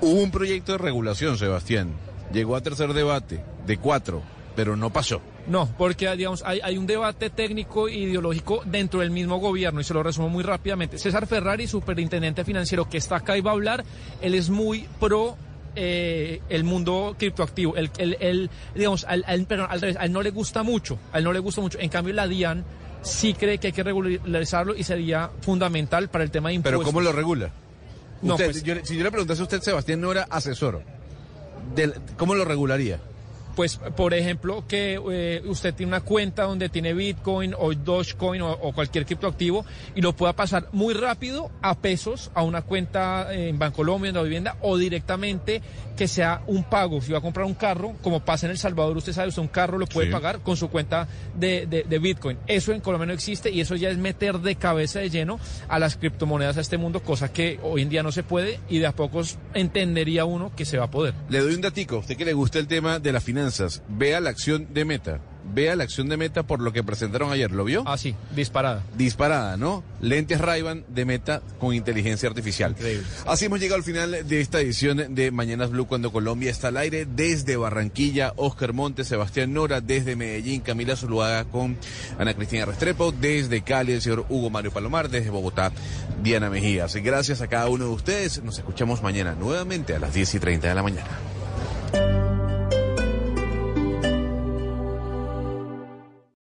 F: Hubo un proyecto de regulación, Sebastián. Llegó a tercer debate de cuatro, pero no pasó.
G: No, porque digamos hay, hay un debate técnico e ideológico dentro del mismo gobierno y se lo resumo muy rápidamente. César Ferrari, superintendente financiero que está acá y va a hablar, él es muy pro eh, el mundo criptoactivo. El, el, el, digamos, al, al- perdón, al revés, a él no le gusta mucho, a él no le gusta mucho. En cambio, la DIAN sí cree que hay que regularizarlo y sería fundamental para el tema de impuestos.
F: Pero ¿cómo lo regula?
G: No,
F: Usted,
G: pues-
F: yo si yo le preguntase a usted, Sebastián no era asesor. Del- ¿Cómo lo regularía?
G: Pues, por ejemplo, que eh, usted tiene una cuenta donde tiene Bitcoin o Dogecoin o, o cualquier criptoactivo y lo pueda pasar muy rápido a pesos a una cuenta en Bancolombia, en la vivienda, o directamente que sea un pago. Si va a comprar un carro, como pasa en El Salvador, usted sabe, usted un carro lo puede
F: Sí.
G: pagar con su cuenta de, de- de Bitcoin. Eso en Colombia no existe y eso ya es meter de cabeza de lleno a las criptomonedas a este mundo, cosa que hoy en día no se puede y de a pocos entendería uno que se va a poder.
F: Le doy un datico, usted que le gusta el tema de las vea la acción de Meta. Vea la acción de Meta por lo que presentaron ayer, ¿lo vio?
G: Ah, sí, disparada.
F: Disparada, ¿no? Lentes ray de Meta con inteligencia artificial.
G: Increíble.
F: Así hemos llegado al final de esta edición de Mañanas Blue cuando Colombia está al aire. Desde Barranquilla, Oscar Montes, Sebastián Nora. Desde Medellín, Camila Zuluaga con Ana Cristina Restrepo. Desde Cali, el señor Hugo Mario Palomar. Desde Bogotá, Diana Mejías. Gracias a cada uno de ustedes. Nos escuchamos mañana nuevamente a las 10 y 30 de la mañana.